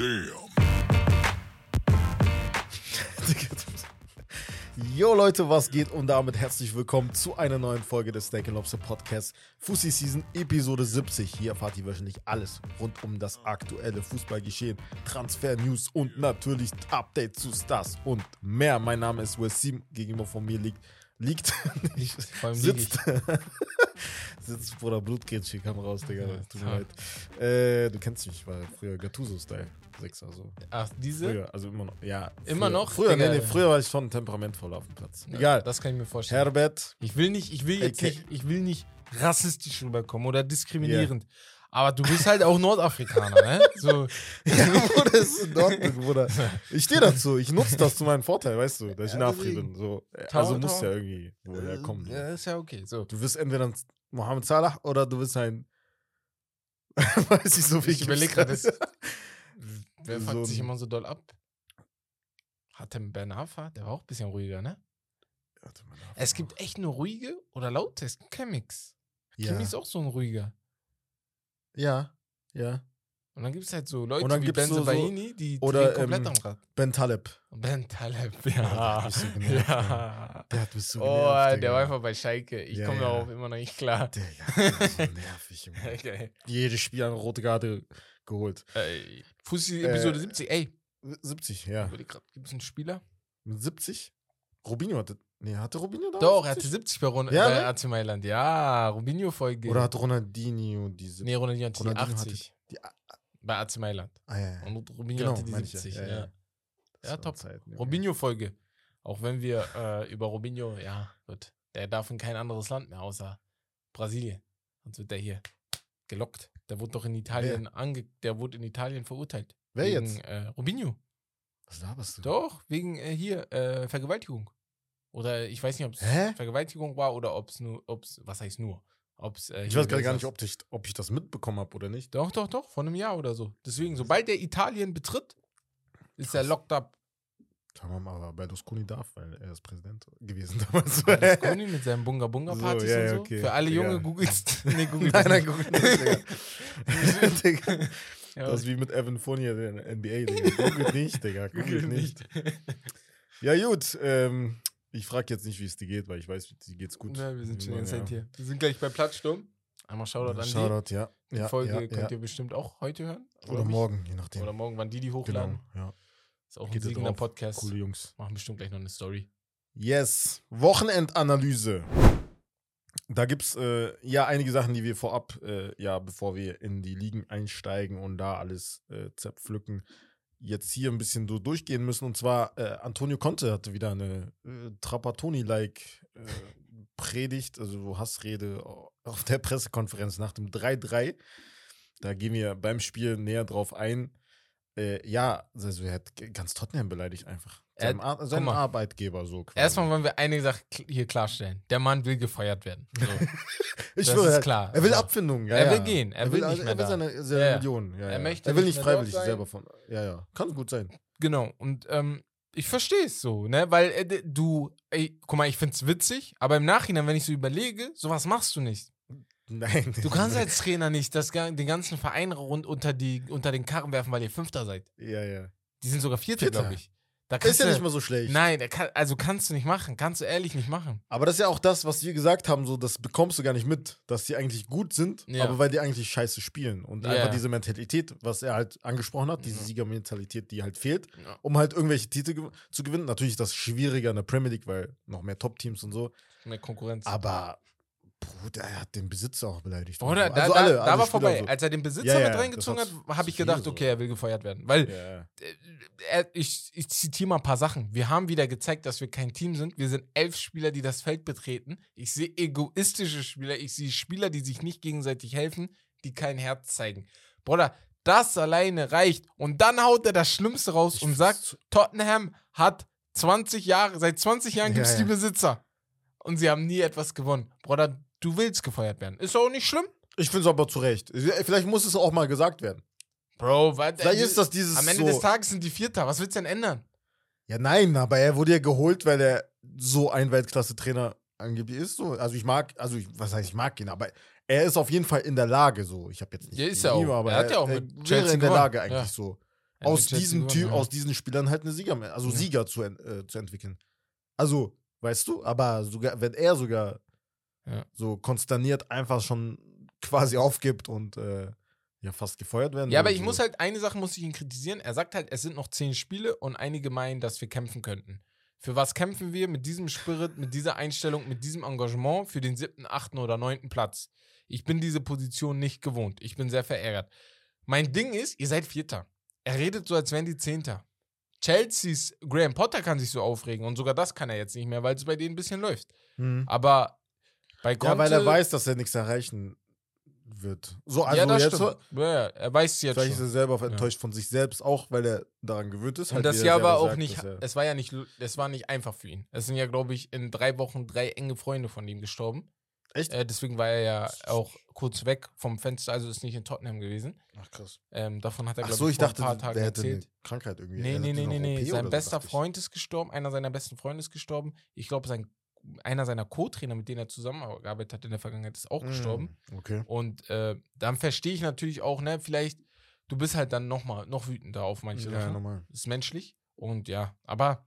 Damn. Yo Leute, was geht? Und damit herzlich willkommen zu einer neuen Folge des Steak Lobster Podcast Fussi Season Episode 70. Hier erfahrt ihr wöchentlich alles rund um das aktuelle Fußballgeschehen, Transfer News und natürlich Updates zu Stars und mehr. Mein Name ist Wasim, gegenüber von mir liegt liegt nicht, Vor allem sitzt sitzt Bruder Blutgrätsche kam raus, Digga. Ja, Tut mir leid. Äh, du kennst mich, ich war früher Gattuso-Style. Sechser, so. Ach, diese? Früher, also immer noch. Ja. Immer früher, noch? Früher, nee, nee, früher war ich schon temperamentvoll auf dem Platz. Ja, Egal. Das kann ich mir vorstellen. Herbert. Ich will nicht, ich will jetzt Okay. nicht, ich will nicht rassistisch rüberkommen oder diskriminierend. Aber du bist halt auch Nordafrikaner, ne? So, Ja, Bruder, ist in Ordnung, Bruder. Ich stehe dazu. Ich nutze das zu meinem Vorteil, weißt du, dass ich Ja, in Afri deswegen. bin. So. Äh, Tau, Also muss ja irgendwie woher kommen. So. Ja, ist ja okay. So. Du wirst entweder ein Mohammed Salah oder du wirst ein. Weiß ich so viel. Ich überleg grad, Wer So fuckt sich ein- immer so doll ab? Hatem Ben Arfa, der war auch ein bisschen ruhiger, ne? Es gibt echt nur ruhige oder laute, es gibt kein Mix. Ja. Kimi ist auch so ein ruhiger. Ja, ja. Und dann gibt es halt so Leute Und dann wie gibt's so- so- Benzebaini, die oder, drehen komplett ähm, am Rad. Ben Taleb. Ben Taleb, der ja. hat so genervt, ja. Der hat mich so Oh, genervt, der Digga. war einfach bei Schalke. Ich Ja, komme ja. darauf immer noch nicht klar. Der war so nervig, Junge. Okay. Jedes Spiel eine rote Karte geholt. Ey, Fussi Episode Äh, 70. Ey, 70, ja. gibt es einen Spieler? Mit 70? Robinho hatte. Nee, hatte Robinho da? Doch, er hatte 70 bei, Ron Ja, bei ne? AC Mailand. Ja, Rubinho-Folge. Oder hat Ronaldinho die 70? Nee, Ronaldinho hatte die Ronaldinho hatte 80 die, bei AC Mailand. ah, ja, ja. Und Rubinho Genau, hatte die meine ich 70. ja. Ja, Ja, top. Zeiten, Junge. Rubinho-Folge. Auch wenn wir äh, über Rubinho, ja, gut. Der darf in kein anderes Land mehr, außer Brasilien. Sonst wird der hier gelockt. Der wurde doch in Italien ange der wurde in Italien verurteilt. Wer wegen, jetzt? Äh, Rubinho. Was laberst du? Doch, wegen äh, hier äh, Vergewaltigung. Oder ich weiß nicht, ob es? Vergewaltigung war oder ob es nur, ob's, was heißt nur? Ob's, äh, Ich weiß gerade gar nicht, ob ich, ob ich das mitbekommen habe oder nicht. Doch, doch, doch, von einem Jahr oder so. Deswegen, sobald der Italien betritt, ist er locked up. Mal, aber Berlusconi darf, weil er ist Präsident gewesen damals. Berlusconi mit seinen Bunga Bunga So, Partys ja, und ja, so. okay. Für alle. Junge googelt. nee, googelt nein, das nein, guck nicht, Digga. Ja, Das ist wie mit Evan Fournier in der NBA, Digga. Googelt nicht, Digga. googelt Googelt nicht. Ja, gut. Ähm, ich frage jetzt nicht, wie es dir geht, weil ich weiß, dir geht's gut. Ja, wir sind schon die ganze Ja. Zeit hier. Wir sind gleich bei Platzsturm. Einmal Shoutout an Shoutout, ja. die. ja Die Folge ja, könnt ja. ihr bestimmt auch heute hören. Oder ich. morgen, je nachdem. Oder morgen, wann die die genau. hochladen. Ja. Ist auch ein Geht ihr siegender. Podcast. Coole Jungs. Machen bestimmt gleich noch eine Story. Yes. Wochenendanalyse. Da gibt es äh, ja einige Sachen, die wir vorab, äh, ja, bevor wir in die Ligen einsteigen und da alles äh, zerpflücken, jetzt hier ein bisschen so durchgehen müssen. Und zwar, äh, Antonio Conte hatte wieder eine äh, Trapattoni-like äh, Predigt, also Hassrede auf der Pressekonferenz nach dem 3-3. Da gehen wir beim Spiel näher drauf ein. Äh, ja, also er hat ganz Tottenham beleidigt einfach. Er Seinem, Ar seinem mal. Arbeitgeber so quasi. Erstmal wollen wir eine Sache hier klarstellen. Der Mann will gefeuert werden. So. Ich Das schwöre, ist er- klar. Er will So. Abfindung. Ja, Er ja. will gehen, er will nicht also, mehr er will seine, seine Ja, ja. Millionen. Ja, Er ja. möchte er will nicht nicht freiwillig selber von. Ja, ja. Kann gut sein. Genau, und ähm, ich verstehe es so, ne? Weil äh, du, ey, guck mal, ich find's witzig, aber im Nachhinein, wenn ich so überlege, sowas machst du nicht. Nein. Du kannst als Trainer nicht das, den ganzen Verein rund unter, die, unter den Karren werfen, weil ihr Fünfter seid. Ja, ja. Die sind sogar Vierter, glaube ich. Da Ist ja nicht mal so schlecht. Nein, kann, also kannst du nicht machen. Kannst du ehrlich nicht machen. Aber das ist ja auch das, was wir gesagt haben, so, das bekommst du gar nicht mit, dass die eigentlich gut sind, Ja. aber weil die eigentlich scheiße spielen. Und Ja. einfach diese Mentalität, was er halt angesprochen hat, diese Mhm. Siegermentalität, die halt fehlt, Ja. um halt irgendwelche Titel gew- zu gewinnen. Natürlich ist das schwieriger in der Premier League, weil noch mehr Top-Teams und so. Mehr Konkurrenz. Aber, Bruder, er hat den Besitzer auch beleidigt. Oder? Und Da, so. da, Also alle, da alle war Spieler vorbei. und Als er den Besitzer Ja, ja, mit reingezogen hat habe ich gedacht, so. okay, er will gefeuert werden. Weil So. Ja, äh, er, ich, ich zitiere mal ein paar Sachen. Wir haben wieder gezeigt, dass wir kein Team sind. Wir sind elf Spieler, die das Feld betreten. Ich sehe egoistische Spieler. Ich sehe Spieler, die sich nicht gegenseitig helfen, die kein Herz zeigen. Bruder, das alleine reicht. Und dann haut er das Schlimmste raus Ich und sagt, Tottenham hat 20 Jahre, seit 20 Jahren gibt es die. Besitzer. Und sie haben nie etwas gewonnen. Bruder, du willst gefeuert werden. Ist auch nicht schlimm. Ich finde es aber zu Recht. Vielleicht muss es auch mal gesagt werden. Bro, was? Vielleicht ist das dieses Am Ende so. des Tages sind die Vierter. Was willst du denn ändern? Ja, nein, aber er wurde ja geholt, weil er so ein Weltklasse-Trainer angeblich ist. So. Also ich mag, also ich, was heißt, ich mag ihn, aber er ist auf jeden Fall in der Lage so. Ich habe jetzt nicht Ja, ist er auch. aber Er hat ja auch mit wäre in der. Lage eigentlich Ja. so. Er hat aus diesem gewonnen, Typ, ja. aus diesen Spielern halt eine Sieger, also Ja. Sieger zu, äh, zu entwickeln. Also, weißt du, aber sogar, wenn er sogar Ja. so konsterniert einfach schon quasi aufgibt und äh, ja fast gefeuert werden Ja, aber ich so. muss halt, eine Sache muss ich ihn kritisieren. Er sagt halt, es sind noch zehn Spiele und einige meinen, dass wir kämpfen könnten. Für was kämpfen wir mit diesem Spirit, mit dieser Einstellung, mit diesem Engagement für den siebten, achten oder neunten Platz? Ich bin diese Position nicht gewohnt. Ich bin sehr verärgert. Mein Ding ist, ihr seid Vierter. Er redet so, als wären die Zehnter. Chelseas Graham Potter kann sich so aufregen und sogar das kann er jetzt nicht mehr, weil es bei denen ein bisschen läuft. Hm. Aber bei Conte, Ja, weil er weiß, dass er nichts erreichen wird. So, also ja, das jetzt stimmt. Ja, ja, er weiß es jetzt vielleicht ist schon. er selber enttäuscht von sich selbst, auch weil er daran gewöhnt ist. Und halt, das Jahr war auch sagt, nicht, es war ja nicht, es war nicht einfach für ihn. Es sind ja, glaube ich, in drei Wochen drei enge Freunde von ihm gestorben. Echt? Äh, deswegen war er ja auch kurz weg vom Fenster, also ist nicht in Tottenham gewesen. Ach krass. Ähm, davon hat er, glaube so, ich, ich vor dachte, ein paar Tagen der hätte erzählt. eine Krankheit irgendwie. Nee, nee, nee, nee, nee. Sein bester. Freund ist gestorben, einer seiner besten Freunde ist gestorben. Ich glaube, sein einer seiner Co-Trainer, mit denen er zusammengearbeitet hat in der Vergangenheit, ist auch gestorben. Mm, Okay. Und äh, dann verstehe ich natürlich auch, ne, vielleicht, du bist halt dann noch mal, noch wütender auf manche Ja, Sachen. normal. Ist menschlich. Und ja, aber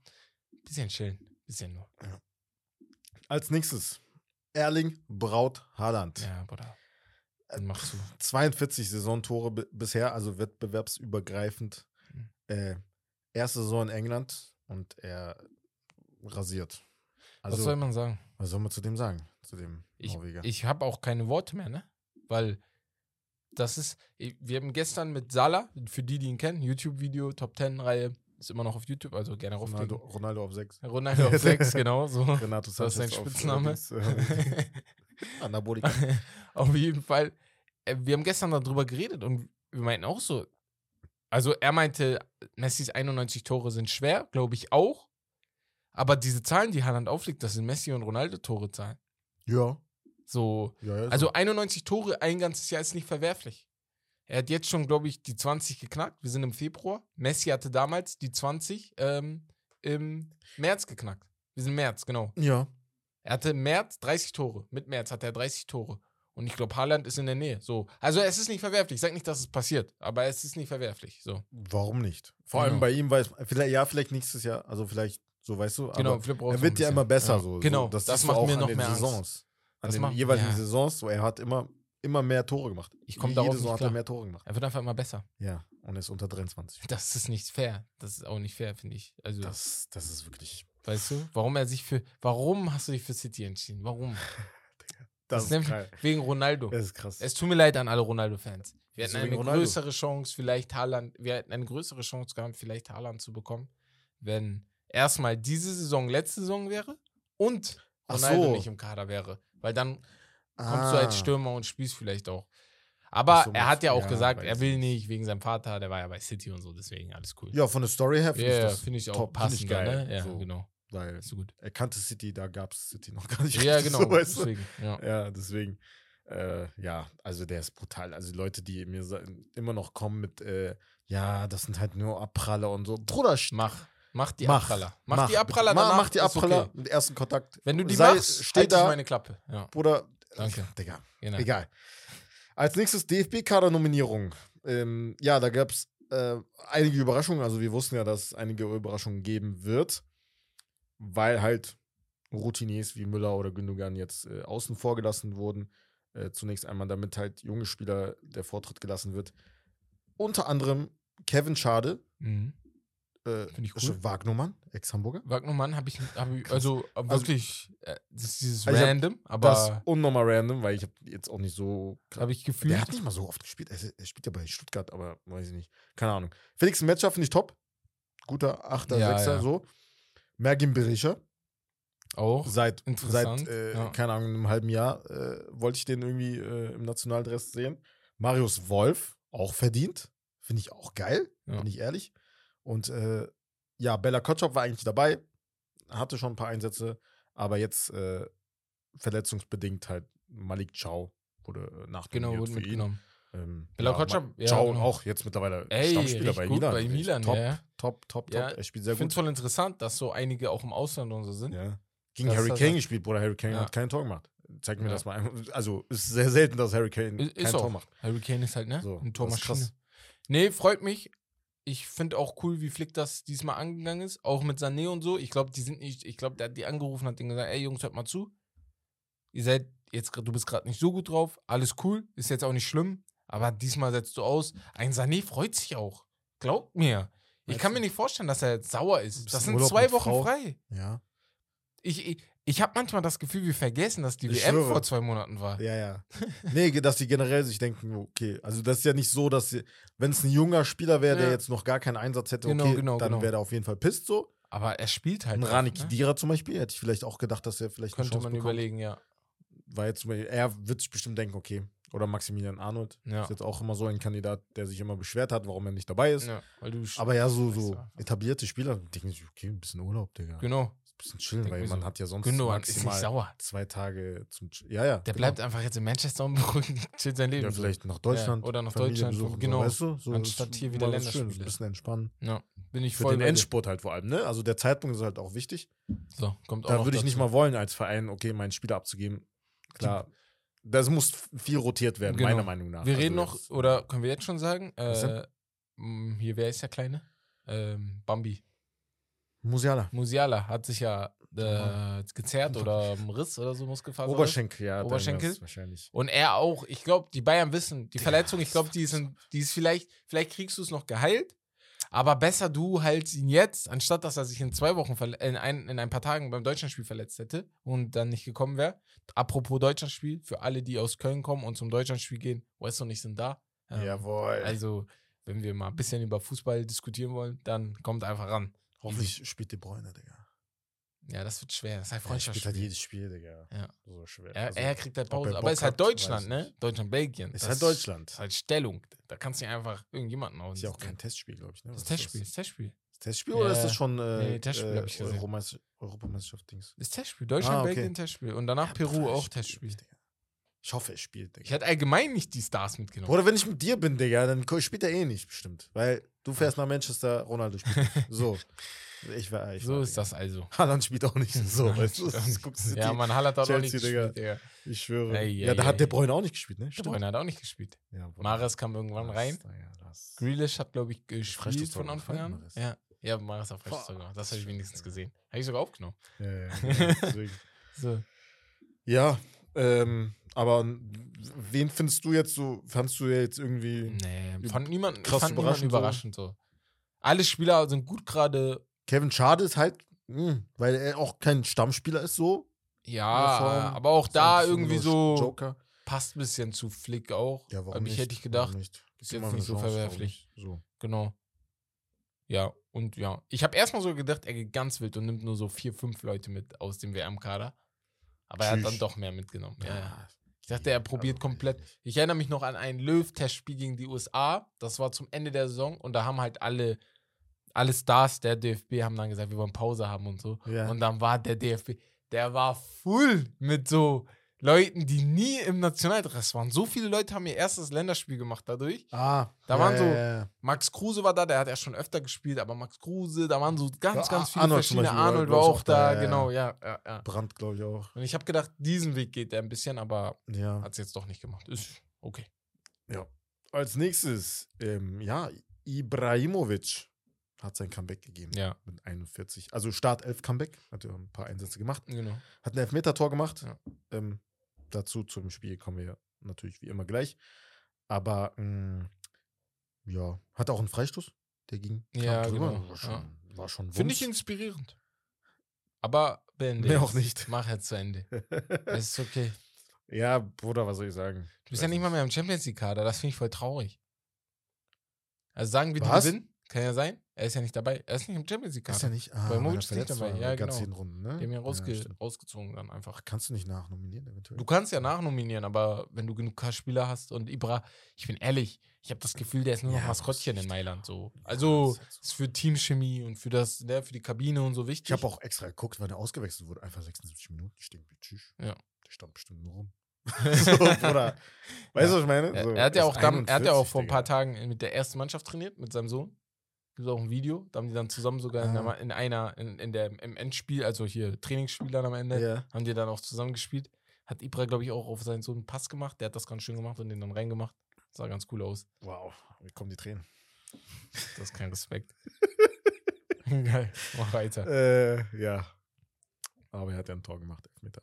bisschen chillen. Bisschen nur. Als nächstes Erling Braut Haaland. Ja, Bruder. Dann mach zu. 42 Saisontore bi- bisher, also wettbewerbsübergreifend. Mhm. Äh, erste Saison in England und er rasiert. Also, Was soll man sagen? was soll man zu dem sagen? Zu dem Ich, Norweger. ich habe auch keine Worte mehr, ne? Weil das ist, wir haben gestern mit Salah, für die, die ihn kennen, YouTube-Video, Top 10-Reihe, ist immer noch auf YouTube, also gerne Ronaldo, raufklicken. Ronaldo auf 6. Ronaldo auf 6, genau, so. Renato Das ist sein Sanchez Spitzname. Anabolika. Auf jeden Fall. äh, Wir haben gestern darüber geredet und wir meinten auch so. Also er meinte, Messis 91 Tore sind schwer, glaube ich auch. Aber diese Zahlen, die Haaland auflegt, das sind Messi und Ronaldo-Tore Zahlen. Ja. So, ja, ja also 91 Tore ein ganzes Jahr ist nicht verwerflich. Er hat jetzt schon, glaube ich, die 20 geknackt. Wir sind im Februar. Messi hatte damals die 20 ähm, im März geknackt. Wir sind im März, genau. ja. Er hatte im März 30 Tore. Mit März hatte er 30 Tore. Und ich glaube, Haaland ist in der Nähe. So. Also es ist nicht verwerflich. Ich sage nicht, dass es passiert, aber es ist nicht verwerflich. So. Warum nicht? Vor Genau. allem bei ihm weiß vielleicht, ja, vielleicht nächstes Jahr, also vielleicht, so weißt du, Genau, Philipp braucht er wird ja immer besser Ja. so. Genau, so, das, du macht mir an noch den mehr Angst. Saisons. An Das den macht- jeweiligen ja. Saisons, so er hat immer, immer mehr Tore gemacht. Ich komm Jede darauf Saison nicht hat er mehr Tore gemacht. Er wird einfach immer besser. Ja, und er ist unter 23. Das ist nicht fair. Das ist auch nicht fair, finde ich. Also, Das, das ist wirklich, weißt du, warum er sich für. Warum hast du dich für City entschieden? Warum? das, ist ist nämlich geil. wegen Ronaldo. Das ist krass. Es tut mir leid an alle Ronaldo-Fans. Wir hätten eine Ronaldo? größere Chance, vielleicht Haaland, wir hätten eine größere Chance gehabt, vielleicht Haaland zu bekommen, wenn erstmal diese Saison letzte Saison wäre und Ronaldo so. nicht im Kader wäre. Weil dann kommst Ah. du als Stürmer und spielst vielleicht auch. Aber so, er hat ja auch ja, gesagt, er will nicht. wegen seinem Vater, der war ja bei City und so, deswegen alles cool. Ja, von der Story her finde Ja, ich das finde ich auch top, passend. Find ich geil. Ne? Ja, so, genau. Weil so gut. er kannte City, da gab es City noch gar nicht. Ja, genau. So, weißt du? deswegen, ja. Ja, deswegen. Äh, ja, also der ist brutal. Also Leute, die mir immer noch kommen mit, äh, ja, das sind halt nur Abpraller und so. Bruder, Mach. Mach die mach, Abpraller. Mach, die bitte. Abpraller mach, danach, mach die Abpraller Okay. mit ersten Kontakt. Wenn du die Sei- machst, steh halt ich da. meine Klappe. Ja, Bruder, Danke. Digga, genau. egal. Als nächstes DFB-Kader-Nominierung. Ähm, ja, da gab es äh, einige Überraschungen. Also wir wussten ja, dass es einige Überraschungen geben wird, weil halt Routiniers wie Müller oder Gündogan jetzt äh, außen vor gelassen wurden. Äh, zunächst einmal, damit halt junge Spieler der Vortritt gelassen wird. Unter anderem Kevin Schade, Mhm. Äh, Find ich cool. ist Wagnermann, Ex-Hamburger. Wagnermann habe ich, hab ich, also äh, wirklich, äh, das ist dieses Also random, Das aber unnormal random, weil ich habe jetzt auch nicht so habe ich Der gefühlt. hat nicht mal so oft gespielt. Er, er spielt ja bei Stuttgart, aber weiß ich nicht. Keine Ahnung. Felix Metscher finde ich top. Guter Achter, Ja, Sechser, ja. so. Mergin Berischer. auch. Seit, Interessant, seit äh, ja. keine Ahnung, einem halben Jahr äh, wollte ich den irgendwie äh, im Nationaldress sehen. Marius Wolf, auch verdient. Finde ich auch geil, bin ich ehrlich. Und äh, ja, Bella Kotschop war eigentlich dabei. Hatte schon ein paar Einsätze, aber jetzt äh, verletzungsbedingt halt Malik Chow wurde äh, nachnominiert Genau, wurde für ihn. mitgenommen. Ähm, Bella ja, Kotschap, Ma- ja, Ciao genau. auch jetzt mittlerweile Ey, Stammspieler bei gut Milan. bei Milan, top, ja. top, top, top. Ja, Er spielt sehr Ich finde es gut. voll interessant, dass so einige auch im Ausland und so sind. Ja. Gegen Das Harry Kane halt- gespielt, Bruder. Harry Kane Ja. hat kein Tor gemacht. Zeig mir das mal. ein- Also, es ist sehr selten, dass Harry Kane Ist, kein ist Tor macht. Harry Kane ist halt, ne? So, das ist Tormaschine. Nee, freut mich. Ich finde auch cool, wie Flick das diesmal angegangen ist. Auch mit Sané und so. Ich glaube, die sind nicht, ich glaube, der hat die angerufen, hat denen gesagt, ey Jungs, hört mal zu. Ihr seid jetzt, du bist gerade nicht so gut drauf. Alles cool, ist jetzt auch nicht schlimm. Aber diesmal setzt du aus. Ein Sané freut sich auch. Glaubt mir. Ich kann mir nicht vorstellen, dass er jetzt sauer ist. Das sind Urlaub zwei Wochen frei. Ja. Ich, ich, ich habe manchmal das Gefühl, wir vergessen, dass die Ich WM schwöre. vor zwei Monaten war. Ja, ja. Nee, dass die generell sich denken, okay, also das ist ja nicht so, dass wenn es ein junger Spieler wäre, der Ja. jetzt noch gar keinen Einsatz hätte, Genau, okay, genau, dann genau. wäre er auf jeden Fall pisst so. Aber er spielt halt. Ein Rani ne? Kidira zum Beispiel, hätte ich vielleicht auch gedacht, dass er vielleicht Könnte man bekommt. überlegen, ja. Weil jetzt er wird sich bestimmt denken, okay, oder Maximilian Arnold Ja. ist jetzt auch immer so ein Kandidat, der sich immer beschwert hat, warum er nicht dabei ist. ja Aber ja, so, so etablierte Spieler denken sich, okay, ein bisschen Urlaub, Digga. genau. Bisschen chillen, weil man so. hat ja sonst Gündogan maximal sauer. zwei Tage zum Ch Ja, ja. Der genau. bleibt einfach jetzt in Manchester und chillt sein Leben. Ja, vielleicht nach Deutschland. Ja, oder nach Familie Deutschland, besuchen, genau. So, weißt du? So Anstatt hier wieder Länderspiele. Ein bisschen entspannen. Ja, bin ich Für voll den bei dir. Endspurt halt vor allem, ne? Also der Zeitpunkt ist halt auch wichtig. So, kommt auch Da würde ich nicht mal wollen, als Verein, okay, meinen Spieler abzugeben. Klar, das muss viel rotiert werden, Genau. meiner Meinung nach. Wir Also reden noch, oder können wir jetzt schon sagen? Äh, hier, wer ist der Kleine? Ähm, Bambi. Musiala. Musiala hat sich ja äh, gezerrt oder einen Riss oder so Muskelfaser. Oberschenkel, ja. Oberschenkel? Wahrscheinlich. Und er auch. Ich glaube, die Bayern wissen, die Verletzung, ich glaube, die, sind, die ist vielleicht, vielleicht kriegst du es noch geheilt. Aber besser du halt ihn jetzt, anstatt dass er sich in zwei Wochen, in ein, in ein paar Tagen beim Deutschlandspiel verletzt hätte und dann nicht gekommen wäre. Apropos Deutschlandspiel, für alle, die aus Köln kommen und zum Deutschlandspiel gehen, Weston und ich sind da. Ähm, Jawohl. Also, wenn wir mal ein bisschen über Fußball diskutieren wollen, dann kommt einfach ran. Hoffentlich spielt De Bruyne, Digga. Ja, das wird schwer. Das ist ein Er spielt Freundschaftsspiel. halt jedes Spiel, Digga. Ja. So schwer. Er, Also, er kriegt halt Pause. Aber es ist halt Deutschland, ne? nicht. Deutschland-Belgien. Ist Das halt Deutschland. Ist halt Stellung. Da kannst du nicht einfach irgendjemanden aus. Ist ja auch kein Testspiel, glaube ich. Ne? Das ist ist Testspiel, das ist Testspiel. Das Testspiel Ja. oder ist das schon äh, Nee, Testspiel hab ich gesehen. Europameister Europameisterschaft-Dings? Das ist Testspiel. Deutschland, Ah, okay. Belgien, Testspiel. Und danach Peru Bruder, auch Testspiel. Digga. Ich hoffe, er spielt, Digga. Ich hätte allgemein nicht die Stars mitgenommen. Oder wenn ich mit dir bin, Digga, dann spielt er eh nicht, bestimmt. Weil du fährst nach Manchester, Ronaldo spielt. so. Ich war, ich so war, ist Digga. das also. Haaland spielt auch nicht so, weißt du? Das guckst du ja, man Haaland hat auch nicht Chelsea, gespielt, Digga. Ich schwöre. Ey, ja, ey, da hat ey. der Bruyne auch nicht gespielt, ne? De Bruyne hat auch nicht gespielt. Ja. Mares kam irgendwann Das- rein. Das- Grealish hat, glaube ich, gespielt von Anfang an. Ja, ja Mares hat Boah, gemacht. Das habe ich wenigstens gesehen. Habe ich sogar aufgenommen. Ja, ja, ja. So. Ja, ähm, aber wen findest du jetzt so, fandst du jetzt irgendwie Nee, fand niemand, ich Krass fand niemanden überraschend so. überraschend so. Alle Spieler sind gut gerade. Kevin Schade ist halt, mh, weil er auch kein Stammspieler ist so. Ja, Form. aber auch da irgendwie so Joker. passt ein bisschen zu Flick auch. Ja, warum Aber ich nicht? hätte ich gedacht, ist jetzt nicht so Chance, verwerflich. nicht? So. Genau. Ja, und ja. Ich habe erstmal so gedacht, er geht ganz wild und nimmt nur so vier, fünf Leute mit aus dem WM-Kader. Aber er hat dann doch mehr mitgenommen. Ja, ja. Ich dachte, er probiert also, komplett. ich erinnere mich noch an ein Löw-Testspiel gegen die USA. Das war zum Ende der Saison und da haben halt alle, alle Stars der DFB haben dann gesagt, wir wollen Pause haben und so. Ja. Und dann war der DFB, der war full mit so Leuten, die nie im Nationaldress waren. So viele Leute haben ihr erstes Länderspiel gemacht dadurch. ah, Da ja, waren so- ja, ja. Max Kruse war da, der hat ja schon öfter gespielt, aber Max Kruse, da waren so ganz, Ja, ganz viele Arnold verschiedene. Arnold war auch da, da, ja, genau, ja, ja, ja. Brand, glaube ich auch. Und ich habe gedacht, diesen Weg geht er ein bisschen, aber Ja. hat es jetzt doch nicht gemacht. Ist okay. Als nächstes, ähm, ja, Ibrahimovic hat sein Comeback gegeben. Ja, Mit 41. Also Start 11 Comeback. Hat ja ein paar Einsätze gemacht. genau. Hat ein Elfmeter-Tor gemacht. Ja. Ähm, dazu zum Spiel kommen wir natürlich wie immer gleich. Aber mh, ja, hat auch einen Freistoß. Der ging Ja, drüber. genau. War schon, Ja. war schon Finde ich inspirierend. Aber beende. Mehr auch nicht. Mach jetzt zu Ende. Es ist okay. ja, Bruder, was soll ich sagen? Du bist ja nicht mal mehr im Champions League-Kader. Das finde ich voll traurig. Also sagen wir, die Was? gewinnen. Kann ja sein. Er ist ja nicht dabei. Er ist nicht im Champions Ist League-Kader. ja nicht. Ah, Bei Movic er ist nicht dabei. Ja, ganz genau. den Runden, ne? Die haben ihn rausge Ja, rausgezogen dann einfach. Kannst du nicht nachnominieren, eventuell? Du kannst ja nachnominieren, aber wenn du genug Spieler hast und Ibra, ich bin ehrlich, ich habe das Gefühl, der ist nur noch Ja, Maskottchen muss in Mailand so. Ja, Also ist halt so. ist für Teamchemie und für das, ne, für die Kabine und so wichtig. Ich habe auch extra geguckt, weil der ausgewechselt wurde. Einfach 76 Minuten. Ich denke, tschüss. Ja. Der stand bestimmt nur rum. so, Bruder. Weißt du, was ich meine? er, So, er hat ja ist auch dann, er hat ja auch 41, vor ein paar. Tagen mit der ersten Mannschaft trainiert, mit seinem Sohn. Gibt auch ein Video, da haben die dann zusammen sogar in, Ah. einer, in einer, in, in der, im Endspiel, also hier Trainingsspiel dann am Ende, Ja. haben die dann auch zusammen gespielt. Hat Ibra, glaube ich, auch auf seinen Sohn einen Pass gemacht. Der hat das ganz schön gemacht und den dann reingemacht. Sah ganz cool aus. Wow, wie kommen die Tränen? Das ist kein Respekt. Geil, mach weiter. Äh, ja. Aber er hat ja ein Tor gemacht, Elfmeter.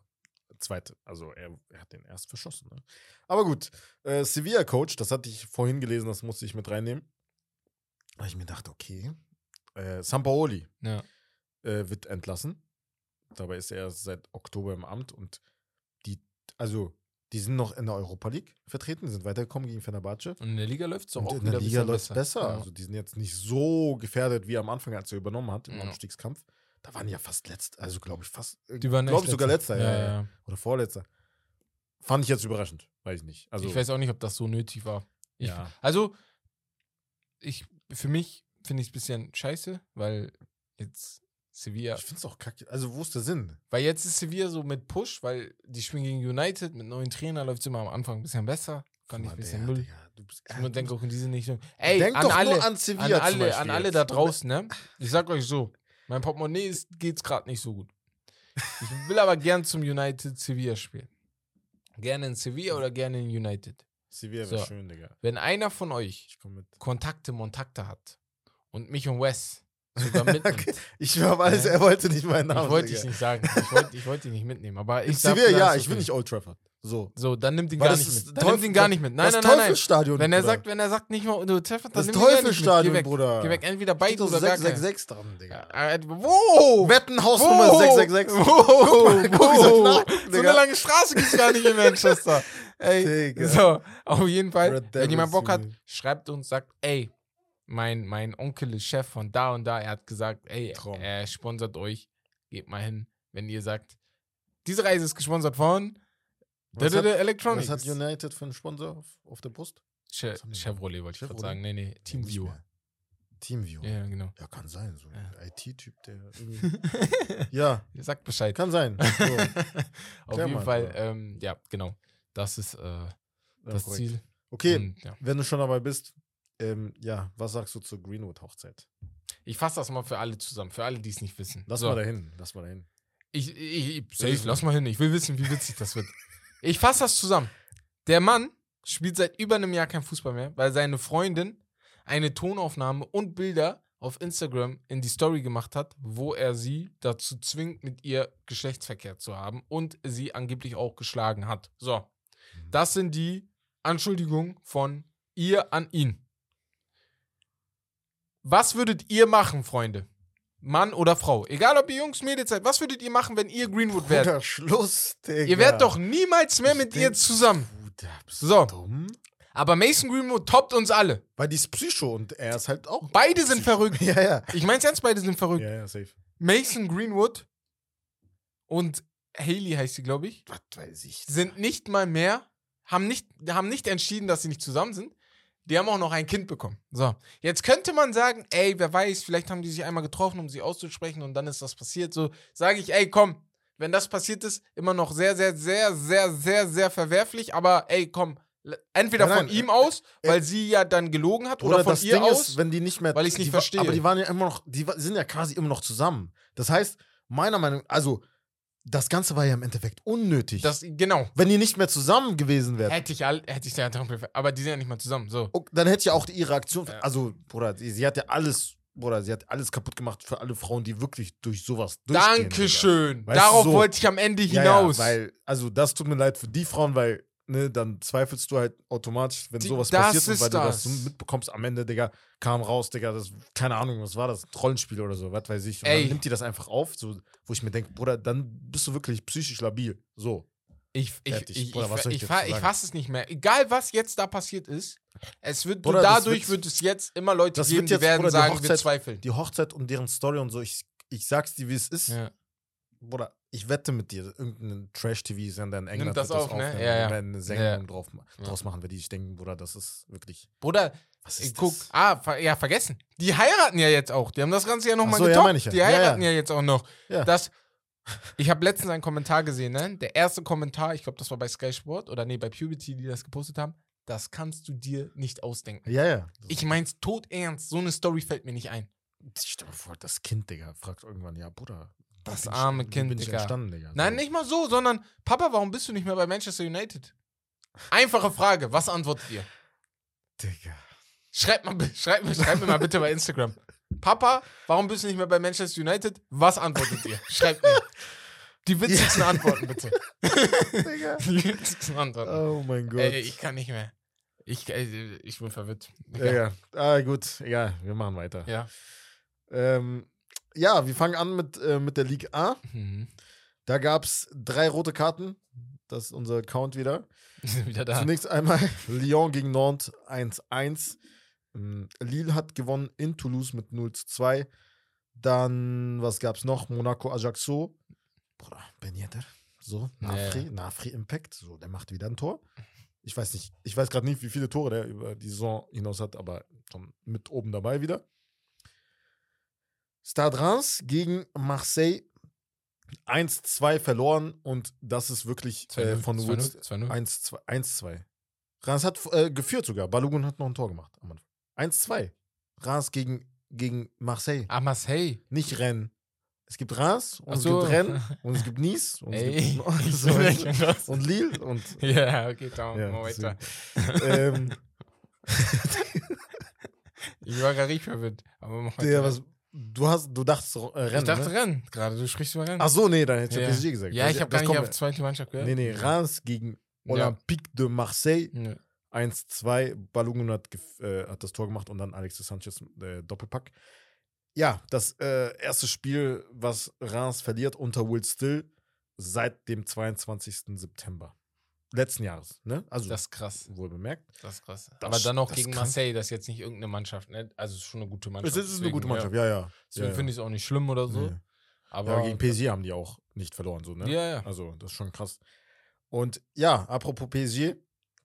Zweite, also er, er hat den erst verschossen. Ne? Aber gut, äh, Sevilla-Coach, das hatte ich vorhin gelesen, das musste ich mit reinnehmen. Habe ich mir gedacht, okay, äh, Sampaoli Ja. äh, wird entlassen. Dabei ist er seit Oktober im Amt und die, also die sind noch in der Europa League vertreten, sind weitergekommen gegen Fenerbahce. Und in der Liga läuft es Und auch in der Liga läuft es besser. Ja. Also die sind jetzt nicht so gefährdet wie am Anfang, als er übernommen hat im Ja. Abstiegskampf. Da waren ja fast letzt, also glaube ich fast, Die waren glaube ich sogar letzter, ja, Ja, oder vorletzter. Fand ich jetzt überraschend, weiß ich nicht. Also ich weiß auch nicht, ob das so nötig war. Ich, Ja. Also, ich, für mich finde ich es ein bisschen scheiße, weil jetzt Sevilla, ich finde es auch kacke. Also wo ist der Sinn? weil jetzt ist Sevilla so mit Push, weil die spielen gegen United, mit neuen Trainer läuft es immer am Anfang ein bisschen besser. Fand ich ein bisschen null. Du bist, Ich ja, denke auch in diese Richtung. Ey, Denk an doch alle, nur an an Sevilla zum alle, an alle da draußen, ne? Ich sag euch so, mein Portemonnaie ist, geht's gerade nicht so gut. Ich will aber gern zum United Sevilla spielen. Gerne in Sevilla oder gerne in United. Sevilla wäre So. schön, Digga. Wenn einer von euch Ich. Kontakte, Montakte hat und mich und Wes sogar mitnimmt. Ich auf alles, Ja. er wollte nicht meinen Namen. ich wollte dich nicht sagen. Ich wollte ich wollte dich nicht mitnehmen. Aber In ich sag, ja, ich will nicht Old Trafford. So. So, dann nimmt ihn Weil gar das nicht ist mit. Dann Teufel- nimmt ihn gar nicht mit. Nein, das nein, nein, nein. Teufelsstadion. Wenn er Bruder. sagt, wenn er sagt nicht mal, du Treffer, dann das nimm ihn gar nicht mit. Geh weg. Bruder. Geh weg, entweder Steht doch oder gar keinen. 666 dran, Digga. Äh, Wo? Wettenhausnummer Wo? 666. Wo? Guck So eine Digga. lange Straße gibt's gar nicht in Manchester. Ey, Digga. so, auf jeden Fall, Red wenn jemand Bock hat, Junge. schreibt uns, sagt, ey, mein, mein Onkel ist Chef von da und da, er hat gesagt, ey, Traum. er sponsert euch, geht mal hin, wenn ihr sagt, diese Reise ist gesponsert von Was hat- Electronics. Was hat United für einen Sponsor auf, auf der Brust? Che? Chevrolet wollte ich gerade sagen. Nee, nee, Nicht Teamview. mehr. Teamview. Ja, genau. Ja, kann sein. So ein Ja. IT-Typ, der irgendwie. ja, sagt Bescheid. kann sein. So. Auf Klär jeden mal, Fall, Bruder. ähm, ja, genau. Das ist äh, Ja, das korrekt. Ziel. Okay, Und, ja. wenn du schon dabei bist, ähm, ja, was sagst du zur Greenwood-Hochzeit? Ich fasse das mal für alle zusammen, für alle, die es nicht wissen. Lass So. mal dahin, lass mal dahin. Ich, ich, ich ich lass mal hin. Ich will wissen, wie witzig das wird. Ich fasse das zusammen. Der Mann spielt seit über einem Jahr kein Fußball mehr, weil seine Freundin eine Tonaufnahme und Bilder auf Instagram in die Story gemacht hat, wo er sie dazu zwingt, mit ihr Geschlechtsverkehr zu haben und sie angeblich auch geschlagen hat. So, das sind die Anschuldigungen von ihr an ihn. Was würdet ihr machen, Freunde? Mann oder Frau? Egal ob ihr Jungs, Mädels seid, was würdet ihr machen, wenn ihr Greenwood wärt? Bruder, Schluss, Digga. Ihr wärt doch niemals mehr Ich mit ihr zusammen. Bruder, bist So. du dumm? Aber Mason Greenwood toppt uns alle. Weil die ist Psycho und er ist halt auch. Beide sind verrückt. Ja, ja. Ich mein's ernst, beide sind verrückt. Ja, ja, safe. Mason Greenwood und Haley heißt sie, glaube ich, Was weiß ich. sind nicht mal mehr, haben nicht, haben nicht entschieden, dass sie nicht zusammen sind. Die haben auch noch ein Kind bekommen. So, jetzt könnte man sagen, ey, wer weiß, vielleicht haben die sich einmal getroffen, um sie auszusprechen und dann ist das passiert. So sage ich, ey, komm, wenn das passiert ist, immer noch sehr, sehr, sehr, sehr, sehr, sehr verwerflich. Aber ey, komm, entweder Nein, von nein, ihm äh, aus, äh, weil sie ja dann gelogen hat, oder, Oder von ihr Ding aus. ist, wenn die nicht mehr. weil ich's nicht die wa- verstehe. Aber die waren ja immer noch, die sind ja quasi immer noch zusammen. Das heißt, meiner Meinung also, das Ganze war ja im Endeffekt unnötig. das, genau. wenn die nicht mehr zusammen gewesen wären. Hätte ich, all, hätte ich ja aber die sind ja nicht mal zusammen. So. Oh, dann hätte ja auch die- ihre Aktion. Ja. Also, Bruder, sie, sie hat ja alles, Bruder, sie hat alles kaputt gemacht für alle Frauen, die wirklich durch sowas durchgehen. Dankeschön. Darauf so. wollte ich am Ende Ja, hinaus. Ja, weil, also, das tut mir leid für die Frauen, weil, ne, dann zweifelst du halt automatisch, wenn Die- sowas passiert und ist weil du das das. so mitbekommst am Ende, Digga, kam raus, Digga, das, keine Ahnung, was war das? Ein Rollenspiel oder so, was weiß ich. Und Ey. dann nimmt die das einfach auf, so, wo ich mir denke, Bruder, dann bist du wirklich psychisch labil. So. Ich, ich, Fertig. ich, Bruder, ich, ich ich, fa- ich fasse es nicht mehr. Egal, was jetzt da passiert ist, es wird Bruder, dadurch wird- es jetzt immer Leute geben, wird die jetzt, werden Bruder, die sagen, wir Hochzeit- zweifeln. Die Hochzeit und deren Story und so, ich, ich sag's dir, wie es ist. Ja. Bruder, ich wette mit dir, irgendein Trash-TV-Sender in England das wird auf, ne? aufnehmen Ja, ja. eine Sendung Ja. drauf, Ja. draus machen, weil die sich denken, Bruder, das ist wirklich. Bruder, Was ich ist guck, das? ah, ver ja, vergessen. Die heiraten ja jetzt auch. Die haben das Ganze ja nochmal so, ja, getoppt. meine ich ja. Die Ja, ja. heiraten ja, jetzt auch noch. Ja. Das, ich habe letztens einen Kommentar gesehen, ne? Der erste Kommentar, ich glaube, das war bei Sky Sport oder nee, bei Puberty, die das gepostet haben. Das kannst du dir nicht ausdenken. Ja, ja. Ich mein's tot ernst. So eine Story fällt mir nicht ein. Stell dir mal vor, das Kind, Digga, fragt irgendwann, ja, Bruder. Das bin arme Kind, bin ich Digga. Digga. Nein, nicht mal so, sondern Papa, warum bist du nicht mehr bei Manchester United? Einfache Frage, was antwortet ihr? Digga. Schreib, mal, bi- schreib, mir- mir mal bitte bei Instagram. Papa, warum bist du nicht mehr bei Manchester United? Was antwortet ihr? Schreibt mir. Die witzigsten Antworten, bitte. Digga. Die witzigsten Antworten. Oh mein Gott. Ey, ich kann nicht mehr. Ich, ich bin verwirrt. ja, ja. Ah, gut. Ja, wir machen weiter. Ja. Ähm, ja, wir fangen an mit, äh, mit der Ligue A. Mhm. Da gab es drei rote Karten. Das ist unser Count wieder. Wieder da. Zunächst einmal Lyon gegen Nantes 1-1. Ähm, Lille hat gewonnen in Toulouse mit 0 zu 2. Dann, was gab es noch? Monaco Ajaccio. Bruder, Ben Yedder. So, Nafri, Nafri Impact. So, der macht wieder ein Tor. Ich weiß nicht, ich weiß gerade nicht, wie viele Tore der über die Saison hinaus hat, aber schon mit oben dabei wieder. Stade Reims gegen Marseille 1-2 verloren und das ist wirklich äh, 2-0, von 2-0, Woods 2-0. 1-2. 1-2. Reims hat äh, geführt sogar. Balogun hat noch ein Tor gemacht. am Anfang. 1-2. Reims gegen, gegen Marseille. Ah, Marseille. Nicht Rennes. Es gibt Reims und Ach es so. gibt Rennes und es gibt Nice und es Ey, gibt ich so, raus. und Lille und Ja, okay, dann Ja, mal weiter. ähm, Ich war gar nicht verwirrt. Aber mach weiter. was, du hast, du dachtest äh, Rennen. ich dachte ne? Rennen gerade. Du sprichst über Rennen. Ach so, nee, dann hätte ich ja. ja PSG gesagt. Ja, ich habe gar nicht auf zweite Mannschaft gehört. Nee, nee, Reims gegen Ja. Olympique de Marseille Ja. 1-2. Balogun hat, äh, hat das Tor gemacht und dann Alexis Sanchez äh, Doppelpack. Ja, das äh, erste Spiel, was Reims verliert unter Will Still seit dem 22. September letzten Jahres. Ne? Also, Das ist krass. wohl bemerkt. Das ist krass. Das- Aber dann noch das gegen Marseille, das ist jetzt nicht irgendeine Mannschaft, ne? Also es ist schon eine gute Mannschaft. Es ist eine gute deswegen, Mannschaft, Ja. ja, ja. Deswegen ja, ja. finde ich es auch nicht schlimm oder so. Nee. Aber ja, gegen PSG haben die auch nicht verloren, so, ne? Ja, ja. Also, das ist schon krass. Und ja, apropos PSG,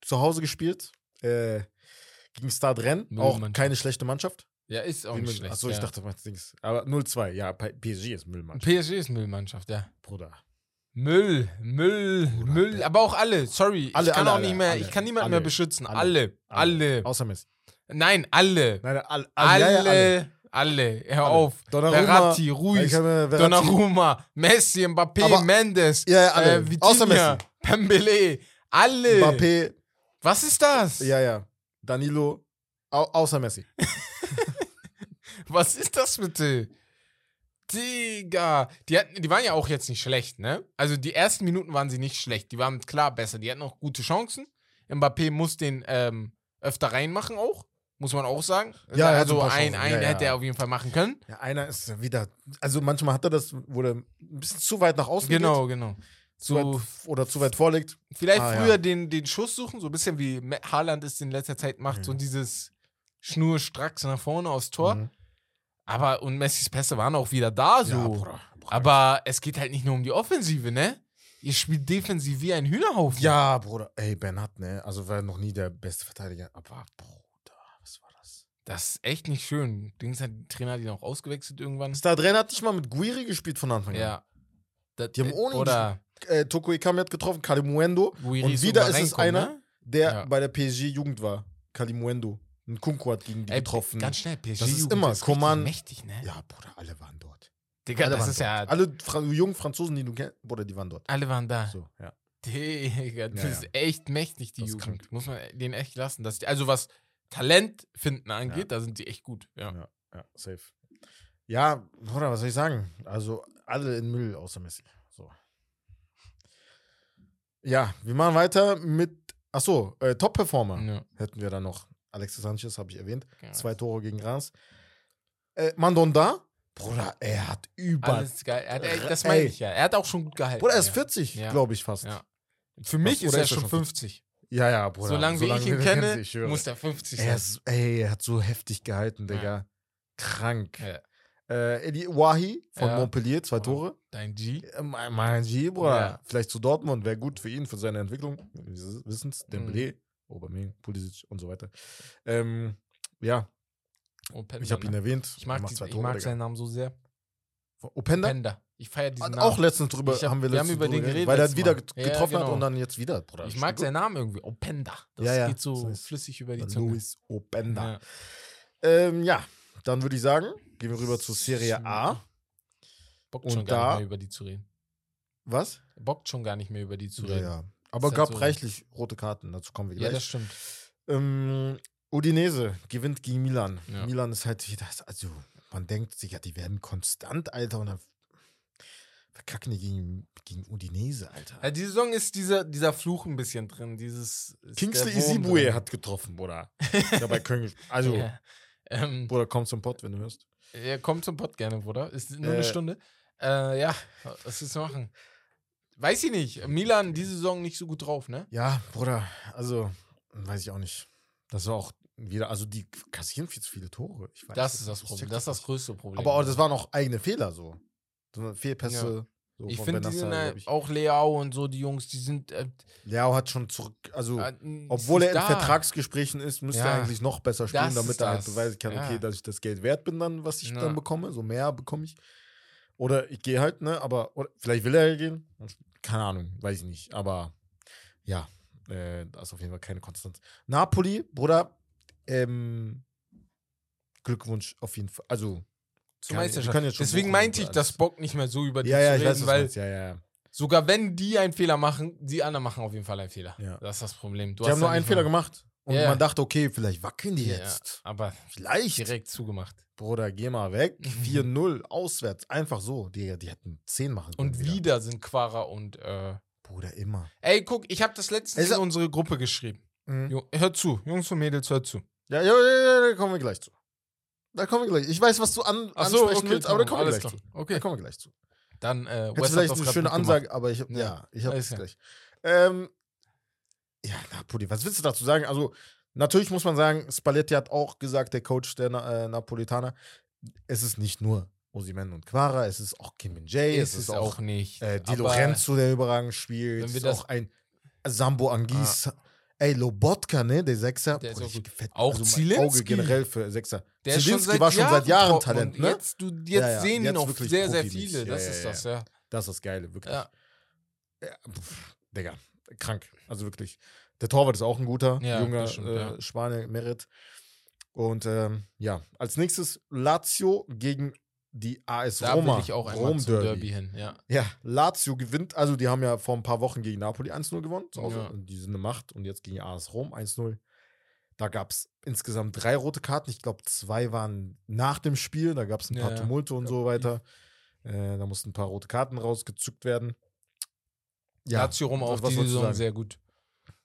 zu Hause gespielt, äh, gegen Stade Rennes, Null auch Mannschaft. keine schlechte Mannschaft. Ja, ist auch Wie nicht schlecht. Achso, ich dachte, was Dings. Aber 0-2, ja, PSG ist Müllmannschaft, PSG ist Müllmannschaft, ja. Bruder. Müll, Müll, Bruder, Müll, aber auch alle, sorry, Alle, ich kann alle, auch alle, nicht mehr, ich kann niemanden mehr beschützen, alle, alle, Außer Messi. nein, alle, Nein, all, alle, alle. alle, hör Alle. auf, Donnarumma, Verratti, Ruiz, mir Verratti- Donnarumma, Messi, Mbappé, Aber- Mendes, Ja, ja, alle. äh, Vitinha, Außer Messi. Pembele, alle, Mbappé, was ist das? ja, ja. Danilo, au, außer Messi. Was ist das bitte? Digga. Die, hatten, die waren ja auch jetzt nicht schlecht, ne? Also die ersten Minuten waren sie nicht schlecht. Die waren klar besser. Die hatten auch gute Chancen. Mbappé muss den ähm, öfter reinmachen auch. Muss man auch sagen. Ja, also ein Chancen. ein Ja, ja. hätte er auf jeden Fall machen können. Ja, einer ist wieder, also manchmal hat er das, wo er ein bisschen zu weit nach außen Genau, geht. genau. Zu So, weit, oder zu weit vorlegt. vielleicht Ah, ja. früher den, den Schuss suchen, so ein bisschen wie Haaland es in letzter Zeit macht, so Mhm. dieses schnurstracks nach vorne aufs Tor. Mhm. Aber und Messis Pässe waren auch wieder da, so. Ja, Bruder, Bruder. Aber es geht halt nicht nur um die Offensive, ne? Ihr spielt defensiv wie ein Hühnerhaufen. Ja, Bruder. Ey, Bernhard, ne? Also war noch nie der beste Verteidiger. Aber, Bruder, was war das? Das ist echt nicht schön. Dings hat der Trainer hat ihn auch ausgewechselt irgendwann. Stade Rennes hat nicht mal mit Guiri gespielt von Anfang an. Ja. Das, Die haben ohne Oder Äh, Toko Ikami hat getroffen, Kalimuendo. Guiri Und wieder ist es einer, ne? der Ja. bei der PSG-Jugend war. Kalimuendo. Ein Kunku hat gegen die Ey, getroffen. Ganz schnell, PSG Das ist immer, richtig Coman- mächtig, ne? ja, Bruder, alle waren dort. Digga, alle das ist dort. ja. Alle Fra jungen Franzosen, die du kennst, Bruder, die waren dort. Alle waren da. So, ja. Digga, das Ja, ist ja. echt mächtig, die Das ist Jugend. krank. Muss man den echt lassen. Dass die, also was Talent finden angeht, Ja. da sind die echt gut. Ja. Ja, ja, safe. Ja, Bruder, was soll ich sagen? Also alle in Müll außer Messi. So. Ja, wir machen weiter mit, achso, äh, Top-Performer hätten wir dann noch. Alexis Sanchez, habe ich erwähnt. Ja. Zwei Tore gegen Reims. Äh, Mandonda, Bruder, er hat über. Alles geil. Er hat, ey, das meine ich ja. Er hat auch schon gut gehalten. Bruder, er ist ja. 40, Ja. glaube ich fast. Ja. Für mich Was, ist er ist er schon schon 50. Ja, ja, Bruder. Solange wie ich ihn kenne, ich muss der 50 er, sein. ist, ey, er hat so heftig gehalten, Digga. Krank. Äh, Eddie Wahi von Ja. Montpellier, zwei. Tore. Dein G. Äh, Mein, mein G, Bruder. Ja. Vielleicht zu Dortmund wäre gut für ihn, für seine Entwicklung. Wir wissen es. Mhm. Aubameyang, Pulisic und so weiter. Ähm, ja, Openda, ich habe ihn ne? erwähnt. Ich mag, zwei ich Tore, mag seinen Namen so sehr. Openda? Openda. Ich feiere diesen Namen. auch letztens drüber, hab- haben wir, wir haben über den geredet Weil er wieder Mal. get- Ja, getroffen hat genau. und dann jetzt wieder, Bruder. ich mag seinen Namen irgendwie. Openda. Das Ja, ja. geht so Das ist- flüssig über die Zunge. Luis Openda. Ja. Ähm, ja, dann würde ich sagen, gehen wir rüber zur Serie A. Bockt Und schon gar da- nicht mehr über die zu reden. Was? Bockt schon gar nicht mehr über die zu Ja, reden. ja. Aber gab so. reichlich rote Karten, dazu kommen wir Ja, gleich. das stimmt. ähm, Udinese gewinnt gegen Milan. Ja. Milan ist halt also man denkt sich, ja, die werden konstant, Alter, und dann verkacken die gegen, gegen Udinese, Alter. Ja, die Saison ist dieser, dieser Fluch ein bisschen drin. Dieses. Kingsley Isibue hat getroffen, Bruder. ja, bei Köln. Also, Ja. Ähm, Bruder, komm zum Pott, wenn du hörst. ja, kommt zum Pod gerne, Bruder. Ist nur eine Äh. Stunde. Äh, ja, was ist zu machen? Weiß ich nicht. Milan diese Saison nicht so gut drauf, ne? Ja, Bruder, also, weiß ich auch nicht. Das war auch wieder, also die kassieren viel zu viele Tore. Ich weiß Das nicht, ist das Problem. Das ist das größte Problem. Aber auch, das waren auch eigene Fehler so. so Fehlpässe. So ich finde, die sind halt, auch Leao und so, die Jungs, die sind. Äh, Leao hat schon zurück, also äh, obwohl er in da. Vertragsgesprächen ist, müsste Ja. er eigentlich noch besser spielen, Das damit er halt beweisen kann, okay, Ja. dass ich das Geld wert bin dann, was ich Ja. dann bekomme. So mehr bekomme ich. Oder ich gehe halt, ne, aber vielleicht will er ja gehen. Keine Ahnung, weiß ich nicht. Aber ja, äh, da ist auf jeden Fall keine Konstanz. Napoli, Bruder, ähm, Glückwunsch auf jeden Fall. Also, Zur Meisterschaft. Deswegen meinte ich, dass alles. Bock nicht mehr so über die ja, ja, zu reden, weiß, weil. Ja, ja, ja. sogar wenn die einen Fehler machen, die anderen machen auf jeden Fall einen Fehler. Ja. Das ist das Problem. Du Die hast haben nur einen Fehler gemacht. Und Ja. man dachte, okay, vielleicht wackeln die Ja, jetzt. aber Vielleicht. direkt zugemacht. Bruder, geh mal weg. Mhm. 4-0 auswärts. Einfach so. Die, die hätten 10 machen können. Und wieder sind Quara und äh, Bruder, immer. Ey, guck, ich habe das letzte Es- in unsere Gruppe geschrieben. Mhm. Hört zu, Jungs und Mädels, hört zu. Ja, ja, ja, ja, da kommen wir gleich zu. Da kommen wir gleich. Ich weiß, was du an, Ach so, ansprechen okay, willst, aber da Tom, kommen wir gleich klar. zu. Da Okay, kommen wir gleich zu. dann äh, hat vielleicht das eine schöne. Ansage, aber ich hab, Ja, ja, ich habe es gleich. Ähm, ja, Napoli, was willst du dazu sagen? Also, natürlich muss man sagen, Spalletti hat auch gesagt, der Coach der Na äh, Napolitaner, es ist nicht nur Osimen und Quara, es ist auch Kim Min Jae, Ist es auch nicht. Äh, Di Lorenzo, der überragend spielt. wir ist auch ein Sambo Angis. Ey, Lobotka, ne? Der Sechser. Der ist Boah, auch gefällt. Auch mein Zielinski. Auge generell für Sechser. Der Zielinski war schon seit Jahren Talent, ne? Jetzt, du, jetzt Ja, ja, sehen jetzt ihn auch sehr, sehr viele. Das ja, ist das, ja. Das ist das Geile, wirklich. Ja, Ja, pff, Digga, krank. Also wirklich. Der Torwart ist auch ein guter, Ja, junger stimmt, äh, ja. Spanier, Merit. Und ähm, ja, als nächstes Lazio gegen die AS da Roma. will ich auch einmal Rom zum Derby hin. Ja. Ja, Lazio gewinnt, also die haben ja vor ein paar Wochen gegen Napoli 1-0 gewonnen. Zu Hause. Ja. Die sind eine Macht und jetzt gegen AS Rom 1-0. Da gab es insgesamt drei rote Karten. Ich glaube, zwei waren nach dem Spiel. Da gab es ein paar ja. Tumulte und so weiter. Äh, da mussten ein paar rote Karten rausgezückt werden. Ja, Lazio Rom auch was die wolltest du Saison sehr gut.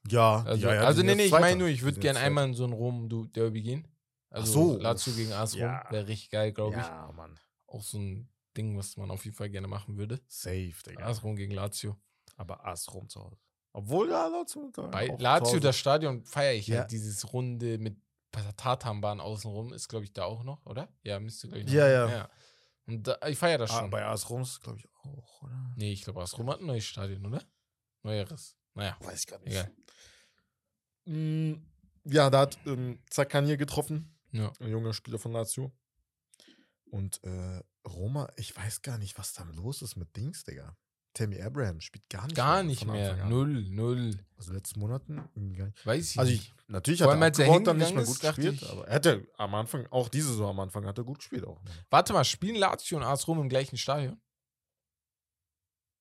Ja, Also, ja, ja, also nee, nee, ich meine nur, ich würde gerne einmal in so ein Rom-Derby gehen. Also so. Lazio gegen AS Rom Ja. wäre richtig geil, glaube ich. Ja, Mann. Auch so ein Ding, was man auf jeden Fall gerne machen würde. Safe, Digga. AS Rom gegen Lazio. Aber AS Rom zu Hause. Obwohl, ja, Lazio. Bei Lazio, das Stadion feiere ich Ja. halt. Dieses Runde mit Tatanbahn außenrum ist, glaube ich, da auch noch, oder? Ja, müsste, glaube ich, noch Ja, sein. ja. Und da, ich feiere das Ah, schon. bei AS Rom ist glaube ich, auch, oder? nee, ich glaube, AS Rom hat ein neues Stadion, oder? Neueres. Naja, Weiß ich gar nicht. egal. Mm, Ja, da hat ähm, Zakanier getroffen. Ja. Ein junger Spieler von Lazio. Und äh, Roma, ich weiß gar nicht, was da los ist mit Dings, Digga. Tammy Abraham spielt gar nicht Gar mehr nicht von mehr. Null, null. Also letzten Monaten gar nicht. Weiß ich Also nicht. ich, natürlich Vor hat er als er dann nicht mehr gut ist, gespielt. Aber er hätte am Anfang, auch diese Saison am Anfang, hat er gut gespielt auch. Warte mal, spielen Lazio und AS Rom im gleichen Stadion?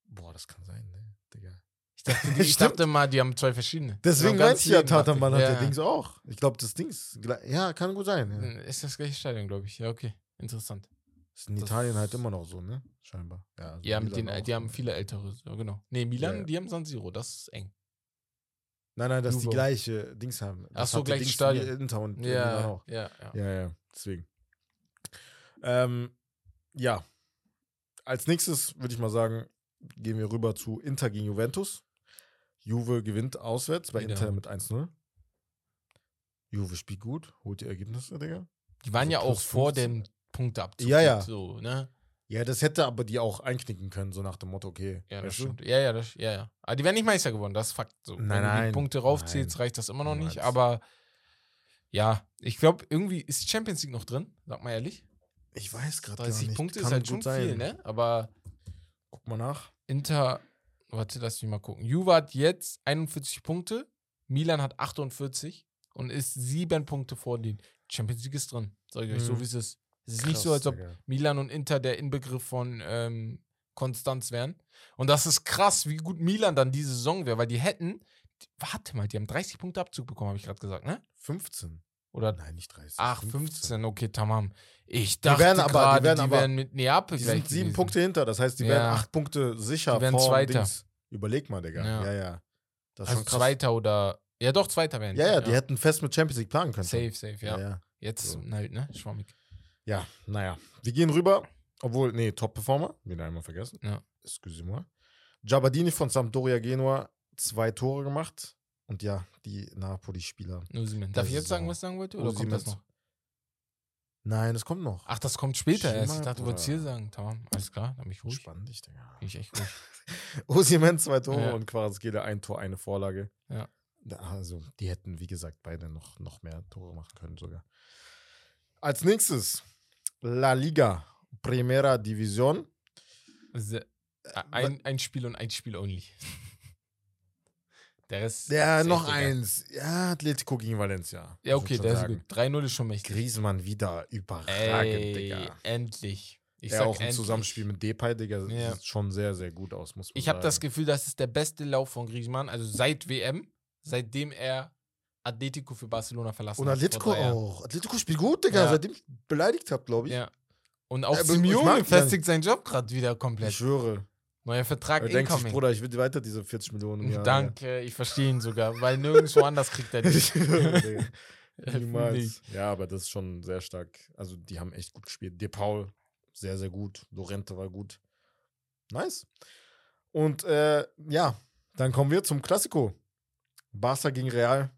Boah, das kann sein, ne, Digga. Ich dachte, die, ich dachte mal, die haben zwei verschiedene. Deswegen ganzen ich ja, Tatermann hat Ja, der Dings auch. Ich glaube, das Dings, ja, kann gut sein. Ja. Ist das gleiche Stadion, glaube ich. Ja, okay. Interessant. Ist in Das- Italien halt immer noch so, ne? Scheinbar. Ja, also Ja, mit den, die haben viele ältere. Ja, genau. Nee, Milan, Ja, ja. die haben San Siro. Das ist eng. Nein, nein, dass die Juve. gleiche Dings haben. Ach Das so, hatte gleiches Dings Stadion. Inter und Ja, auch. ja, ja. Ja, ja, deswegen. Ähm, ja. Als nächstes würde ich mal sagen, gehen wir rüber zu Inter gegen Juventus. Juve gewinnt auswärts bei Wieder. Inter mit 1-0. Juve spielt gut, holt die Ergebnisse, Digga. Die waren Also ja auch vor 15. dem Punkteabzug. Ja, ja. So, ne? Ja, das hätte aber die auch einknicken können, so nach dem Motto, okay. Ja, das weißt du? stimmt. Ja, ja, das, ja, ja. Aber die werden nicht Meister geworden, das ist Fakt. So. Wenn Nein, du die nein, Punkte raufzählst, nein. reicht das immer noch nicht. Niemals. Aber ja, ich glaube, irgendwie ist Champions League noch drin, sag mal ehrlich. Ich weiß gerade gar 30 nicht. Punkte Kann ist halt schon sein. viel, ne? Aber Guck mal nach. Inter, warte, lass mich mal gucken. Juve hat jetzt 41 Punkte, Milan hat 48 und ist sieben Punkte vor den. Champions League ist drin, sag ich euch so, Mhm. wie es ist. Es ist nicht so, Krass, als ob Digga. Milan und Inter der Inbegriff von ähm, Konstanz wären. Und das ist krass, wie gut Milan dann diese Saison wäre, weil die hätten, die, warte mal, die haben 30 Punkte Abzug bekommen, habe ich gerade gesagt, ne? 15. Oder Nein, nicht 30. ach, 15, okay, tamam. Ich Die dachte werden aber- die gerade, die, werden aber- wären mit Neapel Die sind sieben gewesen. Punkte hinter, das heißt, die Ja. werden acht Punkte sicher Die werden vor Zweiter. Dings. Überleg mal, Digga. Ja, Ja. ja. Das ist Also schon krass. Zweiter oder. Ja, doch, Zweiter wären Ja, ja, die hätten fest mit Champions League planen können. Safe, safe, ja. Ja, ja. Jetzt So. halt, ne? Schwammig. Ja, naja. Wir gehen rüber, obwohl, nee, Top-Performer, wieder einmal vergessen. Ja. Excusez-moi. Giabadini von Sampdoria Genua, zwei Tore gemacht. Und ja, die Napoli-Spieler. Darf ich jetzt ist sagen, was ich sagen wollte? Oder Osimhen. kommt das noch? Nein, das kommt noch. Ach, das kommt später Chill erst. Ich dachte, du wolltest hier sagen. Tamam, alles klar, dann bin ich ruhig. Spann dich, Digga. Bin ich echt ruhig. Osimhen zwei Tore Ja. und Quarazgele ein Tor, eine Vorlage. Ja. Also, die hätten, wie gesagt, beide noch, noch mehr Tore machen können sogar. Als nächstes La Liga, Primera Division. Se- Ein, ein Spiel und ein Spiel only. Der Rest. Ja, noch eins. Ja, Atletico gegen Valencia. Ja, okay, der ist sagen. gut. 3-0 ist schon mächtig. Griezmann wieder überragend, Ey, Digga. endlich. Ich ja, auch im endlich. Zusammenspiel mit Depay, Digga, Ja. sieht schon sehr, sehr gut aus, muss man Ich habe sagen. das Gefühl, das ist der beste Lauf von Griezmann, also seit WM, seitdem er Atletico für Barcelona verlassen Und hat. Atletico auch. Atletico spielt gut, Digga, Ja. seitdem ich beleidigt habe, glaube ich. Ja. Und auch ich mag Simeone festigt seinen Job gerade wieder Ich komplett. schwöre. Neuer Vertrag Er denkt sich. Bruder, ich will weiter diese 40 Millionen im Jahr. Danke, ich verstehe ihn sogar, weil nirgendwo anders kriegt er die. Ich Niemals. ich. Ja, aber das ist schon sehr stark. Also, die haben echt gut gespielt. De Paul, sehr, sehr gut. Lorente war gut. Nice. Und äh, ja, dann kommen wir zum Klassiko. Barca gegen Real.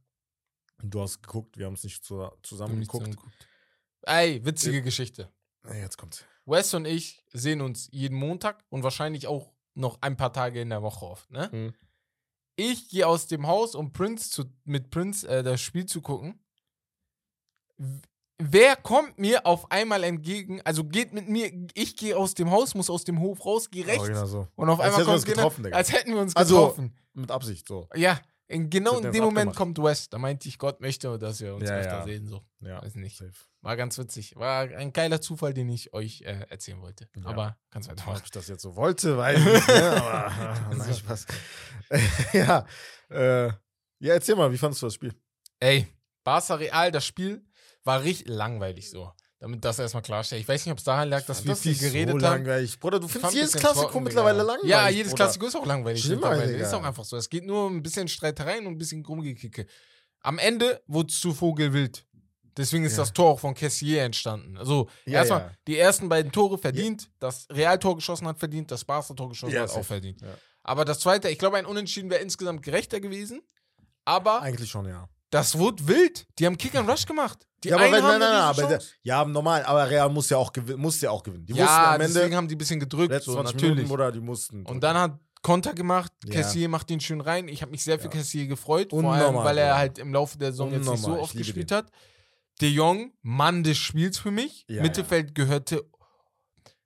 Du hast geguckt, wir haben es nicht zu, zusammen Nicht geguckt. zusammengeguckt. Ey, witzige Geschichte. Nee, jetzt kommt's. Wes und ich sehen uns jeden Montag und wahrscheinlich auch noch ein paar Tage in der Woche oft, ne? Hm. Ich gehe aus dem Haus, um Prince zu, mit Prince äh, das Spiel zu gucken. Wer kommt mir auf einmal entgegen? Also geht mit mir, ich gehe aus dem Haus, muss aus dem Hof raus, gehe rechts Original so. und auf Als einmal hätten wir uns kommt genau- getroffen, Digga. als hätten wir uns Also- getroffen. Mit Absicht so. Ja, in, genau in dem Moment abgemacht. kommt West. Da meinte ich, Gott möchte, dass wir uns Ja, öfter ja. sehen. So. Ja, Weiß nicht. safe. War ganz witzig. War ein geiler Zufall, den ich euch äh, erzählen wollte. Ja. Aber ganz Ob weitermachen. ich das jetzt so wollte, weiß ich nicht, ne? aber nein, Spaß. ja, äh, ja, erzähl mal, wie fandest du das Spiel? Ey, Barca Real, das Spiel war richtig langweilig so. Damit das erstmal klarstellt. Ich weiß nicht, ob es daran lag, dass wir das viel geredet so haben. langweilig. Bruder, du findest jedes Klassiko trocken, mittlerweile Digga. langweilig. Ja, jedes Bruder. Klassiko ist auch langweilig. Digga. Ist auch einfach so. Es geht nur um ein bisschen Streitereien und ein bisschen Rumgekicke. Am Ende wurde es zu Vogelwild. Deswegen ist Ja. das Tor auch von Cassier entstanden. Also, Ja, erstmal, ja. die ersten beiden Tore verdient. Das Real-Tor geschossen hat verdient, das Barca-Tor geschossen hat auch verdient. Aber das zweite, ich glaube, ein Unentschieden wäre insgesamt gerechter gewesen. Aber Eigentlich schon, ja. das wurde wild. Die haben Kick and Rush gemacht. Die ja, aber wenn, nein, nein, nein, aber der, ja, normal, aber Real muss ja auch gewinnen. Muss ja auch gewinnen. Die ja, mussten am deswegen Ende, haben die ein bisschen gedrückt. So, 20 natürlich. Minuten, Bruder, die mussten. Und dann hat Konter gemacht, Ja. Cassier macht den schön rein. Ich habe mich sehr für Ja. Cassier gefreut, vor allem, Unnormal, weil er Bruder. halt im Laufe der Saison jetzt nicht so Unnormal, oft gespielt den. hat. De Jong, Mann des Spiels für mich. Ja, Mittelfeld gehörte,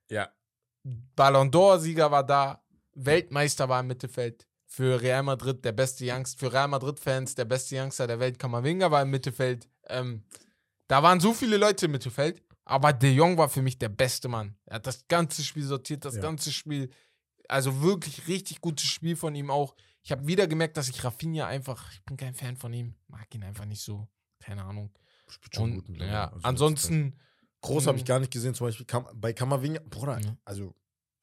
Ja. Ballon d'Or-Sieger war da, Weltmeister war im Mittelfeld. Für Real Madrid der beste Youngster, für Real Madrid-Fans der beste Youngster der Welt, Kamavinga war im Mittelfeld. Ähm, da waren so viele Leute im Mittelfeld, aber De Jong war für mich der beste Mann. Er hat das ganze Spiel sortiert, das Ja. ganze Spiel. Also wirklich richtig gutes Spiel von ihm auch. Ich habe wieder gemerkt, dass ich Rafinha einfach, ich bin kein Fan von ihm, mag ihn einfach nicht so. Keine Ahnung. Spielt schon Und gut ja, Also ansonsten Groß habe ich gar nicht gesehen, zum Beispiel Kam bei Kammerwinger. Bruder, Ja. also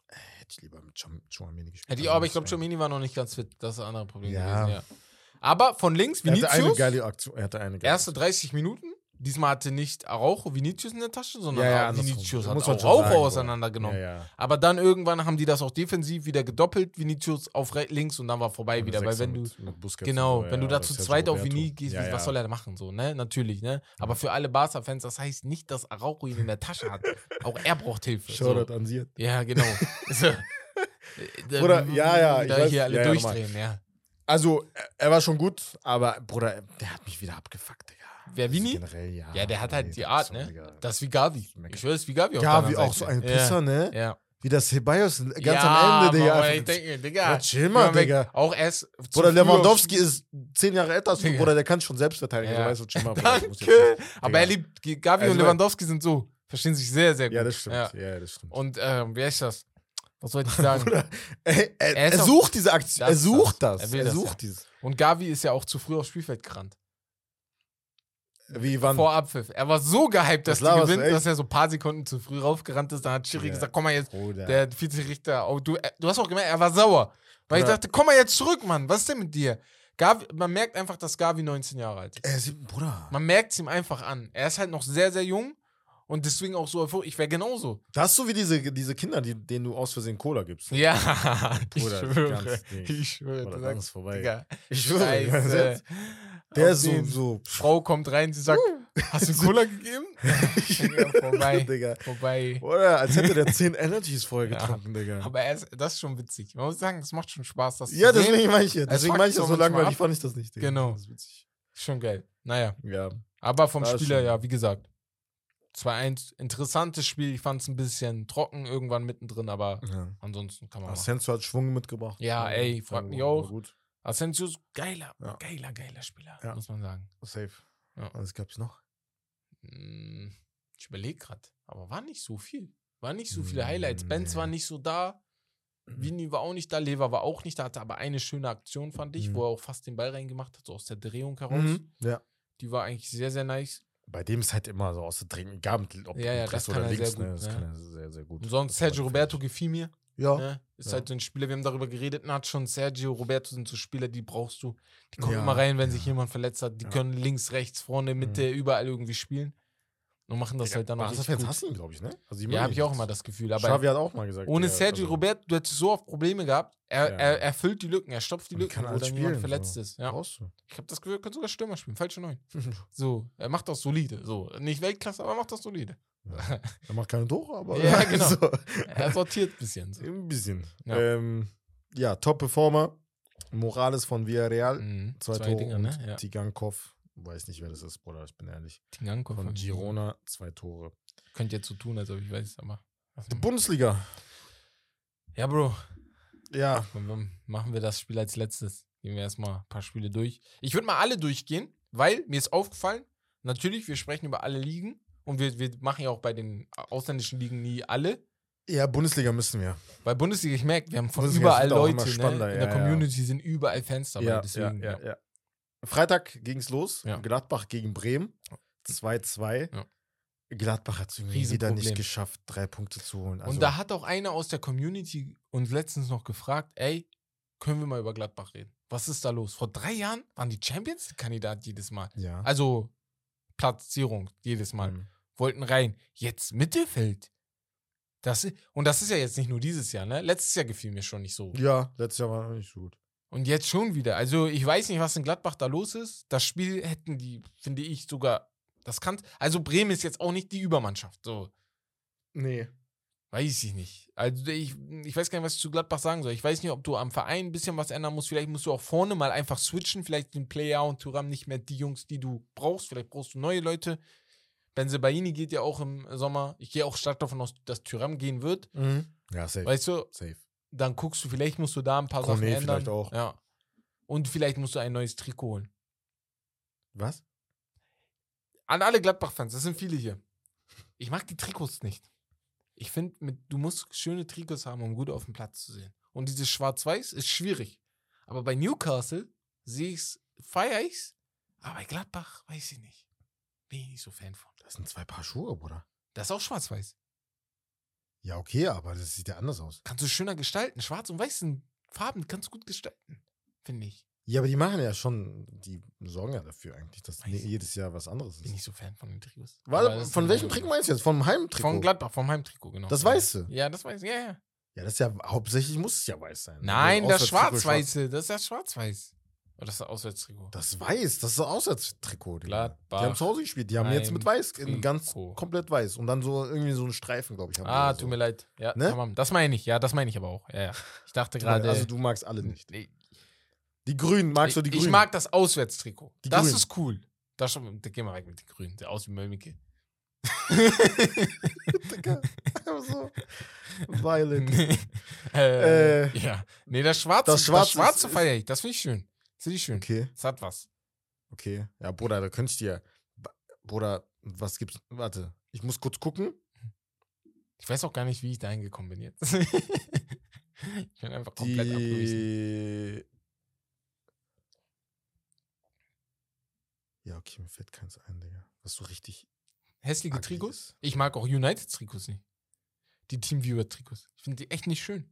äh, hätte ich lieber mit Chouameni gespielt. Hätte ich, Also aber ich glaube. Chomini war noch nicht ganz fit. Das ist ein anderes Problem Ja. gewesen, ja. Aber von links, Er hatte eine Vinicius, geile Aktion. Er hatte eine geile erste 30 Minuten. Diesmal hatte nicht Araujo Vinicius in der Tasche, sondern Ja, ja. Vinicius hat Araujo auseinandergenommen. Ja, ja. Aber dann irgendwann haben die das auch defensiv wieder gedoppelt, Vinicius auf links und dann war vorbei Und wieder. Weil wenn du, genau, so, wenn du ja, da zu zweit auf Roberto. Vini gehst, ja, was ja. soll er da machen? So, ne? Natürlich, ne? Aber für alle Barca-Fans, das heißt nicht, dass Araujo ihn in der Tasche hat. auch er braucht Hilfe. So. Shoutout an sie. Ja, genau. so. Oder- ja, ja, ich Da weiß- hier alle ja, ja, durchdrehen, ja. Also, er- er war schon gut, aber Bruder, der hat mich wieder abgefuckt, Digga. Wer, Also Vini? Ja. Ja, der hat halt Nee, die das Art, ist ne? Digga. Das ist wie Gavi. Ich schwöre, wie Gavi Ja, wie anderen auch so ein Pisser, ne? Ja. ja. Wie das Ceballos ganz ja, am Ende, Digga. einfach- ich denke, Digga. Ja, chill mal. Digga. Auch erst. Bruder, Lewandowski ist zehn Jahre älter als du. Bruder, der kann schon selbst verteidigen. Ja. So, weißt du, chill mal, Bruder, Danke. Aber er liebt. Gavi Also, und Lewandowski sind so. Verstehen sich sehr, sehr gut. Ja, das stimmt. Ja. Ja, das stimmt. Und, ähm, wie heißt das? Was wollte ich sagen? Bruder, er, er, Er er, ist auch- sucht diese Aktion. Das Er ist sucht das. das. Er will Er das, sucht ja. dieses. Und Gavi ist ja auch zu früh aufs Spielfeld gerannt. Wie wann? vor Abpfiff. Er war so gehypt, dass Das die gewinnt, dass er so ein paar Sekunden zu früh raufgerannt ist. Dann hat Schiri Ja. gesagt, komm mal jetzt, Bruder. der Vizerichter, oh, du, äh, du hast auch gemerkt, er war sauer. Weil ich Ja. dachte, komm mal jetzt zurück, Mann, was ist denn mit dir? Gavi, man merkt einfach, dass Gavi 19 Jahre alt ist. er sieht, Bruder. Man merkt es ihm einfach an. Er ist halt noch sehr, sehr jung und deswegen auch so euphorisch. Ich wäre genauso. Das ist so wie diese, diese Kinder, die, denen du aus Versehen Cola gibst. Ja, ich Bruder, schwöre. ganz Ding. Ich schwöre. Bruder, dann ist vorbei. Digga, Ich schwöre. Der ist so, so. Frau kommt rein, sie sagt, hast du Cola gegeben? ja, vorbei. Digga. Vorbei. Oder als hätte der 10 Energies vorher Ja. getrunken, Digga. Aber er ist, das ist schon witzig. Man muss sagen, es macht schon Spaß, das Ja, zu sehen. deswegen meine ich ja. Es Deswegen meine ich so das so langweilig, fand ich das nicht, Digga. Genau. Das ist witzig. Schon geil. Naja, Ja. aber vom War Spieler, ja, wie gesagt. 2-1, interessantes Spiel. Ich fand es ein bisschen trocken irgendwann mittendrin, aber ja. ansonsten kann man. Asensio hat Schwung mitgebracht. Ja, ey, war- mich auch. Gut. Asensio ist geiler, Ja. geiler, geiler Spieler, Ja. muss man sagen. Safe. Ja. Was gab's noch? Hm, Ich überlege gerade, aber war nicht so viel. War nicht so viele Hm, Highlights. Benz war nicht so da. Vini war auch nicht da, Lever war auch nicht da, hatte aber eine schöne Aktion, fand ich, Mhm. wo er auch fast den Ball reingemacht hat, so aus der Drehung heraus. Mhm. Ja. Die war eigentlich sehr, sehr nice. Bei dem ist halt immer so aus der Drehung, egal ob Ja, ja, das kann oder er sehr links, gut, ne? Das ne? kann er sehr, sehr gut. Und sonst war Sergio. Roberto gefiel mir. Ja. Ne? Ist Ja. halt so ein Spieler, wir haben darüber geredet, hat schon Sergio Roberto sind so Spieler, die brauchst du. Die kommen Ja, immer rein, wenn sich jemand verletzt hat. Die können links, rechts, vorne, Mitte, überall irgendwie spielen. Und machen das Digga, halt dann auch richtig gut. hassen glaube ich, ne? Also Ja, habe ich auch immer das Gefühl. Aber Xavi hat auch mal gesagt. ohne der- Sergio also- Roberto, du hättest so oft Probleme gehabt. Er, Ja. er, er füllt die Lücken, er stopft die Lücken, kann wo alles dann spielen, jemand verletzt so. ist. Ja. Du. Ich habe das Gefühl, er könnte sogar Stürmer spielen. Falsche Neun. So, er macht das solide. So, nicht Weltklasse, aber er macht das solide. Ja. Er macht keine Tore, aber. Ja, genau. so. Er sortiert ein bisschen. So. Ein bisschen. Ja. Ähm, ja, Top-Performer. Morales von Villarreal. Mhm. Zwei, Zwei Tore. Dinger, ne? Ja. Tigankov. Weiß nicht, wer das ist, Bruder, ich bin ehrlich. Tinganko Von Girona, zwei Tore. Könnt jetzt so tun, als ob ich weiß, aber. Die Bundesliga. Ja, Bro. Ja. Machen wir das Spiel als letztes. Gehen wir erstmal ein paar Spiele durch. Ich würde mal alle durchgehen, weil mir ist aufgefallen, natürlich, wir sprechen über alle Ligen und wir, wir machen ja auch bei den ausländischen Ligen nie alle. Ja, Bundesliga müssen wir. Weil Bundesliga, ich merke, wir haben von Bundesliga überall Leute, ne? In ja, der ja. Community sind überall Fans dabei. ja, deswegen, ja, ja, Freitag ging's los. Ja. Gladbach gegen Bremen. 2-2. Ja. Gladbach hat es irgendwie wieder nicht geschafft, drei Punkte zu holen. Also, und da hat auch einer aus der Community uns letztens noch gefragt, ey, können wir mal über Gladbach reden? Was ist da los? Vor drei Jahren waren die Champions-Kandidat jedes Mal. ja. Also Platzierung jedes Mal. Mhm. Wollten rein. Jetzt Mittelfeld. Das, und das ist ja jetzt nicht nur dieses Jahr, ne? Letztes Jahr gefiel mir schon nicht so. Ja, letztes Jahr war nicht so gut. Und jetzt schon wieder. Also ich weiß nicht, was in Gladbach da los ist. Das Spiel hätten die, finde ich, sogar. Das kann. Also Bremen ist jetzt auch nicht die Übermannschaft. So. Nee. Weiß ich nicht. Also ich, ich weiß gar nicht, was ich zu Gladbach sagen soll. Ich weiß nicht, ob du am Verein ein bisschen was ändern musst. Vielleicht musst du auch vorne mal einfach switchen. Vielleicht den Player und Thuram nicht mehr die Jungs, die du brauchst. Vielleicht brauchst du neue Leute. Benzebaini geht ja auch im Sommer. Ich gehe auch stark davon aus, dass Thuram gehen wird. Ja, safe. Weißt du, safe. Dann guckst du, vielleicht musst du da ein paar Kone Sachen ändern. vielleicht auch. Ja. Und vielleicht musst du ein neues Trikot holen. Was? An alle Gladbach-Fans, das sind viele hier. Ich mag die Trikots nicht. Ich finde, du musst schöne Trikots haben, um gut auf dem Platz zu sehen. Und dieses Schwarz-Weiß ist schwierig. Aber bei Newcastle sehe ich es, feiere ich es. Aber bei Gladbach weiß ich nicht. Bin ich nicht so Fan von. Das sind zwei Paar Schuhe, Bruder. Das ist auch schwarz-weiß. Ja, okay, aber das sieht ja anders aus. Kannst du schöner gestalten. Schwarz und weiß sind Farben, kannst du gut gestalten. Finde ich. Ja, aber die machen ja schon, die sorgen ja dafür eigentlich, dass ne- ich. jedes Jahr was anderes Bin ist. nicht so Fan von den Trikots. Warte, von welchem Trikot meinst du jetzt? Vom Heimtrikot? Von Gladbach, vom Heimtrikot, genau. Das ja. weißt du? Ja, das weiß ich. Ja, ja. Ja, das ist ja, hauptsächlich muss es ja weiß sein. Nein, das Schwarz-Weiße, das ist das Schwarz-Weiß. Das ist das Auswärtstrikot. Das weiß, das ist das Auswärtstrikot. Gladbach. Die haben zu Hause gespielt. Die haben jetzt mit weiß, in ganz Trikot. komplett weiß. Und dann so irgendwie so einen Streifen, glaube ich. die Ah, so. tut mir leid. Ja, Ne? tamam. das meine ich. Ja, das meine ich aber auch. Ja, ja. Ich dachte gerade. Also du magst alle nicht. Nee, Die Grünen, magst du die Grünen? ich mag das Auswärtstrikot. Die das Grünen. ist cool. Das schon, da gehen wir weg mit den Grünen. Der aus wie Mölmike. Digga. So. Violet. äh, Äh, ja. Nee, das Schwarze, das das Schwarze Schwarze, ist- feiere ich. Das finde ich schön. Finde ich schön. Okay, Das hat was. okay. Ja, Bruder, da könnte ich dir. Bruder, was gibt's? Warte, ich muss kurz gucken. Ich weiß auch gar nicht, wie ich da hingekommen bin jetzt. ich bin einfach komplett abgewiesen. Die. Ja, okay, mir fällt keins ein, Digga. Was so richtig Hässliche Trikots? ist. Ich mag auch United-Trikots nicht. Die Teamviewer-Trikots. Ich finde die echt nicht schön.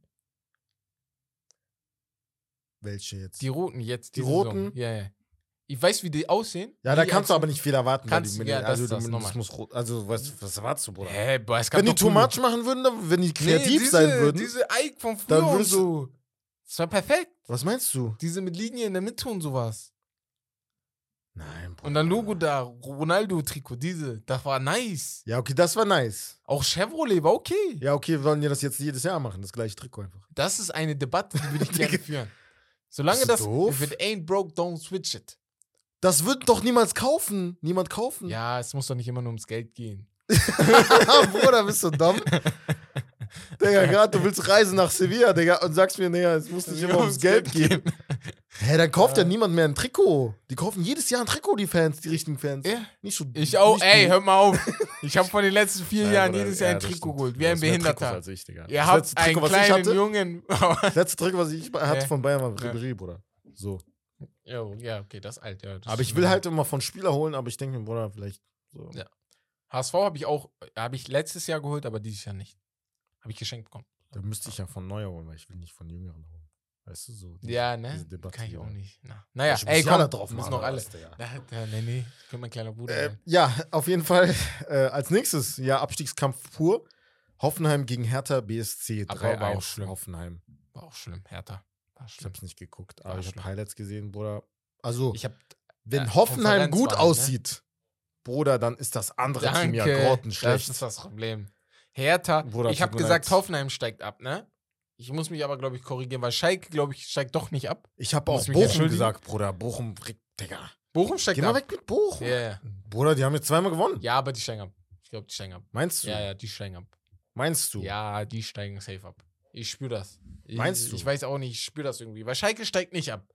Welche jetzt? Die roten jetzt. Die Saison. roten? Ja, ja. Ich weiß, wie die aussehen. ja, da kannst du aber nicht viel erwarten. Kannst die ja, das also, das du- nochmal. muss rot. Also, was, was erwartest du, Bruder? Hä, boah, es gab Wenn die too much machen würden, dann, wenn die kreativ nee, diese, sein würden. Diese Ike von früher dann und so. Das war perfekt. was meinst du? Diese mit Linie in der Mitte und sowas. Nein, Bruder. Und dann Logo da, Ronaldo-Trikot, diese. Das war nice. Ja, okay, das war nice. Auch Chevrolet war okay. Ja, okay, wir wollen ja das jetzt jedes Jahr machen, das gleiche Trikot einfach. Das ist eine Debatte, die würde ich gerne führen. Solange das, doof? if it ain't broke, don't switch it. Das wird doch niemals kaufen. Niemand kaufen. Ja, es muss doch nicht immer nur ums Geld gehen. Bruder, bist du dumm? Digga, gerade du willst reisen nach Sevilla, Digga, und sagst mir, Digga, es muss nicht immer ums Geld gehen. Hä, dann kauft ja. Ja. niemand mehr ein Trikot. Die kaufen jedes Jahr ein Trikot, die Fans, die richtigen Fans. Ja. Nicht so Ich auch, ey, hör mal auf. Ich habe von den letzten vier Jahren Bruder, jedes Jahr ja, ein Trikot geholt, wie ein Behinderter. als ich, Digga. Ihr Das habt letzte Trikot, einen was ich kleinen hatte, Jungen. Das letzte Trikot, was ich hatte Ja. von Bayern, war Ja. Ribéry, Bruder. So. Jo, ja, okay, das ist alt. Ja, das Aber ich will halt immer von Spieler holen, aber ich denke mir, Bruder, vielleicht so. Ja. HSV habe ich auch, habe ich letztes Jahr geholt, aber dieses Jahr nicht. Habe ich geschenkt bekommen. Da müsste ich ja von Neuer holen, weil ich will nicht von Jüngeren holen. Weißt du, so. die- Ja, ne? diese Debatte Kann ich auch nicht. Na. Naja, Ich ey, ja komm, da drauf müssen noch oder alle. was, Digga? Da, da, nee, nee, könnte mein kleiner Bruder Äh, ja, auf jeden Fall äh, als nächstes, ja, Abstiegskampf pur. Hoffenheim gegen Hertha BSC. Aber 3 war auch schlimm. Hoffenheim. War auch schlimm, härter. War Ich schlimm. hab's nicht geguckt, War aber ich habe. Highlights gesehen, Bruder. Also, Ich habe wenn ja, Hoffenheim Konferenz gut war ne? aussieht, Bruder, dann ist das andere Team ja Danke, grottenschlecht. das ist das Problem. Hertha, Bruder, ich habe gesagt. Hoffenheim steigt ab, ne? Ich muss mich aber, glaube ich, korrigieren, weil Schalke, glaube ich, steigt doch nicht ab. Ich habe auch Bochum gesagt, Bruder. Bochum, Digga. Bochum steigt Geh mal ab. weg mit Bochum. Ja, ja. Bruder, die haben jetzt zweimal gewonnen. ja, aber die steigen ab. Ich glaube, die steigen ab. Meinst du? Ja, ja, die steigen ab. Meinst du? Ja, die steigen safe ab. Ich spüre das. Ich, Meinst du? Ich weiß auch nicht, ich spüre das irgendwie. Weil Schalke steigt nicht ab.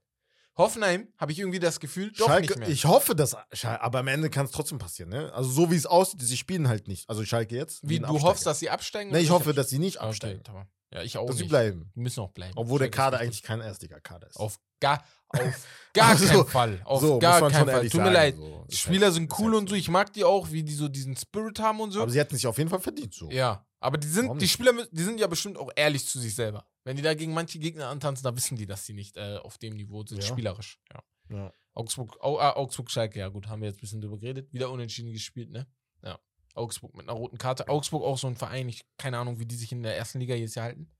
Hoffenheim habe ich irgendwie das Gefühl, doch Schalke, nicht mehr. ich hoffe, dass aber am Ende kann es trotzdem passieren, ne? Also so wie es aussieht, sie spielen halt nicht. Also Schalke jetzt. Wie du Absteiger. hoffst, dass sie absteigen? Ne, oder ich hoffe, dass sie nicht okay, absteigen. aber- Ja, ich auch Dass sie nicht. bleiben. Die müssen auch bleiben. Obwohl der Schalke Kader eigentlich kein Erstliga-Kader ist. Auf gar, auf gar Also, keinen Fall. Auf so, gar keinen Fall. Tut mir sagen, leid. so. Die Ist Spieler halt- sind cool halt und so. Ich mag die auch, wie die so diesen Spirit haben und so. Aber sie hätten sich auf jeden Fall verdient, so. ja. Aber die sind, die? Spieler, die sind ja bestimmt auch ehrlich zu sich selber. Wenn die da gegen manche Gegner antanzen, da wissen die, dass sie nicht äh, auf dem Niveau sind, Ja. spielerisch. Ja. Ja. Augsburg, Au, ah, Augsburg, Schalke, ja gut, haben wir jetzt ein bisschen drüber geredet. Wieder unentschieden gespielt, ne? Ja. Augsburg mit einer roten Karte. Augsburg auch so ein Verein, ich keine Ahnung, wie die sich in der ersten Liga jetzt hier halten.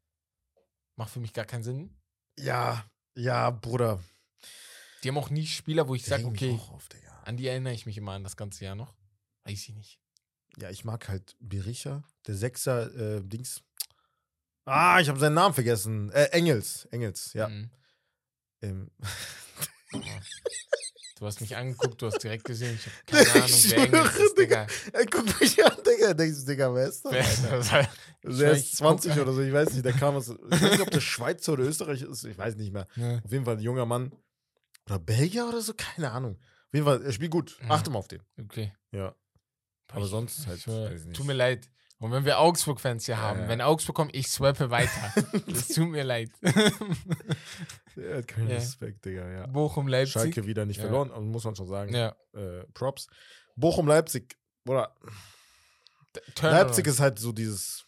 Macht für mich gar keinen Sinn. Ja, ja, Bruder. Die haben auch nie Spieler, wo ich sage, okay, auf, an die erinnere ich mich immer an das ganze Jahr noch. Weiß ich nicht. Ja, ich mag halt Berisha, der Sechser, äh, Dings. Ah, ich habe seinen Namen vergessen. Äh, Engels, Engels, ja. Mhm. Ähm, Du hast mich angeguckt, du hast direkt gesehen, ich habe keine Ahnung, Ich wer Engels ist, Digga. ey, guck mich an, Digga. Denkst du, Digga, wer ist das? Wer er weiß, ist 20 guck- oder so, ich weiß nicht. Der kam aus. Ich weiß nicht, ob der Schweizer oder Österreicher ist, ich weiß nicht mehr. Ja. Auf jeden Fall ein junger Mann. Oder Belgier oder so, keine Ahnung. Auf jeden Fall, er spielt gut. Mhm. Achte mal auf den. Okay. Ja. Aber Ich- sonst halt. Tut mir leid. Und wenn wir Augsburg-Fans hier Ja, haben, ja. wenn Augsburg kommt, ich swappe weiter. das tut mir leid. Er hat keinen Ja. Respekt, Digga, ja. Bochum, Leipzig. Schalke wieder nicht verloren, muss man schon sagen. Ja. Äh, Props. Bochum-Leipzig. Oder Turnaround. Leipzig ist halt so dieses,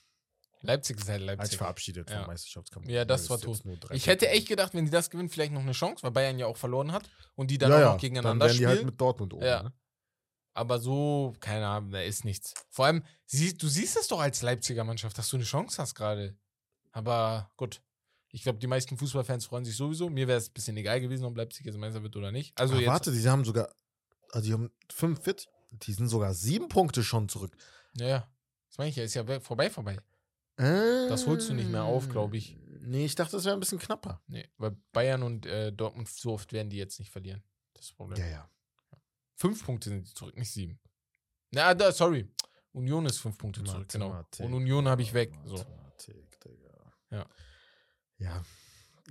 Leipzig ist halt als Leipzig. verabschiedet Ja. vom Meisterschaftskampf. Ja, das war tot. Ich hätte echt gedacht, wenn die das gewinnen, vielleicht noch eine Chance, weil Bayern ja auch verloren hat und die dann auch noch gegeneinander Dann werden die spielen. halt mit Dortmund oben. Ja. Ne? Aber so, keine Ahnung, da ist nichts. Vor allem, sie, du siehst es doch als Leipziger Mannschaft, dass du eine Chance hast gerade. Aber gut. Ich glaube, die meisten Fußballfans freuen sich sowieso. Mir wäre es ein bisschen egal gewesen, ob Leipzig jetzt Meister wird oder nicht. Also Ach, jetzt. warte, die haben sogar, also die haben 45, die sind sogar sieben Punkte schon zurück. Ja. Das meine ich ja, ist ja vorbei, vorbei. Das holst du nicht mehr auf, glaub ich. Nee, ich dachte, das wäre ein bisschen knapper. Nee, weil Bayern und äh, Dortmund so oft werden die jetzt nicht verlieren. Das ist das Problem. Ja, ja. Fünf Punkte sind die zurück, nicht sieben. Na, da, sorry. Union ist fünf Punkte zurück, genau. Und Union habe ich weg. So. Ja. Ja,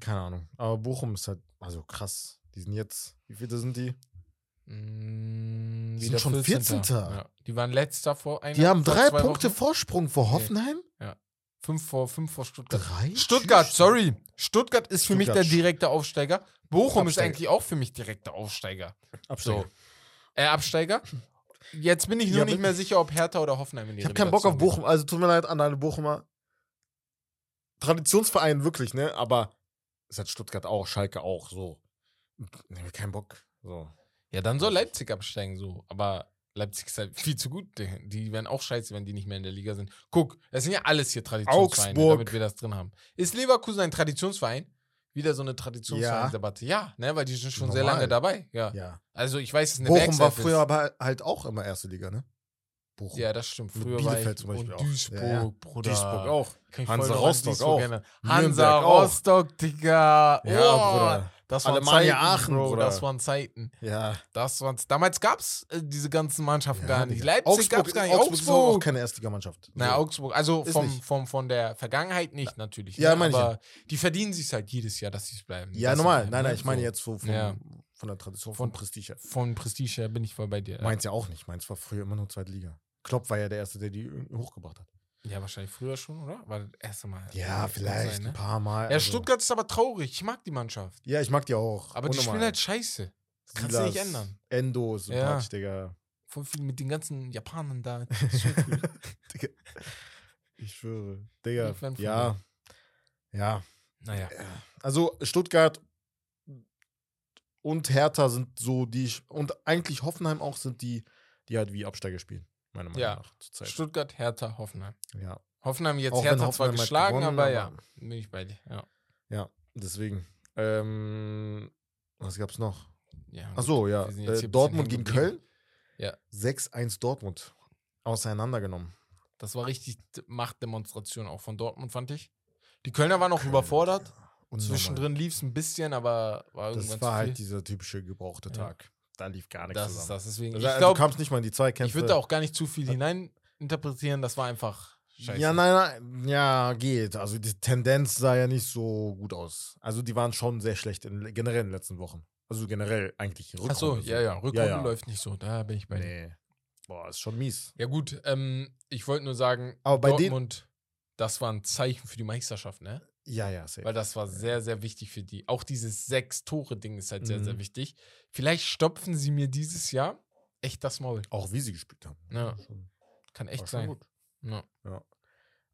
keine Ahnung. Aber Bochum ist halt, also krass. Die sind jetzt, wie viele sind die? Mm, Die sind schon 14. Ja. Die waren letzter vor einer Die haben vor drei Punkte Wochen. Vorsprung vor Hoffenheim? Fünf vor, fünf vor Stuttgart. Drei? Stuttgart, sorry. Stuttgart ist für mich Stuttgart. der direkte Aufsteiger. Bochum ist Absteiger. eigentlich auch für mich direkter Aufsteiger. Absteiger. So. Äh, Absteiger. Jetzt bin ich nur Ja, nicht mehr sicher, ob Hertha oder Hoffenheim in die Ich habe keinen Bock auf Bochum, also tut mir leid an alle Bochumer. Traditionsverein wirklich, ne? Aber es hat Stuttgart auch, Schalke auch, so. Nee, keinen Bock. So. Ja, dann soll Leipzig absteigen, so. Aber Leipzig ist halt viel zu gut. Die, die wären auch scheiße, wenn die nicht mehr in der Liga sind. Guck, das sind ja alles hier Traditionsvereine, Augsburg. damit wir das drin haben. Ist Leverkusen ein Traditionsverein? Wieder so eine Traditionsvereinsdebatte. Ja, ne, weil die sind schon sehr Normal. lange dabei. Ja. Ja. Also ich weiß, es ist eine Bochum war Werkself ist. früher aber halt auch immer erste Liga, ne? Bochum. Ja, das stimmt. Früher war ich zum Beispiel und auch. Duisburg, Ja, ja. Bruder. Duisburg auch. Hansa Rostock auch. Hansa auch. Rostock, Digga. Ja, Oh, Bruder. Das waren Alemannia Zeiten, Aachen, Bro. Bruder. Das waren Zeiten. Ja. Das waren, damals gab es äh, diese ganzen Mannschaften gar nicht. Digga. Leipzig gab es gar nicht. Augsburg, ist auch Augsburg. keine Erstligamannschaft. Na, So. Augsburg. Also vom, vom, von der Vergangenheit nicht, natürlich. Ja, ne? meine ich Aber die verdienen sich halt jedes Jahr, dass sie es bleiben. Ja, Das normal. halt, Nein, ne? nein, ich meine jetzt so von, Ja. von der Tradition, Von- von Prestige. Von Prestige her bin ich voll bei dir. Ja. Meins ja auch nicht. Meins war früher immer nur zweite Liga. Klopp war ja der Erste, der die hochgebracht hat. Ja, wahrscheinlich früher schon, oder? War das erste Mal. Ja, vielleicht sein, ein ne? paar Mal. Ja, also- Stuttgart ist aber traurig. Ich mag die Mannschaft. Ja, ich mag die auch. Aber die Unnormal. spielen halt scheiße. Das kannst du nicht ändern. Endo sympathisch, Digga. Voll viel mit den ganzen Japanern da. Digga. Ich schwöre. Digga. Ich Fan von Ja. Ja. naja. Also Stuttgart und Hertha sind so die und eigentlich Hoffenheim auch sind die, die halt wie Absteiger spielen, meiner Meinung Ja. nach zurzeit. Stuttgart, Hertha, Hoffenheim. Ja. Hoffenheim jetzt Auch Hertha zwar Hoffenheim hat geschlagen, gewonnen, aber aber- ja, bin ich bei dir. Ja. Ja, deswegen. Ähm, was gab's noch? ja Ach so, ja. Äh, Dortmund gegen Köln. Ja. 6-1 Dortmund. Auseinandergenommen. Das war richtig Machtdemonstration auch von Dortmund, fand ich. Die Kölner waren auch Köln, überfordert. Unnormal. Zwischendrin lief es ein bisschen, aber war irgendwann Das war halt dieser typische gebrauchte Ja. Tag. Da lief gar nichts das ist zusammen. das. Deswegen, Also, ich du glaube, kamst nicht mal in die Zweikämpfe. ich würde da auch gar nicht zu viel hinein interpretieren. Das war einfach scheiße. Ja, nein, nein, ja, geht. Also die Tendenz sah ja nicht so gut aus. Also die waren schon sehr schlecht in, generell in den letzten Wochen. Also generell eigentlich Rückrunde. Achso, so. ja, ja. Rückrunde ja. läuft nicht so. Da bin ich bei dir. Nee. Boah, ist schon mies. Ja, gut. Ähm, ich wollte nur sagen, Aber bei Dortmund, das war ein Zeichen für die Meisterschaft, ne? Ja, ja, safe. Weil das war sehr, sehr wichtig für die. Auch dieses Sechs-Tore-Ding ist halt sehr, Mhm. sehr wichtig. Vielleicht stopfen sie mir dieses Jahr echt das Maul. Auch wie sie gespielt haben. Ja. Kann echt sein. gut. Ja.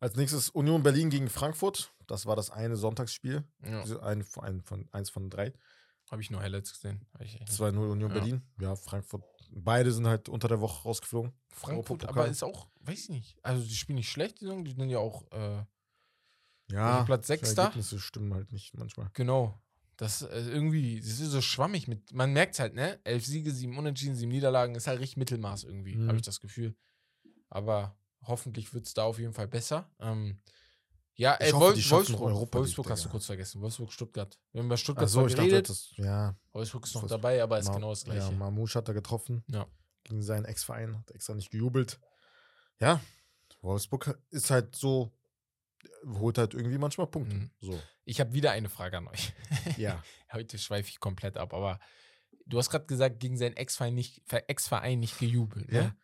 Als nächstes Union Berlin gegen Frankfurt. Das war das eine Sonntagsspiel. Ja. Ein, ein von, eins von drei. Habe ich nur Highlights gesehen. Hab ich echt nicht. 2-0 Union Ja. Berlin. Ja, Frankfurt. Beide sind halt unter der Woche rausgeflogen. Frankfurt, aber ist auch, weiß ich nicht. Also, die spielen nicht schlecht. Die sind ja auch, äh, Ja, Platz die Sechster? Ergebnisse stimmen halt nicht manchmal. genau. Das äh, irgendwie, das ist so schwammig mit. Man merkt halt, ne? Elf Siege, sieben Unentschieden, sieben Niederlagen, ist halt richtig Mittelmaß irgendwie, Mhm. habe ich das Gefühl. Aber hoffentlich wird es da auf jeden Fall besser. Ähm, ja, äh, hoffe, Wol die schaffen Wolfsburg, Europa Wolfsburg hast du kurz vergessen. Wolfsburg, Stuttgart. Wir haben über Stuttgart Achso, zwar ich dachte, geredet. das, ja. Wolfsburg ist noch Was- dabei, aber ist Ma- genau das Ja, gleiche. Mamouche hat er getroffen. Ja. Gegen seinen Ex-Verein. Hat extra nicht gejubelt. Ja, Wolfsburg ist halt so, holt halt irgendwie manchmal Punkte. Mhm. So, Ich habe wieder eine Frage an euch. ja. Heute schweife ich komplett ab, aber du hast gerade gesagt, gegen seinen Ex-Verein nicht, Ex-Verein nicht gejubelt. Ja. Ne?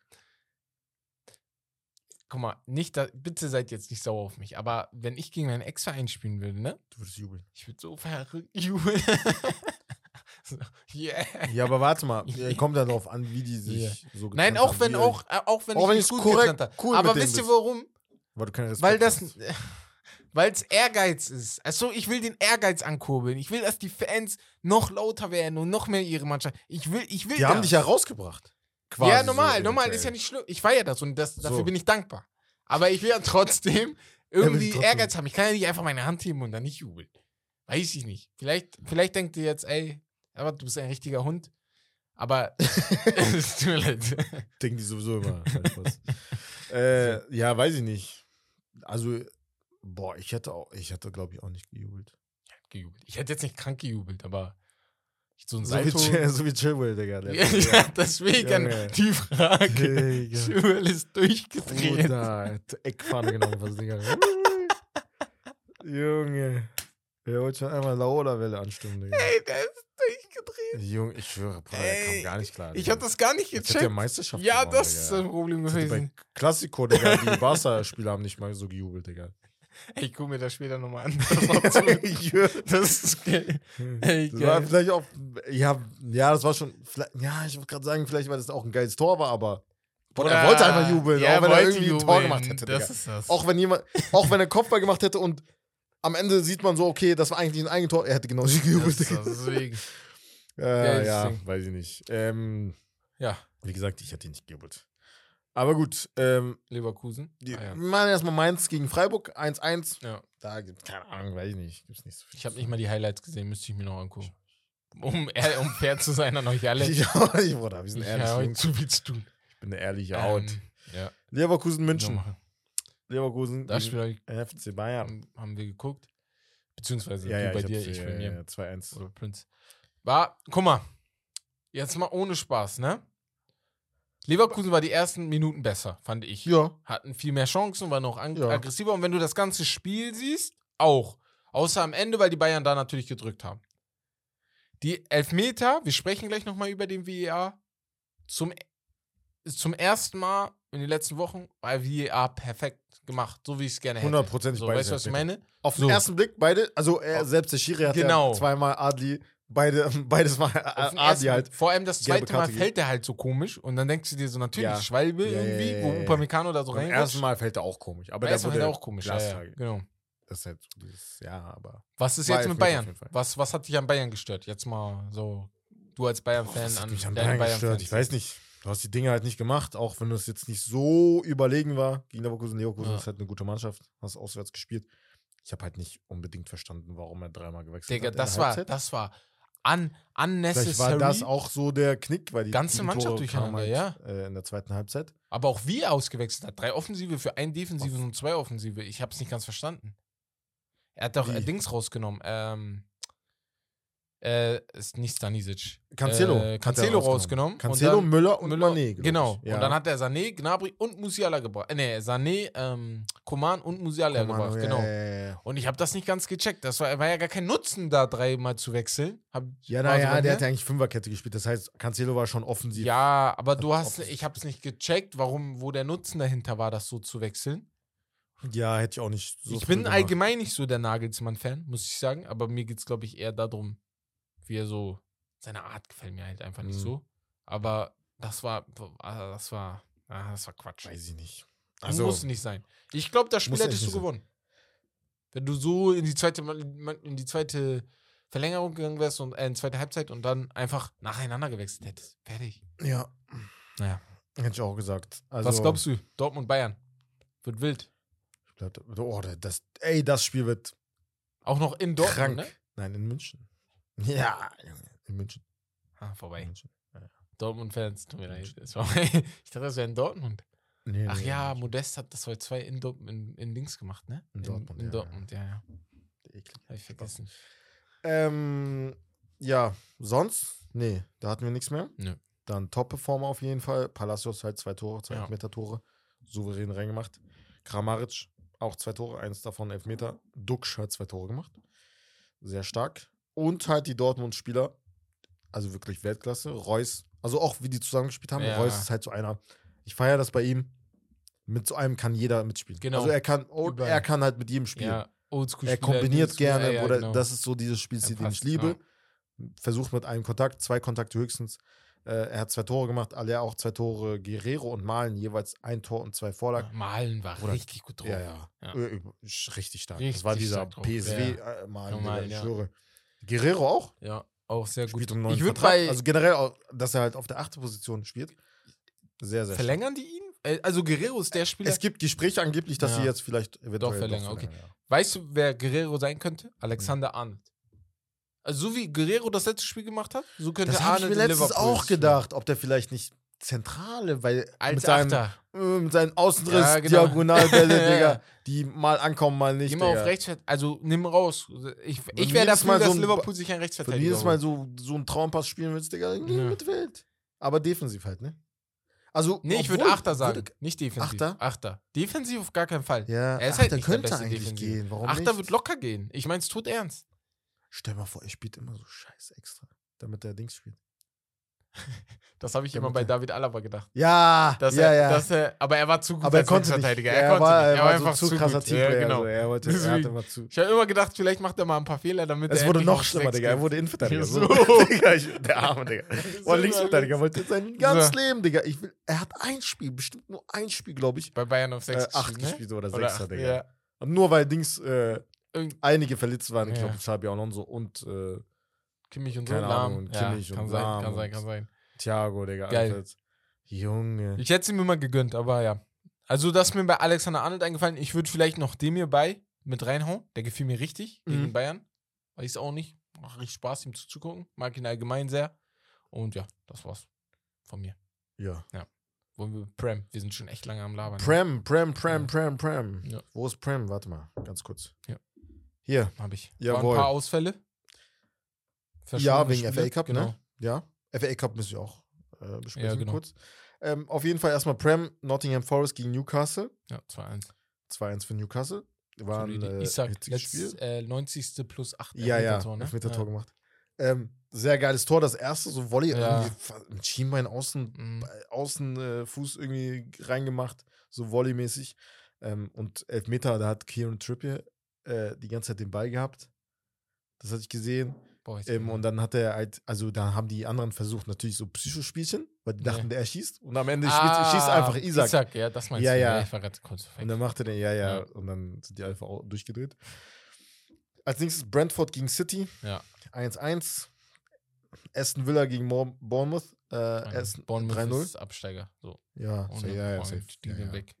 Guck mal, nicht da, bitte seid jetzt nicht sauer auf mich, aber wenn ich gegen meinen Ex-Verein spielen würde, ne? Du würdest jubeln. Ich würde so verrückt jubeln. so, yeah. Ja, aber warte mal. ja, Kommt ja darauf an, wie die sich Ja. so Nein, auch wenn auch, äh, auch wenn Auch ich wenn ich's gut korrekt- cool aber wisst ihr warum? Weil du keinen Respekt Weil das, hast. weil es Ehrgeiz ist. Also ich will den Ehrgeiz ankurbeln. Ich will, dass die Fans noch lauter werden und noch mehr ihre Mannschaft. Ich will, ich will Die haben das. dich ja rausgebracht. Quasi ja, normal, so normal ist ja nicht schlimm. Ich feiere das und das, dafür So. bin ich dankbar. Aber ich will ja trotzdem irgendwie trotzdem- Ehrgeiz haben. Ich kann ja nicht einfach meine Hand heben und dann nicht jubeln. Weiß ich nicht. Vielleicht, vielleicht denkt ihr jetzt, ey, aber du bist ein richtiger Hund. Aber es tut mir leid. Denken die sowieso immer. Äh, ja, weiß ich nicht. Also, boah, ich hätte auch, ich hätte, glaube ich, auch nicht gejubelt. gejubelt. Ich hätte jetzt nicht krank gejubelt, aber so ein So wie, Salto. Chill, so wie Chillwell, Digga. der- ja, deswegen Junge. die Frage. Digga. Schwül ist durchgedreht. Bruder, hat Eckfahne genommen, was Digga. Junge. Der wollte schon einmal Laola-Welle anstimmen, Digga. Ey, der ist durchgedreht. Junge, ich schwöre, Bruder, der kam Ey, gar nicht klar. Ich Digga. hab das gar nicht hat der gecheckt. Meisterschaft Ja, gewonnen, das ist Digga. das Problem Das hätte gewesen. Bei Klassiko, Digga, die Barca-Spieler haben nicht mal so gejubelt, Digga. Ey, ich guck mir das später nochmal an. Das, das ist geil. Ey, Das war geil. vielleicht auch, ja, ja, das war schon, ja, ich wollte gerade sagen, vielleicht, weil das auch ein geiles Tor war, aber Boah, er wollte einfach jubeln, Ja, auch wenn er irgendwie ein Tor jubeln. gemacht hätte. Das Digga. ist das. Auch wenn jemand, auch wenn er Kopfball gemacht hätte und am Ende sieht man so, okay, das war eigentlich ein Eigentor, er hätte genauso das gejubelt. Deswegen. Äh, ja, Ding. weiß ich nicht. Ähm, Ja, wie gesagt, ich hätte ihn nicht gejubelt. Aber gut, ähm, Leverkusen. die, Ah, ja. wir machen erstmal Mainz gegen Freiburg, 1-1. Ja. Da gibt keine Ahnung, weiß ich nicht. Gibt's nicht so viel. Ich habe nicht mal die Highlights gesehen, müsste ich mir noch angucken. Um, um fair zu sein an euch alle. Ich Bruder. Wir sind Ich ehrlich. habe Jungs. zu viel zu tun. Ich bin eine ehrliche Haut. Ähm, ja, Leverkusen, München. Leverkusen, Das Spiel FC Bayern. haben wir geguckt. Beziehungsweise Ja, ja, bei dir, ich bei ja, mir. ja, 2-1. Oder Prinz. War, guck mal, jetzt mal ohne Spaß, ne? Leverkusen war die ersten Minuten besser, fand ich. Ja. Hatten viel mehr Chancen, war noch ang- Ja. aggressiver. Und wenn du das ganze Spiel siehst, auch. Außer am Ende, weil die Bayern da natürlich gedrückt haben. Die Elfmeter, wir sprechen gleich nochmal über den VAR. Zum, zum ersten Mal in den letzten Wochen war VAR perfekt gemacht, so wie ich es gerne hätte. Hundertprozentig So, beides weißt du, was ich meine? Auf den So. ersten Blick beide, also er, Auf- selbst der Schiri hat Genau. ja zweimal Adli, beide, beides mal den Adli ersten- halt. Vor allem das zweite Mal fällt der halt so komisch und dann denkst du dir so, natürlich, Ja. Schwalbe Ja, irgendwie, ja, ja, wo. Upamecano da so Beim reinrutscht. ersten Mal fällt er auch komisch. Aber der wurde er auch komisch. Ja, ja, genau. Das ist halt dieses, ja, aber. Was ist jetzt mit Bayern? Was, was hat dich an Bayern gestört? Jetzt mal so, du als Bayern-Fan das an mich an deine Bayern. Ich weiß nicht. Du hast die Dinge halt nicht gemacht, auch wenn es jetzt nicht so überlegen war gegen Leverkusen. Leverkusen Ja. ist halt eine gute Mannschaft, hast auswärts gespielt. Ich habe halt nicht unbedingt verstanden, warum er dreimal gewechselt Digga, hat. in das war, das war un Vielleicht unnecessary. war das auch so der Knick, weil die Ganze Gegentore Mannschaft kamen durcheinander, halt, äh, in der zweiten Halbzeit. aber auch wie er ausgewechselt hat. Drei Offensive für ein Defensive und zwei Offensive. Ich hab's nicht ganz verstanden. Er hat doch Wie? Dings rausgenommen. Ähm, äh, ist nicht Stanisic. Cancelo. Äh, Cancelo rausgenommen. Cancelo, und dann Müller und Müller- Mané. Genau. Ja. Und dann hat er Sané, Gnabry und Musiala gebracht. Äh, nee, Sané, ähm, Coman und Musiala Coman, gebracht. ja, Genau. Ja. Und ich habe das nicht ganz gecheckt. Das war, war ja gar kein Nutzen, da dreimal zu wechseln. Hab, Ja, so naja, bei der hat ja eigentlich Fünferkette gespielt. Das heißt, Cancelo war schon offensiv. Ja, aber du Hat hast, offensiv- ich habe es nicht gecheckt, warum, wo der Nutzen dahinter war, das so zu wechseln. Ja, hätte ich auch nicht so ich bin gemacht. allgemein nicht so der Nagelsmann-Fan, muss ich sagen, aber mir geht es, glaube ich, eher darum, wie er so, seine Art gefällt mir halt einfach nicht Mhm. so. Aber das war, ah, das war, ah, das war Quatsch. Weiß ich nicht. Also, muss nicht sein. Ich glaube, das Spiel hättest du sein. gewonnen. Wenn du so in die zweite, in die zweite Verlängerung gegangen wärst und äh, in die zweite Halbzeit und dann einfach nacheinander gewechselt hättest. Fertig. Ja, Naja. hätte ich auch gesagt. Also, Was glaubst du? Dortmund Bayern. Wird wild. Ich glaub, oh, das, ey, das Spiel wird Auch noch in Dortmund, krank. ne? Nein, in München. Ja, in München. Ah, In vorbei. München. Dortmund-Fans, tut mir leid. Ich dachte, das wäre in Dortmund. Nee, Ach nee, ja. Modest hat das heute zwei in, in, in Dings gemacht, ne? In Dortmund, In, ja, Dortmund, ja, ja. Eklig. Hab ich vergessen. Ähm, ja, sonst? Nee, da hatten wir nichts mehr. Nö. Dann Top-Performer auf jeden Fall. Palacios halt zwei Tore, zwei Ja. Elfmeter-Tore. Souverän reingemacht. Kramaric auch zwei Tore, eins davon Elfmeter. Duxch hat zwei Tore gemacht. Sehr stark. Und halt die Dortmund-Spieler, also wirklich Weltklasse. Reus, also auch wie die zusammengespielt haben. Ja. Reus ist halt so einer. Ich feiere das bei ihm. Mit so einem kann jeder mitspielen. Genau. Also er kann, oh, Überall. er kann halt mit jedem spielen. Ja, Er kombiniert gerne, ja, ja, oder genau. das ist so dieses Spielstil, Er den ich liebe. Versucht mit einem Kontakt, zwei Kontakte höchstens. Äh, er hat zwei Tore gemacht, alle auch zwei Tore. Guerrero und Malen jeweils ein Tor und zwei Vorlagen. Malen war Oder- richtig gut drauf. Ja, ja. Ja. Richtig stark. das Richtig war dieser stark drauf, PSW ja. äh, Malen, Ja, ich ja. schwöre. Guerrero auch? Ja, auch sehr gut. Spielt um neuen Ich würde bei. Also generell, auch, dass er halt auf der achten Position spielt. Sehr, sehr stark. verlängern die ihn? Äh, Also Guerrero ist der Spieler. Es gibt Gespräche angeblich, dass Ja. sie jetzt vielleicht eventuell verlängern, okay. ja. Weißt du, wer Guerrero sein könnte? Alexander Arnold. Also so wie Guerrero das letzte Spiel gemacht hat, so könnte Das habe ich Arnold mir letztens Liverpool auch gedacht, ob der vielleicht nicht Zentrale, weil Als mit seinem, Achter. äh, mit seinen Außenriss, Ja, genau. Diagonalbälle, Ja, Digga, die mal ankommen, mal nicht. Mal auf. Rechtsvert also nimm raus. Ich, ich Wenn wäre dafür, Mal so dass ein Liverpool sich Wenn du Rechtsverteidiger jedes Mal so, so einen Traumpass spielen willst, Digga, irgendwie Ja. Mittelfeld. Aber defensiv halt, ne? Also, Nee, ich würde Achter sagen, würde- nicht defensiv. Achter? Achter. Defensiv auf gar keinen Fall. Ja, Er ist Achter halt nicht der könnte beste eigentlich Defensiv. gehen. Warum Achter nicht? wird locker gehen. Ich meine, es tut ernst. Stell mal vor, er spielt immer so scheiße extra, damit er Dings spielt. Das habe ich Der immer bei. David Alaba gedacht. Ja, Dass ja, er, ja. Dass er, aber er war zu gut aber er konnte nicht. Rechtsverteidiger. Er, Er, konnte war, nicht. er Er war, einfach so zu zu krasser gut. Teamplayer. Ja, genau. so. Er, wollte, er Deswegen. hatte immer zu. Ich habe immer gedacht, vielleicht macht er mal ein paar Fehler, damit Es er wurde endlich noch schlimmer, Digga. Er wurde Innenverteidiger. So. Der Arme, Digga. Boah, Linksverteidiger wollte sein ganzes So. Leben, Digga. Ich will, er hat ein Spiel, bestimmt nur ein Spiel, glaube ich. Bei Bayern auf Äh, 6 acht gespielt oder Oder sechster, acht, Digga. ja. Und nur weil Dings äh, einige verletzt waren, ich glaube, Xabi Alonso und äh, Kimmich und so, Keine Lahm. Ahnung, ja, Kimmich und kann sein, Lahm kann sein, kann sein. Thiago, Digga. Geil. Alter. Junge. Ich hätte es ihm immer gegönnt, aber ja. Also, das ist mir bei Alexander Arnold eingefallen. Ich würde vielleicht noch dem hier bei mit reinhauen. Der gefiel mir richtig gegen Mhm. Bayern. Weiß auch nicht. Macht richtig Spaß, ihm zuzugucken. Mag ihn allgemein sehr. Und ja, das war's von mir. Ja. Wollen wir Prem? Wir sind schon echt lange am Labern. Prem, Prem, Prem, Ja. Prem, Prem. Ja. Wo ist Prem? Warte mal, ganz kurz. Ja. Hier. Habe ich. Jawohl. Waren ein paar Ausfälle. Ja, wegen Spiele. FA Cup, genau. ne? Ja. FA Cup müssen wir auch äh, besprechen Ja, genau. kurz. Ähm, auf jeden Fall erstmal Prem, Nottingham Forest gegen Newcastle. Ja, 2-1. 2-1 für Newcastle. Solide. äh, Isaac, hitziges Spiel. letzt, äh, 90. plus 8 Ja, ja, Tor, ne? Elfmeter-Tor gemacht. Ähm, sehr geiles Tor, das erste, so Volley, Ja. irgendwie mit Schienbein außen, Mhm. äh, außen äh, Fuß irgendwie reingemacht, so Volley-mäßig. Ähm, und Elfmeter, da hat Kieran Trippier äh, die ganze Zeit den Ball gehabt. Das hatte ich gesehen. Boah, jetzt Ähm, und dann hat er halt, also da haben die anderen versucht, natürlich so Psychospielchen, weil die Ja. dachten, der schießt. Und am Ende spielt, schießt einfach Isaac. Ah, Isaac, ja, das meinst Ja, du. ja. Ich war gerade kurz Und dann machte der, ja, ja, Ja. Und dann sind die einfach auch durchgedreht. Als nächstes Brentford gegen City. Ja. 1-1. Aston Villa gegen Bournemouth. Äh, Aston Bournemouth 3-0. ist Absteiger. So, Ja, ohne so, ja, ja, safe. Die Ja, sind ja. weg.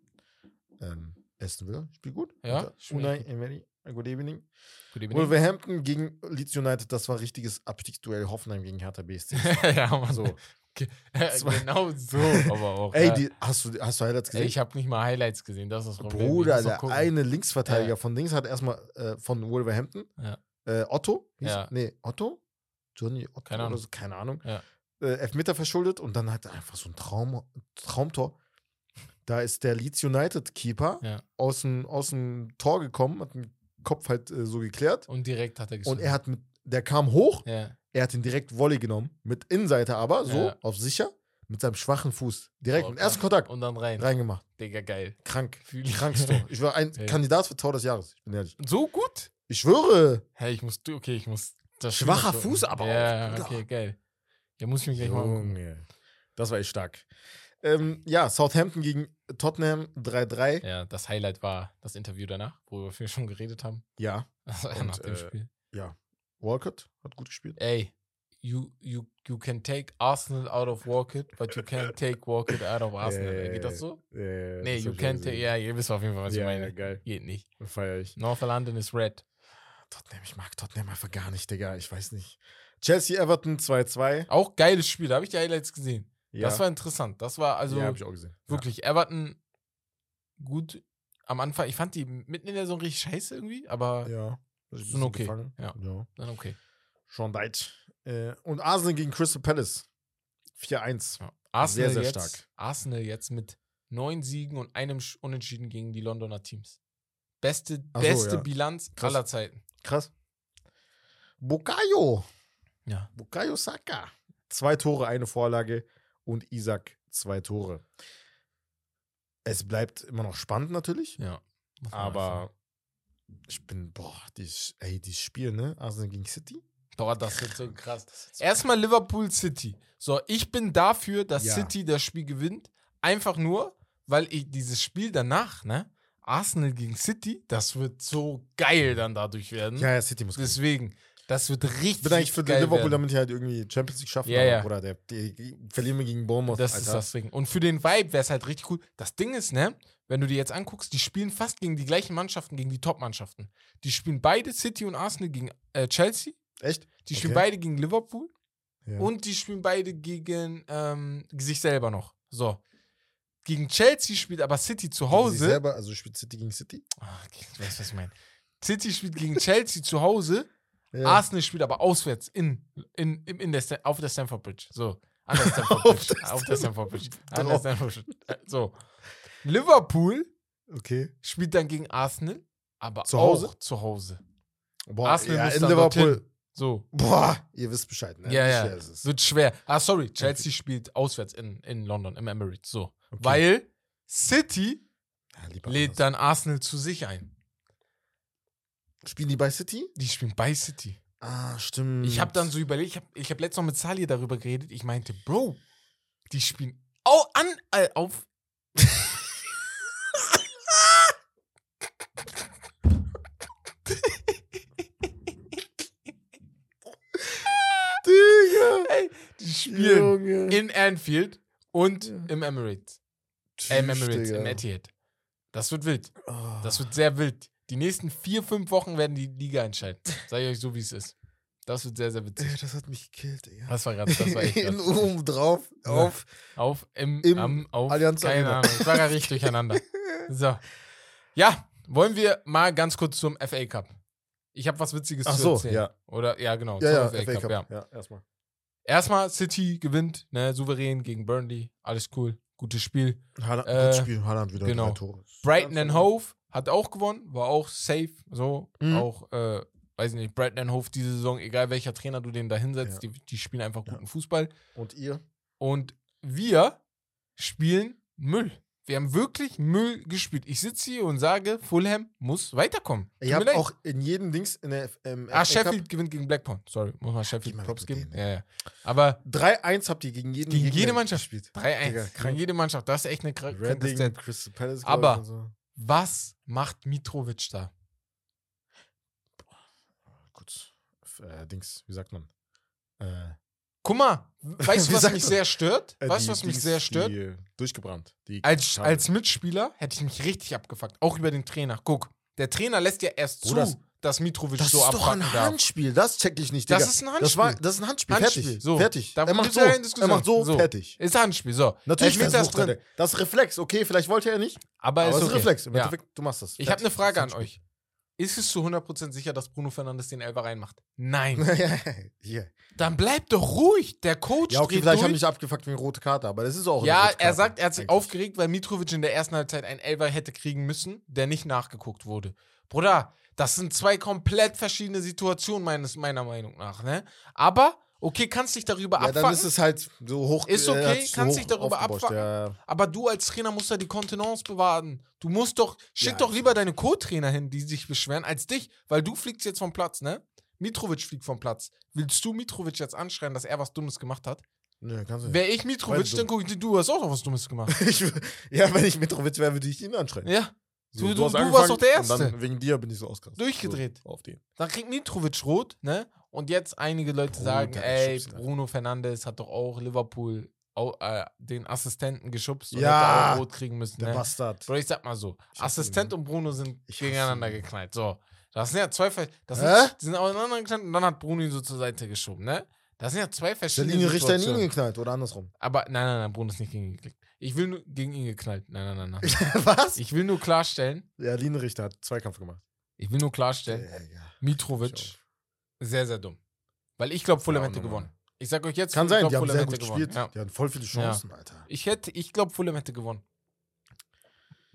Ähm, Aston Villa spielt gut. Ja, Unai Emery. Good evening. Good evening. Wolverhampton gegen Leeds United. Das war ein richtiges Abstiegsduell. Hoffenheim gegen Hertha BSC. ja, Mann. So. Genau so, aber auch. Ey, die, hast, du, hast du Highlights Ey, gesehen? ich habe nicht mal Highlights gesehen, das ist das Problem. Bruder, der gucken. eine Linksverteidiger Ja. von Dings hat erstmal äh, von Wolverhampton, Ja. äh, Otto, hieß, Ja. nee, Otto? Johnny Otto Keine Ahnung. so, keine Ahnung. Ja. Äh, Elfmeter verschuldet und dann hat er einfach so ein Traum, Traumtor. Da ist der Leeds United Keeper aus, dem, aus dem Tor gekommen, hat den Kopf halt äh, so geklärt Und direkt hat er und geschossen. er hat mit, der kam hoch, Ja. er hat ihn direkt Volley genommen, mit Innenseite aber, so, Ja. auf sicher, mit seinem schwachen Fuß. Direkt Oh, im ersten. Kontakt Und dann rein. reingemacht. Digga, geil. Krank. Krankes Tor. Ich war ein Ey. Kandidat für Tor des Jahres, ich bin ehrlich. So gut? Ich schwöre. Hey, ich muss, okay, ich muss Schwacher. Fuß aber auch, Ja, okay, geil. Ja, muss ich mir gleich mal angucken. Junge. Das war echt stark. Ähm, ja, Southampton gegen Tottenham 3-3. Ja, das Highlight war das Interview danach, worüber wir schon geredet haben. Ja. Also Und, nach dem äh, Spiel. ja. Walcott hat gut gespielt. Ey, you, you, you can take Arsenal out of Walcott, but you can't take Walcott out of Arsenal. Äh, Geht das so? Äh, Nee, das you can't take, ja, ihr wisst auf jeden Fall, was ich meine. geil. Geht nicht. Feier ich. North London ist red. Tottenham, ich mag Tottenham einfach gar nicht, Digga. Ich weiß nicht. Chelsea Everton 2-2. Auch geiles Spiel, da habe ich die Highlights gesehen. Ja, Das war interessant. Das war also ja, hab ich auch gesehen. wirklich Everton gut am Anfang. Ich fand die mitten in der Saison richtig scheiße irgendwie, aber Ja. ja. Das ist ein Sind okay. gefangen. Ja. ja. dann okay. Sean Dyche. Äh, und Arsenal gegen Crystal Palace. 4-1. Ja. Arsenal sehr jetzt, stark. Arsenal jetzt mit neun Siegen und einem Sch- Unentschieden gegen die Londoner Teams. Beste, so, beste ja. Bilanz Krass. aller Zeiten. Krass. Bukayo. Ja. Bukayo Saka. Zwei Tore, eine Vorlage und Isaac zwei Tore. Es bleibt immer noch spannend natürlich, Ja. aber ich bin, boah, dieses, ey, dieses Spiel, ne? Arsenal gegen City. Boah, das wird so krass. Erstmal Liverpool City. So, ich bin dafür, dass Ja. City das Spiel gewinnt. Einfach nur, weil ich dieses Spiel danach, ne? Arsenal gegen City, das wird so geil dann dadurch werden. Ja, ja, City muss gewinnen. Deswegen, das wird richtig. Ich bin eigentlich für geil Liverpool, werden. damit die halt irgendwie Champions League schaffen. Ja, ja. Bruder, der, die, die verlieren wir gegen Bournemouth. Das ist das Ding. Und für den Vibe wäre es halt richtig cool. Das Ding ist, ne, wenn du dir jetzt anguckst, die spielen fast gegen die gleichen Mannschaften, gegen die Top-Mannschaften. Die spielen beide City und Arsenal gegen äh, Chelsea. Echt? Die spielen Okay. beide gegen Liverpool. Ja. Und die spielen beide gegen ähm, sich selber noch. So. Gegen Chelsea spielt aber City zu Gegen sich Hause. Selber, also spielt City gegen City. Okay, ich weiß, was ich meine. City spielt gegen Chelsea zu Hause. Ja. Arsenal spielt aber auswärts in, in, in, in der, auf der Stamford Bridge. So. An der Stamford Auf Bridge. der auf der Stamford Bridge. An der. Stamford Bridge. Äh, So. Liverpool Okay. spielt dann gegen Arsenal, aber Zu Hause? auch zu Hause. Boah, Arsenal ja, muss in dann Liverpool. dorthin. So. Boah, ihr wisst Bescheid, ne? Ja, ja. Wird schwer. Ah, sorry. Chelsea spielt auswärts in, in London, im Emirates. So. Okay. Weil City Ja, lädt anders. dann Arsenal zu sich ein. Spielen die bei City? Die spielen bei City. Ah, stimmt. Ich habe dann so überlegt, ich habe ich hab letztens noch mit Sali darüber geredet. Ich meinte, Bro, die spielen au, an, äh, auf. Digga! Ey, die spielen Junge. in Anfield und Ja. im Emirates. Äh, im Tschüss, Emirates, Digga. im Etihad. Das wird wild. Oh. Das wird sehr wild. Die nächsten vier, fünf Wochen werden die Liga entscheiden. Sag ich euch so, wie es ist. Das wird sehr, sehr Ey, witzig. das hat mich gekillt, Digga. Das war gerade, das war echt In oben drauf, Ja. auf. Auf, im, Im am, auf, Allianz keine. Ahnung. Ich war gerade richtig durcheinander. So. Ja, wollen wir mal ganz kurz zum FA Cup. Ich habe was Witziges Ach zu so, erzählen. ja. Oder, ja, genau. Ja, zum ja, FA Cup. ja. Ja, erstmal. Erstmal City gewinnt, ne, souverän gegen Burnley. Alles cool. Gutes Spiel. Haaland, Äh, gutes Spiel, Haaland wieder genau. Brighton Ja, and Hove hat auch gewonnen, war auch safe. So, Mhm. auch, äh, weiß ich nicht, Hove diese Saison, egal welcher Trainer du den da hinsetzt, Ja. die, die spielen einfach Ja. guten Fußball. Und ihr? Und wir spielen Müll. Wir haben wirklich Müll gespielt. Ich sitze hier und sage, Fulham muss weiterkommen. Habt leid. auch in jedem Dings in der ähm, Ah, Sheffield gewinnt gegen Blackburn. Sorry, muss man Sheffield Geh Props geben. Ja, ja. Aber 3-1 habt ihr gegen jeden Gegen jede Mannschaft. gespielt. 3-1 Digga, gegen jede Mannschaft. Das ist echt eine Stat. Crystal Palace. Aber- ich, so. Was macht Mitrovic da? Kurz. Äh, Dings, wie sagt man? Äh, Guck mal, weißt du, was mich sehr stört? äh, weißt die du, was mich Dings, sehr stört? Die, äh, durchgebrannt. Die Als, als Mitspieler hätte ich mich richtig abgefuckt. Auch über den Trainer. Guck, der Trainer lässt ja erst Bruder, zu, dass Mitrovic das so ist doch ein darf. Handspiel, das check ich nicht, Das Digga. ist ein Das, Handspiel. war, das ist ein Handspiel, Handspiel, fertig. so. Fertig. Da er macht so, er macht so, So. fertig. Ist Handspiel, so. Natürlich ist er. drin. Das ist Reflex, okay, vielleicht wollte er nicht, Aber, aber ist es ist okay. Reflex. Im Ja. Endeffekt, du machst das. Ich habe eine. Frage Das an euch. Ist es zu 100% sicher, dass Bruno Fernandes den Elfer reinmacht? Nein. Hier. Dann bleibt doch ruhig. Der Coach Ja, okay, vielleicht haben durch. mich abgefuckt wegen rote Karte, aber das ist auch Ja, er sagt, er hat sich eigentlich. aufgeregt, weil Mitrovic in der ersten Halbzeit einen Elfer hätte kriegen müssen, der nicht nachgeguckt wurde. Bruder, das sind zwei komplett verschiedene Situationen, meines, meiner Meinung nach, ne? Aber, okay, kannst dich darüber Ja, dann ist es halt so hoch. Ist äh, okay, kannst dich darüber abfangen. Ja. Aber du als Trainer musst da die Kontenance bewahren. Du musst doch, schick Ja, doch lieber deine Co-Trainer hin, die sich beschweren, als dich, weil du fliegst jetzt vom Platz, ne? Mitrovic fliegt vom Platz. Willst du Mitrovic jetzt anschreien, dass er was Dummes gemacht hat? Nö, kannst du nicht. Wäre ich Mitrovic, dann gucke ich dir, du hast auch noch was Dummes gemacht. Ich, ja, wenn ich Mitrovic wäre, würde ich ihn anschreien. ja. Du- du- du angefangen warst doch der Und dann Erste. wegen dir bin ich so ausgerastet. Durchgedreht. So, auf den. Dann kriegt Mitrovic rot, ne? Und jetzt einige Leute Bruder, sagen, der ey, Bruno Fernandes hat doch auch Liverpool au- äh, den Assistenten geschubst und Ja, hätte auch rot kriegen müssen. Der Ne? Bastard. Bro, ich sag mal so, Ich Assistent ihn. und Bruno sind gegeneinander ihn. geknallt. So, das sind ja zwei, das Hä? sind, die sind aufeinander geknallt und dann hat Bruno ihn so zur Seite geschoben, ne? Das sind ja zwei Der verschiedene Linienrichter in ihn geknallt oder andersrum. Aber nein, nein, nein, Bruno ist nicht gegen ihn geklickt. Ich will nur gegen ihn geknallt. Nein, nein, nein, nein. Was? Ich will nur klarstellen, Der Linienrichter hat Zweikampf gemacht. ich will nur klarstellen, Digga. Mitrovic, Ich sehr, sehr dumm. Weil ich glaube, Fulham Ja, hätte gewonnen. Ich sag euch jetzt, Kann ich sein, glaub, die haben Fulham sehr hätte gut gewonnen. gespielt. Ja. Die hatten voll viele Chancen, Alter. Ich hätte, ich glaube, Fulham hätte gewonnen.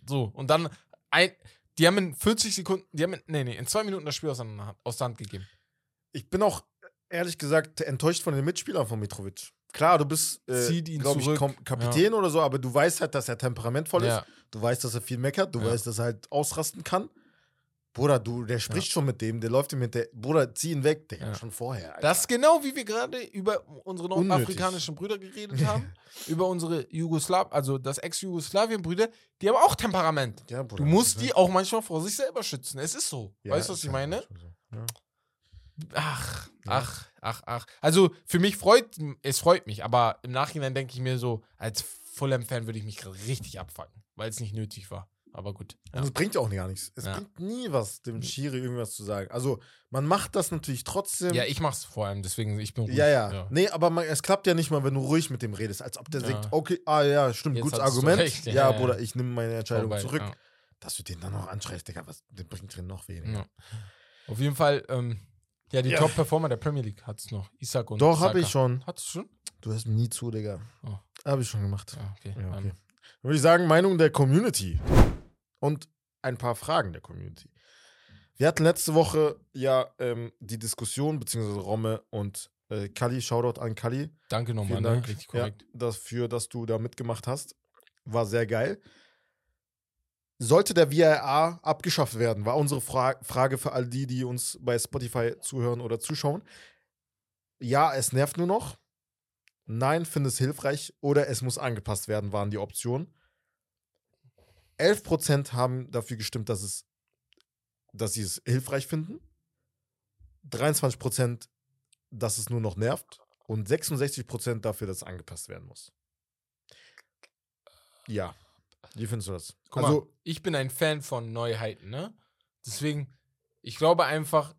So, und dann, ein, die haben in 40 Sekunden, die haben in, nee, nee, in zwei Minuten das Spiel aus der Hand gegeben. Ich bin auch ehrlich gesagt enttäuscht von den Mitspielern von Mitrovic. Klar, du bist, äh, glaube ich. Kom- Kapitän oder so, aber du weißt halt, dass er temperamentvoll ist. Ja. Du weißt, dass er viel meckert. Du Ja. weißt, dass er halt ausrasten kann. Bruder, du, der spricht schon mit dem, der läuft ihm mit der. Bruder, zieh ihn weg, Digga, Ja. schon vorher. Alter. Das ist genau wie wir gerade über unsere nordafrikanischen Brüder geredet haben. über unsere Jugoslaw, also das Ex-Jugoslawien-Brüder, die haben auch Temperament. ja, Bruder, Du musst die ist- auch manchmal vor sich selber schützen. Es ist so. Ja, weißt du, was ist ich halt meine? so. Ja. Ach, Ja. ach, ach, ach. Also für mich freut, es freut mich, aber im Nachhinein denke ich mir so, als Fulham-Fan würde ich mich gerade richtig abfacken, weil es nicht nötig war. Aber gut. Ja. Und es bringt ja auch gar nichts. Es Ja. bringt nie was, dem Schiri irgendwas zu sagen. Also, man macht das natürlich trotzdem. ja, ich mach's vor allem, deswegen ich bin ruhig. Ja, ja. Nee, aber man, es klappt ja nicht mal, wenn du ruhig mit dem redest, als ob der Ja. sagt, okay, ah ja, stimmt, Jetzt gutes Argument. recht, Ja, ja, ja. Bruder, ich nehme meine Entscheidung Vorbei, zurück. ja. Dass du den dann noch anschreist, Digga, was, den bringt drin noch weniger. Ja. Auf jeden Fall, ähm, ja, die Ja. Top-Performer der Premier League hat's noch. Isaac und Doch, hab Saka. ich schon. Hattest du schon? Du hörst mir nie zu, Digga. Oh. Hab ich schon gemacht. Ja, okay. Ja, okay. Würde ich sagen, Meinung der Community. Und ein paar Fragen der Community. Wir hatten letzte Woche ja ähm, die Diskussion, beziehungsweise Romme und äh, Kali, Shoutout an Kali. Danke nochmal, Vielen ne? Dank Richtig ja, korrekt. dafür, dass du da mitgemacht hast. War sehr geil. Sollte der VAR abgeschafft werden, war unsere Fra Frage für all die, die uns bei Spotify zuhören oder zuschauen. Ja, es nervt nur noch. Nein, finde es hilfreich. Oder es muss angepasst werden, waren die Optionen. 11% haben dafür gestimmt, dass, es, dass sie es hilfreich finden. 23%, dass es nur noch nervt. Und 66% dafür, dass es angepasst werden muss. Ja. Wie findest du das? Guck also, mal, ich bin ein Fan von Neuheiten, ne? Deswegen, ich glaube einfach,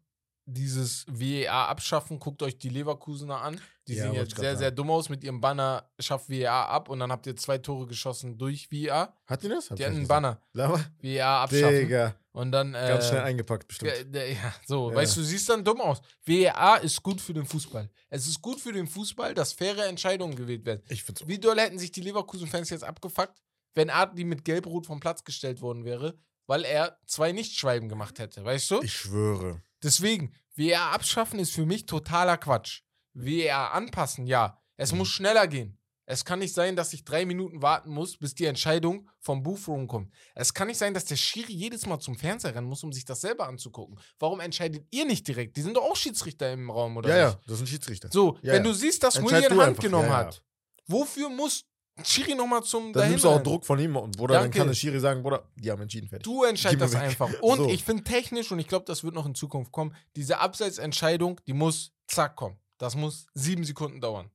dieses VAR abschaffen, guckt euch die Leverkusener an. Die Ja, sehen jetzt sehr, sagen. sehr dumm aus mit ihrem Banner, schafft VAR ab und dann habt ihr zwei Tore geschossen durch VAR. hat die das? Hab Die hatten einen. Banner, Lava? VAR abschaffen. Digga. Und dann. Äh, Ganz schnell eingepackt, bestimmt. Ja, so, Ja. weißt du, siehst dann dumm aus. VAR ist gut für den Fußball. Es ist gut für den Fußball, dass faire Entscheidungen gewählt werden. Ich find's Wie doll hätten sich die Leverkusen-Fans jetzt abgefuckt, wenn Adli mit Gelb-Rot vom Platz gestellt worden wäre, weil er zwei Nichtschweiben gemacht hätte, weißt du? Ich schwöre. Deswegen, VAR abschaffen ist für mich totaler Quatsch. VAR anpassen, ja. Es muss schneller gehen. Es kann nicht sein, dass ich drei Minuten warten muss, bis die Entscheidung vom Boothroom kommt. Es kann nicht sein, dass der Schiri jedes Mal zum Fernseher rennen muss, um sich das selber anzugucken. Warum entscheidet ihr nicht direkt? Die sind doch auch Schiedsrichter im Raum, oder ja, nicht? ja, das sind Schiedsrichter. So, Ja, wenn ja. du siehst, dass Entscheid William du Hand einfach. genommen ja. hat, wofür muss Schiri nochmal zum Dann nimmst du auch? Druck von ihm und Bruder, dann kann der Schiri sagen, Bruder, die haben entschieden, fertig. Du entscheidest das weg. einfach. Und So. ich finde technisch, und ich glaube, das wird noch in Zukunft kommen, diese Abseitsentscheidung, die muss zack kommen. Das muss sieben Sekunden dauern.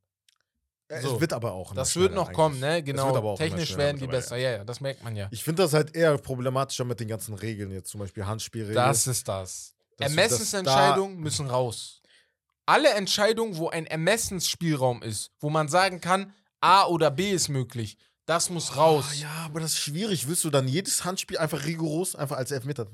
Äh, so. Es wird aber auch Das wird noch kommen, eigentlich. ne? Genau. wird aber auch immer technisch werden die besser. Ja, ja, das merkt man ja. Ich finde das halt eher problematischer mit den ganzen Regeln, jetzt zum Beispiel Handspielregeln. Das ist das. Ermessensentscheidungen müssen raus. Alle Entscheidungen, wo ein Ermessensspielraum ist, wo man sagen kann, A oder B ist möglich, das muss raus. Ah, ja, aber das ist schwierig. Willst du dann jedes Handspiel einfach rigoros einfach als Elfmeter?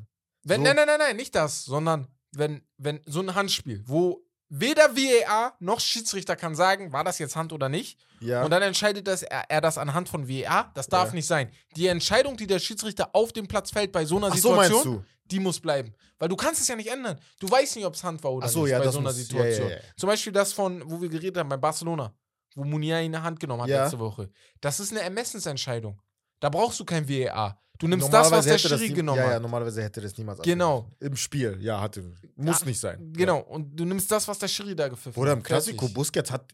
Wenn, So. Nein, nein, nein, nein, nicht das, sondern wenn, wenn so ein Handspiel, wo weder VAR noch Schiedsrichter kann sagen, war das jetzt Hand oder nicht, Ja. und dann entscheidet das, er, er das anhand von VAR, das darf Ja. nicht sein. Die Entscheidung, die der Schiedsrichter auf dem Platz fällt bei so einer Ach so Situation, du? die muss bleiben. Weil du kannst es ja nicht ändern. Du weißt nicht, ob es Hand war oder so, nicht ja, bei so einer muss- Situation. Zum Beispiel das von, wo wir geredet haben, bei Barcelona, wo Munier ihn in die Hand genommen hat Ja. letzte Woche. Das ist eine Ermessensentscheidung. Da brauchst du kein VAR. Du nimmst das, was der Schiri nie- genommen Ja, ja, hat. normalerweise hätte das niemals Genau. abgemacht. Im Spiel, ja, hatte. Muss Ja, nicht sein. Genau. Und du nimmst das, was der Schiri da gepfiffen Ja. Oder im hat. Klassiko. Busquets hat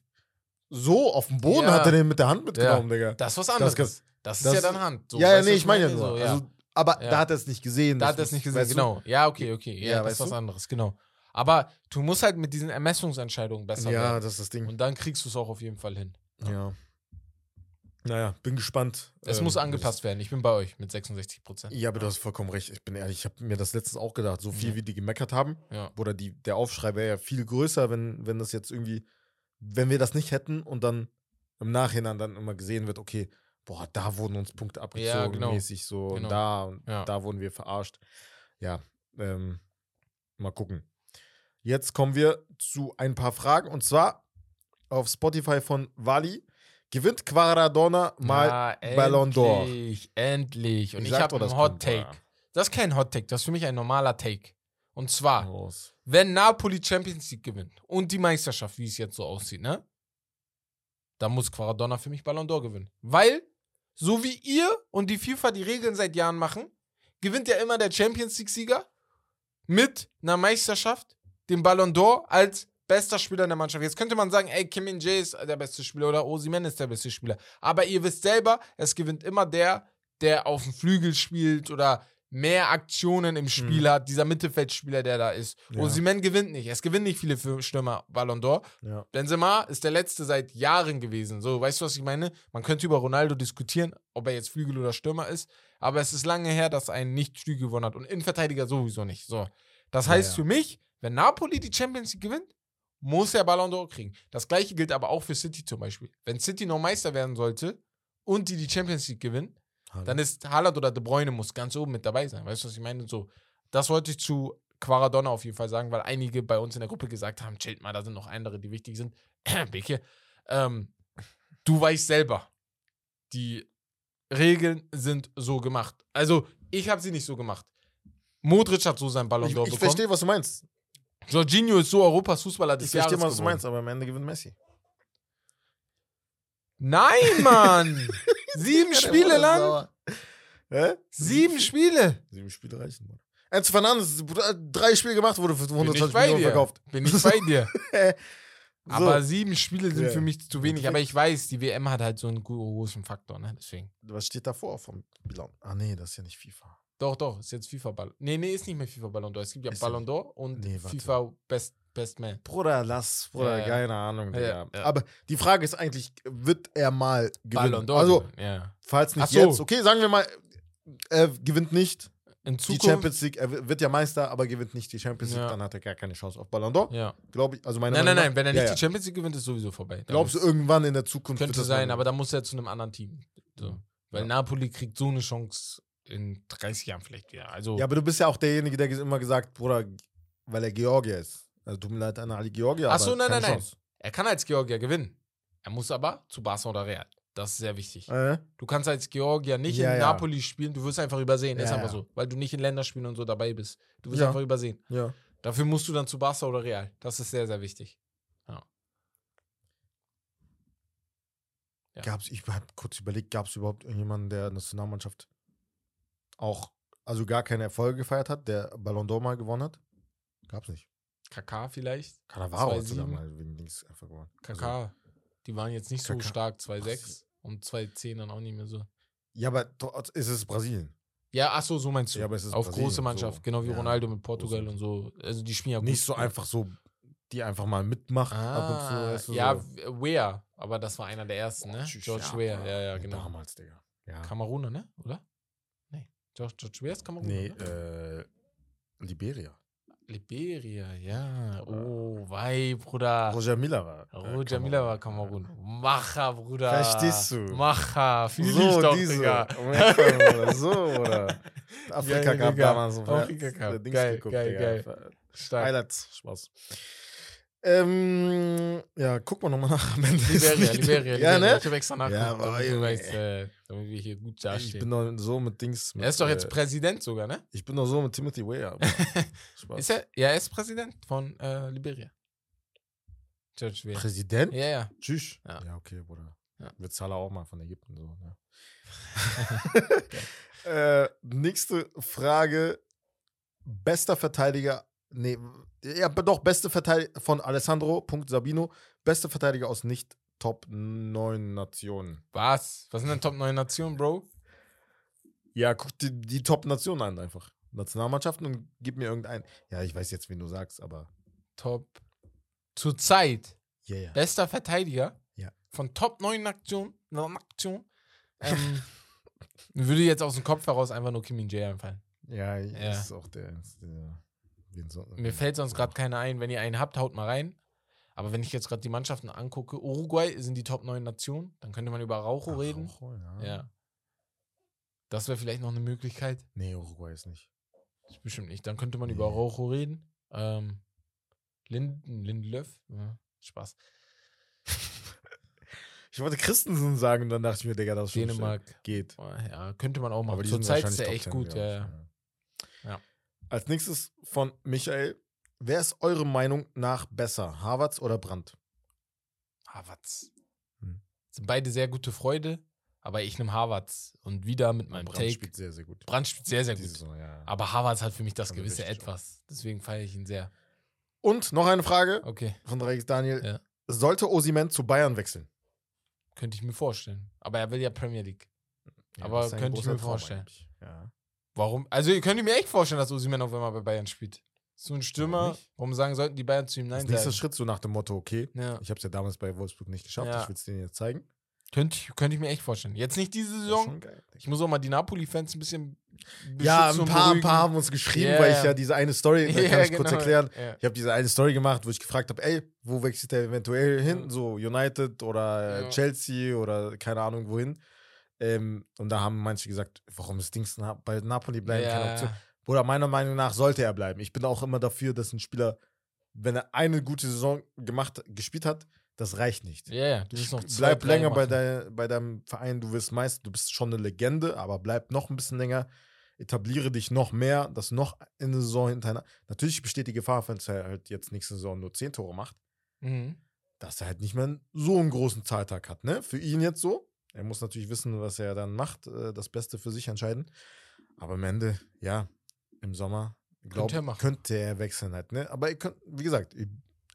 so auf dem Boden Ja. hat er den mit der Hand mitgenommen, Digga. Das ist was anderes. Das, das- ist ja dann Hand. So, ja, ja, nee, ich meine ja So, nur. ja. Also, aber Ja. da hat er es nicht gesehen. da hat er es nicht gesehen, genau. Ja, okay, okay. Ja, Ja, das ist was anderes, genau. Aber du musst halt mit diesen Ermessungsentscheidungen besser Ja, werden. das ist das Ding. Und dann kriegst du es auch auf jeden Fall hin. Ja. Naja, bin gespannt. Es ähm, muss angepasst werden. Ich bin bei euch mit 66 Prozent. Ja, aber du hast vollkommen recht. Ich bin ehrlich, ich habe mir das letztens auch gedacht. So viel, Ja. wie die gemeckert haben, Ja. oder die, der Aufschrei wäre ja viel größer, wenn, wenn das jetzt irgendwie, wenn wir das nicht hätten und dann im Nachhinein dann immer gesehen wird, okay, boah, da wurden uns Punkte abgezogen, genau. mäßig so, und Genau. da und Ja. da wurden wir verarscht. Ja, ähm, mal gucken. Jetzt kommen wir zu ein paar Fragen und zwar auf Spotify von Wally. Gewinnt Quaradona mal Ja, Ballon d'Or? Endlich, endlich. Und Ich ich, habe einen Hot Take. Das ist kein Hot Take, das ist für mich ein normaler Take. Und zwar, Raus. wenn Napoli Champions League gewinnt und die Meisterschaft, wie es jetzt so aussieht, ne? Dann muss Quaradonna für mich Ballon d'Or gewinnen. Weil, so wie ihr und die FIFA die Regeln seit Jahren machen, gewinnt ja immer der Champions League-Sieger mit einer Meisterschaft den Ballon d'Or als bester Spieler in der Mannschaft. Jetzt könnte man sagen, ey, Kim Min-jae ist der beste Spieler oder Osimhen ist der beste Spieler. Aber ihr wisst selber, es gewinnt immer der, der auf dem Flügel spielt oder mehr Aktionen im Spiel hat, dieser Mittelfeldspieler, der da ist. Ja. Osimhen gewinnt nicht. Es gewinnen nicht viele Stürmer Ballon d'Or. Ja. Benzema ist der letzte seit Jahren gewesen. So, weißt du, was ich meine? Man könnte über Ronaldo diskutieren, ob er jetzt Flügel oder Stürmer ist, aber es ist lange her, dass ein Nicht-Flügel gewonnen hat und Innenverteidiger sowieso nicht. So. Das Ja, heißt ja. für mich, wenn Napoli die Champions League gewinnt, muss er Ballon d'Or kriegen. Das gleiche gilt aber auch für City zum Beispiel. Wenn City noch Meister werden sollte und die die Champions League gewinnen, dann ist Haaland oder De Bruyne muss ganz oben mit dabei sein. Weißt du, was ich meine? So, das wollte ich zu Quaradonna auf jeden Fall sagen, weil einige bei uns in der Gruppe gesagt haben, chillt mal, da sind noch andere, die wichtig sind. Beke, ähm, du weißt selber, die Regeln sind so gemacht. Also, ich habe sie nicht so gemacht. Modric hat so seinen Ballon Ich, d'Or ich bekommen. verstehe, was du meinst. Jorginho ist so Europas Fußballer des Ich Jahres verstehe, was du meinst, aber am Ende gewinnt Messi. Nein, Mann! Sieben Spiele lang? Hä? Sieben Spiele! Sieben Spiele reichen, Mann. Enzo Fernandes, drei Spiele gemacht, wurde für Bin 120 ich bei Millionen dir. verkauft. Bin ich bei dir. So. Aber sieben Spiele sind Ja. für mich zu wenig. Aber ich weiß, die WM hat halt so einen großen Faktor, ne? Deswegen. Was steht davor vom Bilan? Ah, nee, das ist ja nicht FIFA. Doch, doch, ist jetzt FIFA Ballon. Nee, nee, ist nicht mehr FIFA Ballon d'Or. Es gibt ja Ist Ballon d'Or und Nee. FIFA Best, Best Man. Bruder, lass, Bruder, Ja, keine Ahnung. Ja, ja. Aber die Frage ist eigentlich, wird er mal gewinnen? Ballon d'Or. Also, falls nicht so. jetzt, okay, sagen wir mal, er gewinnt nicht In die Zukunft. Champions League, er wird ja Meister, aber gewinnt nicht die Champions League, Ja. dann hat er gar keine Chance auf Ballon d'Or. Ja. Glaube ich, also meine Nein, nein, Meinung nein, wenn er nicht ja, die. Champions League gewinnt, ist sowieso vorbei. Da Glaubst du, irgendwann in der Zukunft Könnte sein, aber da muss er zu einem anderen Team. So. Weil. Napoli kriegt so eine Chance in 30 Jahren vielleicht wieder. Also, Ja, aber du bist ja auch derjenige, der immer gesagt, Bruder, weil er Georgier ist. Also tut mir leid an alle Georgier. Ach so, aber nein, nein, nein. Er kann als Georgier gewinnen. Er muss aber zu Barca oder Real. Das ist sehr wichtig. Äh? Du kannst als Georgier nicht Ja, in ja. Napoli spielen, du wirst einfach übersehen. ist Ja, einfach ja. so. Weil du nicht in Länderspielen und so dabei bist. Du wirst einfach übersehen. Dafür musst du dann zu Barca oder Real. Das ist sehr, sehr wichtig. Gab's, ich habe kurz überlegt, gab es überhaupt irgendjemanden, der Nationalmannschaft auch, also gar keine Erfolge gefeiert hat, der Ballon d'Or mal gewonnen hat? Gab's nicht. KK vielleicht? Cannavaro hat 2-7. sogar mal wegen Dings einfach gewonnen. KK. die waren jetzt nicht so KK. stark, 2-6 und 2-10 dann auch nicht mehr so. Ja, aber trotz- ist es Brasilien. Ja, ach so, so meinst du. Ja, aber es ist Auf Brasilien, große Mannschaft, so. genau wie Ja, Ronaldo mit Portugal und so. Also die spielen ja gut. Nicht so einfach so, die einfach mal mitmacht ab und zu. Ah, weißt du, ja, so. Weah, aber das war einer der ersten, ne? George ja, Weah, ja, ja, genau. Damals, Digga. Ja. Kameruner, ne? Oder? George, George ist Kameruner. Nee, ne? äh, Liberia. Liberia, ja. Oh, wei, Bruder. Roger Miller war. äh, Roger Miller war Kamerun. Macher, Bruder. Verstehst du? Macher, fühl so, ich doch. Digga. So, oder? Afrika Geil, Cup damals. so, Afrika ja, Cup. Geil, geil, geil. Stark. Highlights, Spaß. Ähm, ja, guck mal nochmal nach. am Ende. Liberia, nicht- Liberia, Ja, ne? Ich habe extra Ja, nachgeguckt, aber damit, du weißt, äh, damit wir hier gut Ich bin dastehen. doch so mit Dings. Mit, Er ist doch jetzt äh, Präsident sogar, ne? Ich bin doch so mit Timothy Weah. Spaß. Ist er? Ja, er ist Präsident von äh, Liberia. George Weah. Präsident? Ja, ja. Tschüss. Ja. Ja, okay, Bruder. Ja. Wir zahlen auch mal von Ägypten. So, ne? äh, nächste Frage. Bester Verteidiger. Nee, ja, doch, beste Verteidiger von Alessandro.sabino. Beste Verteidiger aus nicht Top 9 Nationen. Was? Was sind denn Top 9 Nationen, Bro? Ja, guck dir die Top-Nationen an einfach. Nationalmannschaften und gib mir irgendeinen. Ja, ich weiß jetzt, wen du sagst, aber. Top. Zurzeit Ja, ja. bester Verteidiger Ja. von Top 9 Nation. Nation. Ähm, würde jetzt aus dem Kopf heraus einfach nur Kim Min-jae einfallen. Ja, Ja. ist auch der. Ist der so, Mir fällt sonst gerade keiner ein. Wenn ihr einen habt, haut mal rein. Aber wenn ich jetzt gerade die Mannschaften angucke, Uruguay sind die Top 9 Nationen, dann könnte man über Raucho Ach, reden. Rojo, ja. Ja. Das wäre vielleicht noch eine Möglichkeit. Nee, Uruguay ist nicht. Das bestimmt nicht. Dann könnte man Nee. über Raucho reden. Ähm, Linden, Lindelöf. Ja, Spaß. Ich wollte Christensen sagen und dann dachte ich mir, Digga, das ist schon Dänemark. geht. Ja, könnte man auch machen. Aber Zur Zeit ist er echt 10, gut. Ja, ja. Als nächstes von Michael. Wer ist eure Meinung nach besser? Harvards oder Brandt? Harvards. Hm. Sind beide sehr gute Freunde, aber ich nehme Harvards. Und wieder mit meinem Brandt Take. spielt sehr, sehr gut. Brandt spielt sehr, sehr gut. Saison, ja. Aber Harvards hat für mich das Also gewisse Etwas. Deswegen feiere ich ihn sehr. Und noch eine Frage Okay, von Dreiex Daniel. Ja. Sollte Osimen zu Bayern wechseln? könnte ich mir vorstellen. Aber er will ja Premier League. Ja, Aber könnte ich mir vorstellen. Ja. Warum? Also, ihr könnt mir echt vorstellen, dass Osimhen auf einmal bei Bayern spielt. So ein Stürmer. nicht? Warum sagen sollten die Bayern zu ihm Das Nein nächste sagen? Schritt so nach dem Motto, okay, Ja. ich habe es ja damals bei Wolfsburg nicht geschafft, Ja. ich will es denen jetzt zeigen. Könnte ich, könnte ich mir echt vorstellen. Jetzt nicht diese Das Saison. Ich muss auch mal die Napoli-Fans ein bisschen Ja, ein paar, ein paar haben uns geschrieben, Ja, weil ja. ich ja diese eine Story, da Ja, kann ich kurz genau. erklären. Ja. Ich habe diese eine Story gemacht, wo ich gefragt habe, ey, wo wechselt der eventuell hin? Ja. So United oder äh, Ja. Chelsea oder keine Ahnung wohin. Ähm, und da haben manche gesagt, warum ist Dings bei Napoli bleiben? Keine Option. Ja, Bruder, meiner Meinung nach sollte er bleiben. Ich bin auch immer dafür, dass ein Spieler, wenn er eine gute Saison gemacht, gespielt hat, das reicht nicht. ja, ja, du bist noch zwei, bleib länger bei, dein, bei deinem Verein, du wirst meist, du bist schon eine Legende, aber bleib noch ein bisschen länger. etabliere dich noch mehr, dass noch in der Saison hintereinander. Natürlich besteht die Gefahr, wenn er halt jetzt nächste Saison nur 10 Tore macht, Mhm. dass er halt nicht mehr so einen großen Zahltag hat, ne? Für ihn jetzt so. Er muss natürlich wissen, was er dann macht, äh, das Beste für sich entscheiden. Aber am Ende, ja, im Sommer, glaub, Könnte er machen. könnte er wechseln halt, ne? Aber könnt, wie gesagt,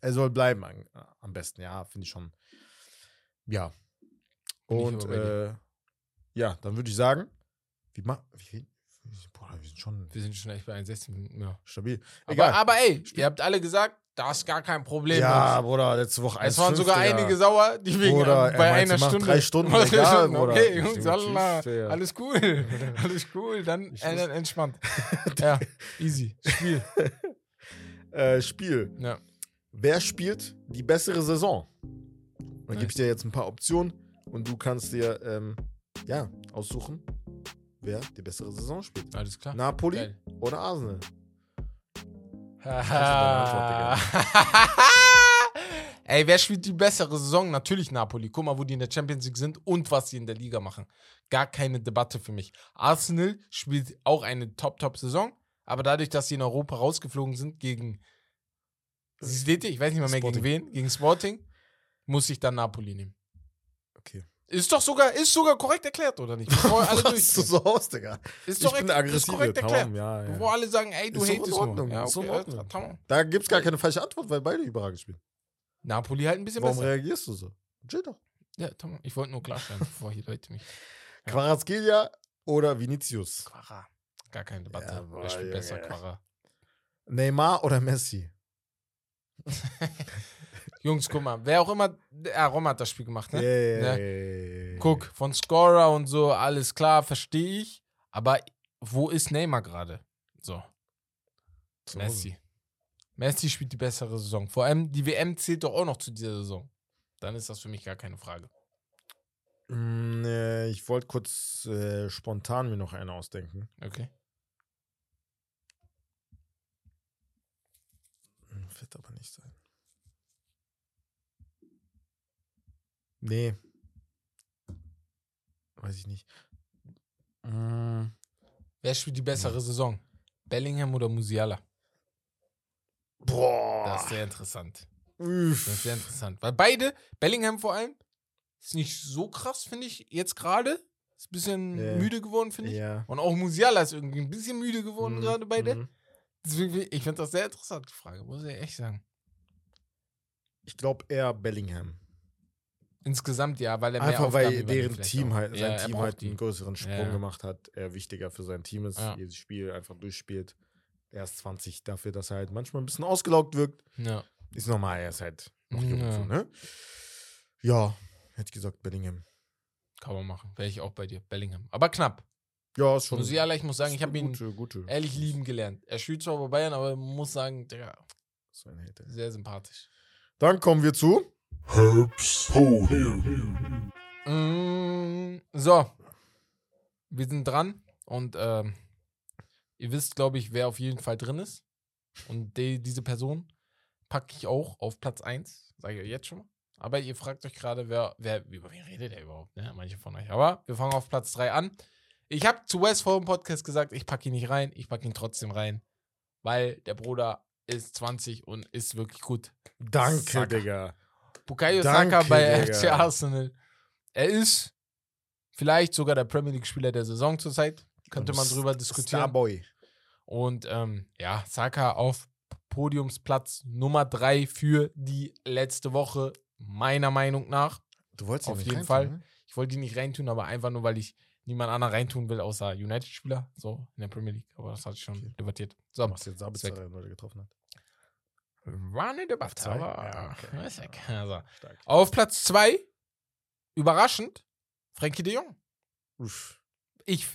er soll bleiben am besten, ja, finde ich schon. Ja. Bin Und aber äh, ja, dann würde ich sagen, wie ma wie viel? Boah, wir sind schon Wir sind schon echt bei 61. Ja. stabil. Aber, Egal. aber ey, ihr habt alle gesagt, das ist gar kein Problem. ja, Jungs. Bruder, letzte Woche es waren 1,5, sogar Digga. einige sauer, die wegen Bruder, er bei einer Stunde. drei Stunden, Drei egal, Stunden, Bruder. Okay, Jungs, Allah, alles cool. Alles cool, dann äh, entspannt. ja, easy. Spiel. Äh, Spiel. Ja. Wer spielt die bessere Saison? Dann gebe ich dir jetzt ein paar Optionen und du kannst dir ähm, ja, aussuchen, wer die bessere Saison spielt. Alles klar. Napoli Geil. oder Arsenal? Ey, wer spielt die bessere Saison? Natürlich Napoli. Guck mal, wo die in der Champions League sind und was sie in der Liga machen. Gar keine Debatte für mich. Arsenal spielt auch eine Top-Top-Saison, aber dadurch, dass sie in Europa rausgeflogen sind gegen. Seht ihr, ich weiß nicht mal mehr Sporting. gegen wen, gegen Sporting, muss ich dann Napoli nehmen. Okay. Ist doch sogar, ist sogar korrekt erklärt, oder nicht? Bevor alle du durch. so aus, Digga? Ist Ich doch bin ist der aggressive korrekt Tamam, erklärt. ja, ja. Bevor alle sagen, ey, du Ist hatest Ordnung, nur. Ja, ist doch in okay, Ordnung. tamam. Da gibt es gar keine falsche Antwort, weil beide überragend spielen. Napoli halt ein bisschen Warum besser. reagierst du so? Chill doch. Ja, tamam. Ich wollte nur klarstellen, bevor hier Leute mich. Ja. Quarazgelia oder Vinicius? Quara. Gar keine Debatte. Ja, boah, Wer spielt besser, Quara? Neymar oder Messi? Jungs, guck mal, wer auch immer. Ja, Rom hat das Spiel gemacht, ne? Yay. Guck, von Scorer und so, alles klar, verstehe ich. Aber wo ist Neymar gerade? So, Hause. Messi. Messi spielt die bessere Saison. Vor allem die WM zählt doch auch noch zu dieser Saison. Dann ist das für mich gar keine Frage. Mm, äh, ich wollte kurz äh, spontan mir noch eine ausdenken. Okay. Hm, Wird aber nicht sein. Nee. Weiß ich nicht. Mm, Wer spielt die bessere Saison? Bellingham oder Musiala? Boah. Das ist sehr interessant. Uff. Das ist sehr interessant. Weil beide, Bellingham vor allem, ist nicht so krass, finde ich, jetzt gerade. Ist ein bisschen Ja. müde geworden, finde ich. Ja. Und auch Musiala ist irgendwie ein bisschen müde geworden, Mhm, gerade beide. mhm. Deswegen, ich finde das sehr interessant, die Frage, muss ich echt sagen. Ich glaube eher Bellingham. Insgesamt ja, weil er mehr Einfach Aufgaben weil deren Team auch. halt, Ja, sein er Team halt einen größeren Sprung Ja. gemacht hat, er wichtiger für sein Team ist, Ja. jedes Spiel einfach durchspielt. Er ist 20 dafür, dass er halt manchmal ein bisschen ausgelaugt wirkt. Ja. Ist normal, er ist halt noch jung, Ja. so, ne? Ja, hätte ich gesagt, Bellingham. Kann man machen. Wäre ich auch bei dir. Bellingham. Aber knapp. Ja, ist schon. Musiala, ich muss sagen, ich habe ihn gute, gute. ehrlich lieben gelernt. Er spielt zwar bei Bayern, aber muss sagen, Digga, So ein Hater. sehr sympathisch. Dann kommen wir zu. Herbst Podium. Mm, so. Wir sind dran und ähm, ihr wisst, glaube ich, wer auf jeden Fall drin ist. Und die, diese Person packe ich auch auf Platz 1, sage ich euch jetzt schon mal. Aber ihr fragt euch gerade, wer, wer, über wen redet der überhaupt, ne? Manche von euch. Aber wir fangen auf Platz 3 an. Ich habe zu West vor dem Podcast gesagt, ich packe ihn nicht rein, ich packe ihn trotzdem rein. Weil der Bruder ist 20 und ist wirklich gut. Danke, Saka. Digga. Bukayo Saka bei Digga. FC Arsenal. Er ist vielleicht sogar der Premier League-Spieler der Saison zurzeit. Könnte man drüber diskutieren. Starboy. Und ähm, ja, Saka auf Podiumsplatz Nummer 3 für die letzte Woche, meiner Meinung nach. Du wolltest ihn Auf nicht jeden reintun, Fall. Ne? Ich wollte ihn nicht reintun, aber einfach nur, weil ich niemand anderen reintun will, außer United-Spieler, so in der Premier League. Aber das hatte ich schon Okay. debattiert. Du So, machst jetzt Sabitzer weil er getroffen hat. War eine Debatte, Zwei? aber Ja, okay. Also. Auf Platz 2, überraschend, Frankie de Jong. Uff. Ich,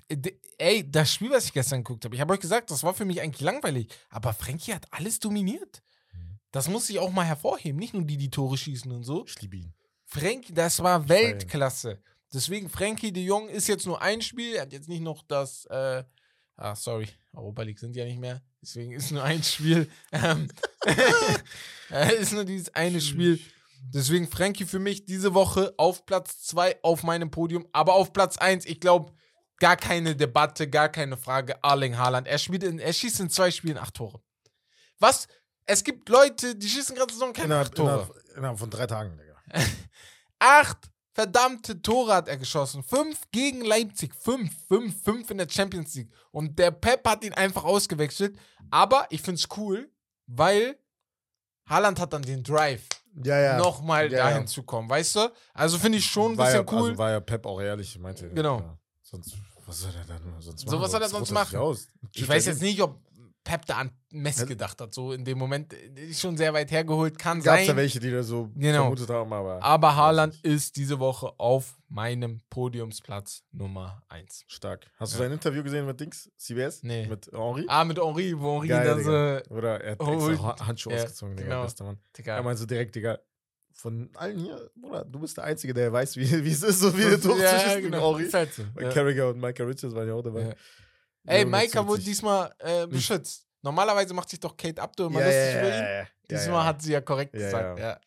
ey, das Spiel, was ich gestern geguckt habe, ich habe euch gesagt, das war für mich eigentlich langweilig. Aber Frankie hat alles dominiert. Mhm. Das muss ich auch mal hervorheben. Nicht nur die, die Tore schießen und so. Ich liebe ihn. Frankie, das war. Weltklasse. Deswegen, Frankie de Jong ist jetzt nur ein Spiel. Er hat jetzt nicht noch das, äh, ah, sorry, Europa League sind ja nicht mehr. Deswegen ist nur ein Spiel. Ähm, äh, ist nur dieses eine Spiel. Deswegen Frankie für mich diese Woche auf Platz 2 auf meinem Podium. Aber auf Platz 1, ich glaube, Gar keine Debatte, gar keine Frage. Arling Haaland. Er, spielt in, er schießt in zwei Spielen acht Tore. Was? Es gibt Leute, die schießen gerade Saison keine Innerhalb, acht Tore. innerhalb, innerhalb von drei Tagen, Digga. Acht verdammte Tore hat er geschossen. Fünf gegen Leipzig. Fünf, fünf, fünf in der Champions League. Und der Pep hat ihn einfach ausgewechselt. Aber ich finde es cool, weil Haaland hat dann den Drive, Ja, ja. nochmal Ja, dahin ja. zu kommen. Weißt du? Also finde ich schon ein war bisschen ja, cool. Also war ja Pep auch ehrlich, meinte. Genau. Ja, sonst, was soll er dann sonst So, machen? was soll er sonst machen? Aus. ich weiß jetzt nicht, ob Pep da an Messi Ja. gedacht hat. So in dem Moment äh, ist schon sehr weit hergeholt. Kann Gab es sein. ja welche, die da so Genau. vermutet haben, aber. Aber Haaland ist diese Woche auf meinem Podiumsplatz Nummer 1. Stark. Hast du sein Interview gesehen mit Dings? CBS? Nee. Mit Henri? Ah, mit Henri, wo Henri Geil, da Digga. so. Oder er hat extra Ha- Handschuhe ja, ausgezogen, Digga. genau. Bester Mann. Digga, Er meinte so direkt, Digga, von allen hier, Bruder, du bist der Einzige, der weiß, wie, wie es ist, so wie Tuch ja, zwischen genau. Henri. Halt so. Weil Ja. Carragher und Michael Richards waren ja auch dabei. Ja. Ey, Maika wurde diesmal äh, beschützt. Normalerweise macht sich doch Kate Abdul immer Ja, lustig ja, über ja, ihn. ja, ja, Diesmal ja. hat sie ja korrekt Ja, gesagt. ja. Ja,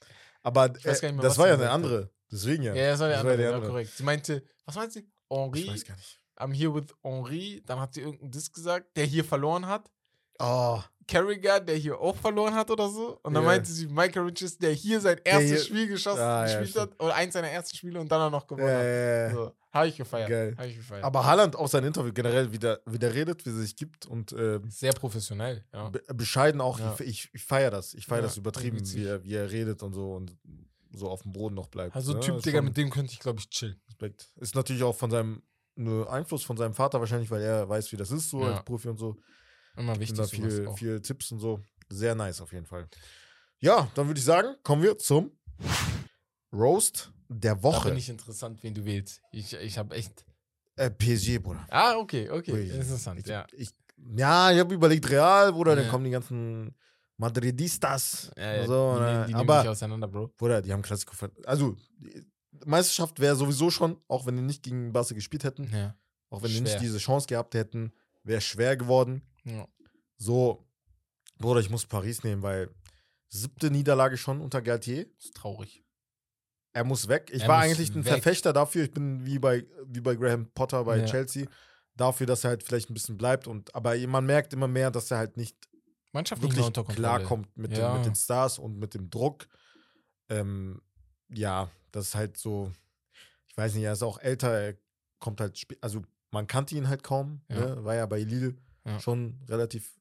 Aber äh, mehr, das war ja eine andere. Deswegen ja. ja, das war Das andere, war die ja, andere. korrekt. Sie meinte, was meint sie? Ich Henri, weiß gar nicht. I'm here with Henri. Dann hat sie irgendeinen Diss gesagt, der hier verloren hat. Oh, Carragher, der hier auch verloren hat oder so. Und dann Ja. meinte sie, Michael Richards, der hier sein erstes Spiel geschossen, Ah, ja, gespielt hat. Oder eins seiner ersten Spiele und dann auch noch gewonnen hat. äh, So, habe ich. Habe ich gefeiert. Aber Haaland auch sein Interview generell wieder, wieder redet, wie er sich gibt und äh, Sehr professionell, ja. be bescheiden auch. Ja. Ich, ich, feiere das. Ich feiere Ja, das übertrieben, wie er, wie er redet und so und so auf dem Boden noch bleibt. Also ne? Typ, Digga, mit dem könnte ich, glaube ich, chillen. Respekt. Ist natürlich auch von seinem ne, Einfluss von seinem Vater wahrscheinlich, weil er weiß, wie das ist, so Ja. als Profi und so. Immer wichtig. da viel, viel Tipps und so. Sehr nice auf jeden Fall. Ja, dann würde ich sagen, kommen wir zum Roast der Woche. bin ich interessant, wen du wählst. Ich, ich habe echt. äh, PSG, Bruder. Ah, okay, okay. Ui. Interessant, Ich, ja. ich, ja, ich habe überlegt, Real, Bruder, dann Ja. kommen die ganzen Madridistas. ja, ja so, die, ne? nehmen- die nehmen aber dich auseinander, Bro. Bruder, die haben Klassiko Also, Meisterschaft wäre sowieso schon, auch wenn die nicht gegen Barca gespielt hätten, Ja. auch wenn die nicht Schwer. diese Chance gehabt hätten, wäre schwer geworden. Ja. So, Bruder, ich muss Paris nehmen, weil siebte Niederlage schon unter Galtier. Ist traurig. Er muss weg. Ich Er war eigentlich ein weg. Verfechter dafür. Ich bin wie bei, wie bei Graham Potter bei Ja. Chelsea. Dafür, dass er halt vielleicht ein bisschen bleibt. Und, aber man merkt immer mehr, dass er halt nicht Mannschaft wirklich unter klarkommt mit, Ja. den, mit den Stars und mit dem Druck. Ähm, ja, das ist halt so, ich weiß nicht, er ist auch älter, er kommt halt, also man kannte ihn halt kaum, Ja. ne? war ja bei Lille Ja. schon relativ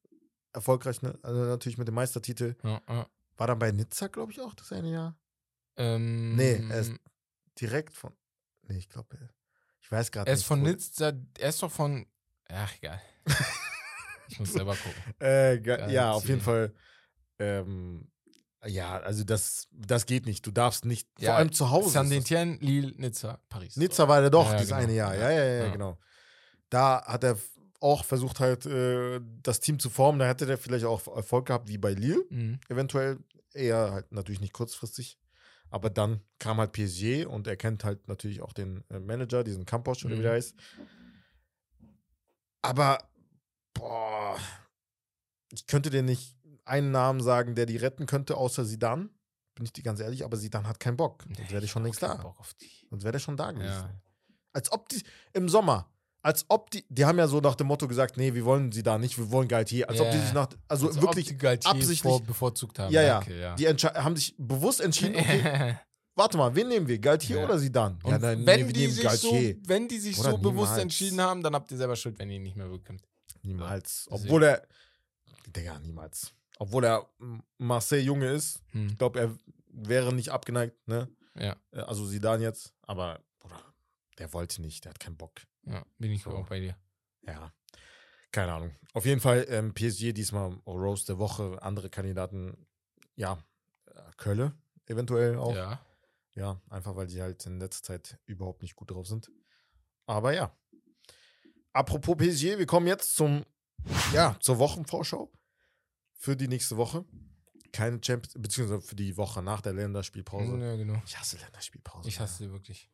erfolgreich, ne? also natürlich mit dem Meistertitel. Ja, ja. War dann bei Nizza, glaube ich, auch das eine Jahr. Ähm, Nee, er ist direkt von, nee, ich glaube, ich weiß gerade er nicht. ist von Nizza, er ist doch von. Ach, egal. ich muss selber gucken. Äh, Geil, ja, auf jeden Fall. Ähm, ja, also das, das geht nicht. Du darfst nicht, Ja, vor allem zu Hause. ist das- Saint-Étienne, Lille, Nizza, Paris. Nizza war er doch, Ja, dieses genau. eine Jahr. Ja, ja, ja, Ja. genau. Da hat er auch versucht, halt äh, das Team zu formen. Da hätte der vielleicht auch Erfolg gehabt, wie bei Lille. Mhm. Eventuell eher halt natürlich nicht kurzfristig. Aber dann kam halt PSG und er kennt halt natürlich auch den äh, Manager, diesen Campos, oder wie Mhm. der heißt. Aber, boah, ich könnte dir nicht einen Namen sagen, der die retten könnte, außer Sidan. Bin ich dir ganz ehrlich, aber Sidan hat keinen Bock. Sonst wäre der schon längst da. Sonst wäre der schon da gewesen. Ja. Als ob die im Sommer, als ob die, die haben ja so nach dem Motto gesagt, nee, wir wollen sie da nicht, wir wollen Galtier. Als ob die Ja. sich nach, also Als wirklich, absichtlich- vor, bevorzugt haben. Ja, ja. Danke, ja. die haben sich bewusst entschieden, okay, warte mal, wen nehmen wir, Galtier Ja. oder Sidan? Und nein, wenn, nee, die nehmen sich so, Galtier. wenn die sich Bruder, so bewusst niemals. entschieden haben, dann habt ihr selber Schuld, wenn ihr ihn nicht mehr bekommt. Niemals. Obwohl er, Digga, niemals. Obwohl er mm, Marseille-Junge ist, Hm. ich glaube, er wäre nicht abgeneigt, ne? Ja, Äh, Also Sidan jetzt, aber, Bruder, der wollte nicht, der hat keinen Bock. Ja, bin ich So. auch bei dir. Ja, keine Ahnung. Auf jeden Fall ähm, PSG diesmal Rose der Woche, andere Kandidaten, ja, äh, Kölle eventuell auch. Ja. Ja. einfach weil die halt in letzter Zeit überhaupt nicht gut drauf sind. Aber ja. Apropos PSG, wir kommen jetzt zum, ja, zur Wochenvorschau für die nächste Woche. Keine Champions, beziehungsweise für die Woche nach der Länderspielpause. Ja, genau. Ich hasse Länderspielpause. Ich hasse sie wirklich.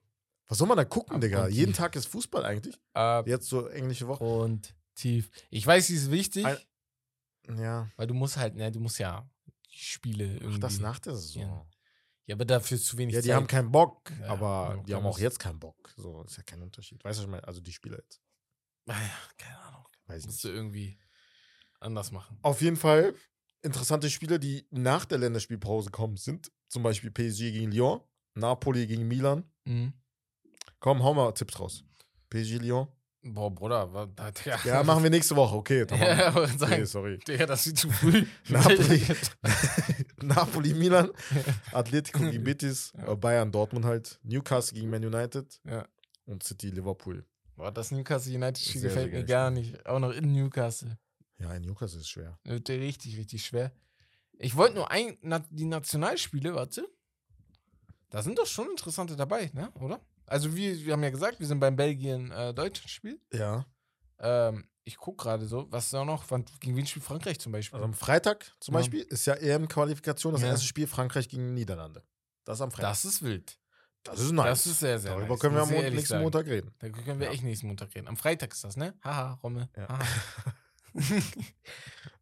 Was soll man da gucken, Ab Digga? Jeden tief. Tag ist Fußball eigentlich. Ab Jetzt so englische Woche. und tief. Ich weiß, sie ist wichtig, Ein- Ja. weil du musst halt, ne, du musst ja die Spiele irgendwie. Ach, das nach der Saison. Ja. Ja, aber dafür ist zu wenig Ja, die Zeit. haben keinen Bock, Ja, aber die haben die auch jetzt keinen Bock. So ist ja kein Unterschied. Weißt du, was ich meine? Also die Spieler jetzt. Naja, Ah keine Ahnung. Weiß ich Musst nicht. du irgendwie anders machen. Auf jeden Fall interessante Spiele, die nach der Länderspielpause kommen, sind zum Beispiel PSG gegen Lyon, Napoli gegen Milan. Mhm. Komm, hau mal Tipps raus. PSG Lyon. Boah, Bruder, war, da, Digga. Ja, machen wir nächste Woche. Okay, tamam. Ja, sagen, sorry. Digga, das ist zu früh. Napoli. Napoli, Milan, Atletico gegen Betis, Ja. äh, Bayern, Dortmund halt, Newcastle gegen Man United Ja. und City, Liverpool. Boah, das Newcastle United-Spiel gefällt mir gar nicht. Auch noch in Newcastle. Ja, in Newcastle ist schwer. Wird richtig, richtig schwer. Ich wollte nur ein, na, die Nationalspiele, warte. Da sind doch schon interessante dabei, ne? Oder? Also, wir, wir haben ja gesagt, wir sind beim Belgien-Deutschland-Spiel. Ja. ähm, ich gucke gerade so, was ist da noch? Wann, gegen wen spielt Frankreich zum Beispiel? Also am Freitag zum Ja. Beispiel ist ja EM-Qualifikation, das Ja. erste Spiel Frankreich gegen Niederlande. Das ist am Freitag. das ist wild. Das ist nice. Das ist sehr, sehr Darüber nice, können wir am ich Mon ehrlich nächsten sagen. Montag reden. Da können wir Ja. echt nächsten Montag reden. Am Freitag ist das, ne? Haha, Rommel. Ja. Haha.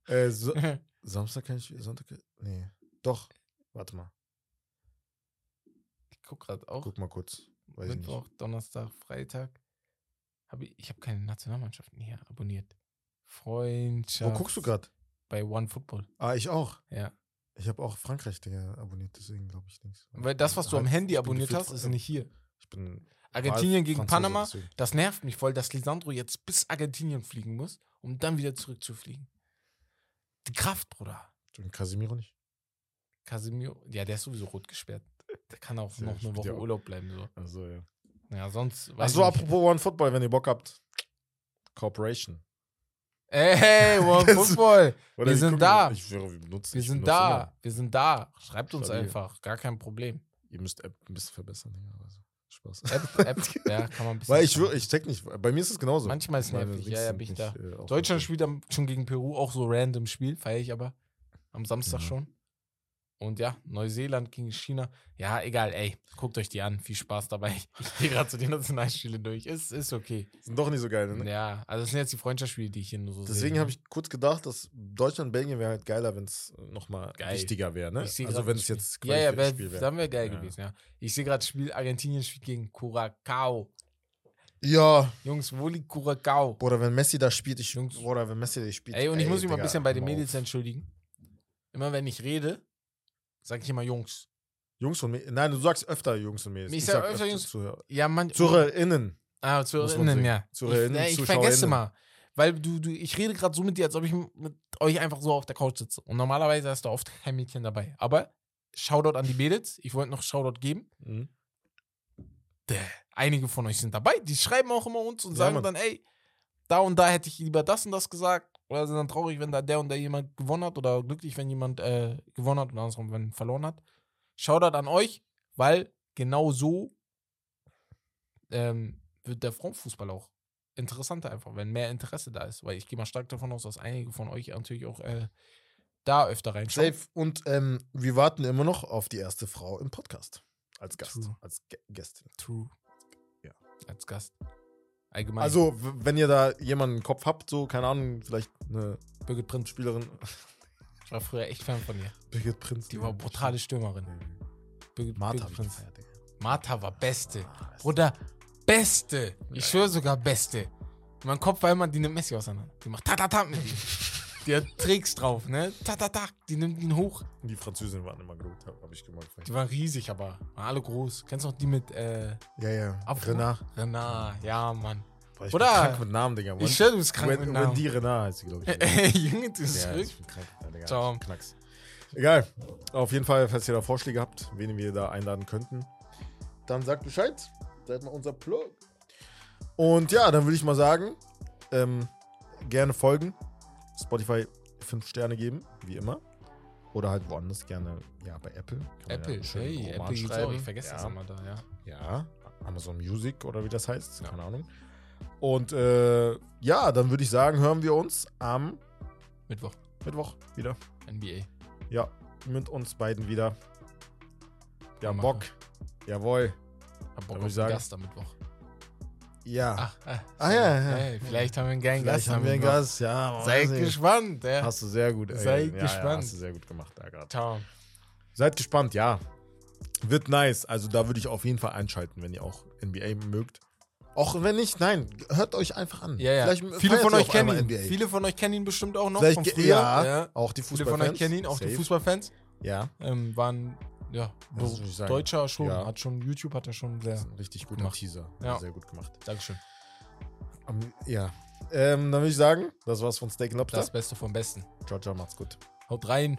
Äh, so, Samstag kann ich, Sonntag, nee. Doch, warte mal, ich guck gerade auch. guck mal kurz. Weiß Mittwoch, Donnerstag, Freitag. Hab ich ich habe keine Nationalmannschaften hier abonniert. Freundschaft. Wo guckst du gerade? Bei One Football. Ah, ich auch. Ja. Ich habe auch Frankreich Digga, abonniert, deswegen glaube ich nichts. Weil das, was du am Handy abonniert hast, ist nicht hier. Ich bin Argentinien gegen Franzose, Panama, deswegen. das nervt mich voll, dass Lisandro jetzt bis Argentinien fliegen muss, um dann wieder zurückzufliegen. Die Kraft, Bruder. Und Casimiro nicht. Casemiro, ja, der ist sowieso rot gesperrt. Der kann auch Ja, noch eine Woche ja. Urlaub bleiben. So. Also ja. Ja, sonst. nicht. apropos One Football, wenn ihr Bock habt. Corporation. Ey, hey, One Das- Football. Wir sind da. Ich, wir benutzen, Wir sind da. immer. Wir sind da. Schreibt uns Stabil. einfach. Gar kein Problem. Ihr müsst App ein bisschen verbessern. Digga, Also, Spaß. App, App, ja, kann man ein bisschen. Weil ich ich check nicht. Bei mir ist es genauso. Manchmal ist Meine nervig. Ja, ja, bin ich da. äh, Deutschland spielt schon gegen Peru, auch so random Spiel, feiere ich aber. Am Samstag Ja. schon. Und ja, Neuseeland gegen China. Ja, egal, ey. Guckt euch die an. Viel Spaß dabei. Ich gehe gerade zu den Nationalspielen durch. Ist, ist okay. Sind doch nicht so geil, ne? Ja, also das sind jetzt die Freundschaftsspiele, die ich hier nur so sehe. Deswegen habe ich kurz gedacht, dass Deutschland und Belgien wäre halt geiler, wenn es nochmal Geil. wichtiger wäre, ne? Also wenn es Spiel. jetzt Ja, ja, wär, Spiel wäre. dann wäre geil Ja. gewesen, ja. Ich sehe gerade Spiel, Argentinien spielt gegen Curacao. Ja, Jungs, wo liegt Curacao? oder wenn Messi da spielt, ich Jungs. oder wenn Messi da spielt. Ey, und ich muss mich mal ein bisschen bei den Mädels entschuldigen. Immer wenn ich rede, sage ich immer Jungs. Jungs und Mädels. Nein, du sagst öfter Jungs und Mädels. Ich sag öfter Jungs- Zuhörer. Ja, man. ZuhörerInnen. Ah, Muss man ZuhörerInnen, ja. ZuhörerInnen, ich, ja, ich vergesse mal. Weil du, du, ich rede gerade so mit dir, als ob ich mit euch einfach so auf der Couch sitze. Und normalerweise hast du oft kein Mädchen dabei. Aber Shoutout an die Mädels. Ich wollte noch Shoutout geben. Mhm. Däh, Einige von euch sind dabei. Die schreiben auch immer uns und Ja, sagen Mann. dann, ey, da und da hätte ich lieber das und das gesagt. Oder sind dann traurig, wenn da der und der jemand gewonnen hat. Oder glücklich, wenn jemand äh, gewonnen hat und andersrum, wenn verloren hat. Shoutout an euch, weil genau so ähm, wird der Frauenfußball auch interessanter einfach, wenn mehr Interesse da ist. Weil ich gehe mal stark davon aus, dass einige von euch natürlich auch äh, da öfter reinschauen. Safe. Und ähm, wir warten immer noch auf die erste Frau im Podcast. Als Gast. True. Als Gä- Gästin. True. Ja. Als Gast. Allgemein. Also, wenn ihr da jemanden im Kopf habt, so, keine Ahnung, vielleicht eine Birgit Prinz. Spielerin. Ich war früher echt Fan von ihr. Birgit Prinz. Die war brutale Stürmerin. Birgit, Martha Birgit Prinz. gefeiert. Martha war Beste. Ah, Bruder, Beste. Ich schwöre sogar Beste. In meinem Kopf war immer, die nimmt Messi auseinander. Die macht ta-ta-ta mit ihm. Die hat Tricks drauf, ne? Ta-ta-ta. Die nimmt ihn hoch. Die Französinnen waren immer gut, habe hab ich gemacht. Die waren riesig, aber waren alle groß. Kennst du noch die mit äh, Ja, ja. Afro? Renard. Renard? Ja, Mann. Boah, ich Oder- bin krank mit Namen, Digga. Ich schwöre, du bist krank mit Namen. die Renard heißt sie, glaube ich. Ey, Junge, du bist ja, verrückt. ich bin krank. Digga, Ciao. Knacks. Egal. Auf jeden Fall, falls ihr da Vorschläge habt, wen wir da einladen könnten, dann sagt Bescheid. Seid mal unser Plug. Und ja, dann würde ich mal sagen, ähm, gerne folgen. Spotify 5 Sterne geben, wie immer. Oder halt woanders gerne, ja, bei Apple. Apple, ja schön hey, Apple gibt's auch. Ich vergesse ja. das immer da, ja. Ja, Amazon Music oder wie das heißt, Ja. keine Ahnung. Und äh, ja, dann würde ich sagen, hören wir uns am Mittwoch, Mittwoch wieder. NBA. Ja, mit uns beiden wieder. Wir haben. Bock. Jawohl. Hab Bock auf sagen- Gast am Mittwoch. Ja. Ach, ah, Ah, ja, ja. Hey, vielleicht haben wir einen geilen Vielleicht Gast haben am wir einen. Gast. Ja, Seid gespannt. Ja. Hast du sehr gut. ey. Seid ja, gespannt. Ja, hast du sehr gut gemacht da gerade. Ciao. Seid gespannt, ja. Wird nice. Also da würde ich auf jeden Fall einschalten, wenn ihr auch NBA mögt. Auch wenn nicht, nein, hört euch einfach an. Ja, ja. Vielleicht Viele von euch kennen ihn. NBA. Viele von euch kennen ihn bestimmt auch noch Vielleicht von früher. ja, auch die Viele Fußballfans. von euch kennen ihn, auch die Safe. Fußballfans. Ja, Ähm, waren, ja, Das muss ich sagen. Deutscher schon, Ja. hat schon, YouTube hat er schon sehr. das ist ein richtig guter Gemacht. Teaser. Ja. Sehr gut gemacht. Dankeschön. Um, ja. Ähm, dann würde ich sagen, das war's von Steak and Lobster. Das Beste vom Besten. Ciao, ciao, macht's gut. Haut rein.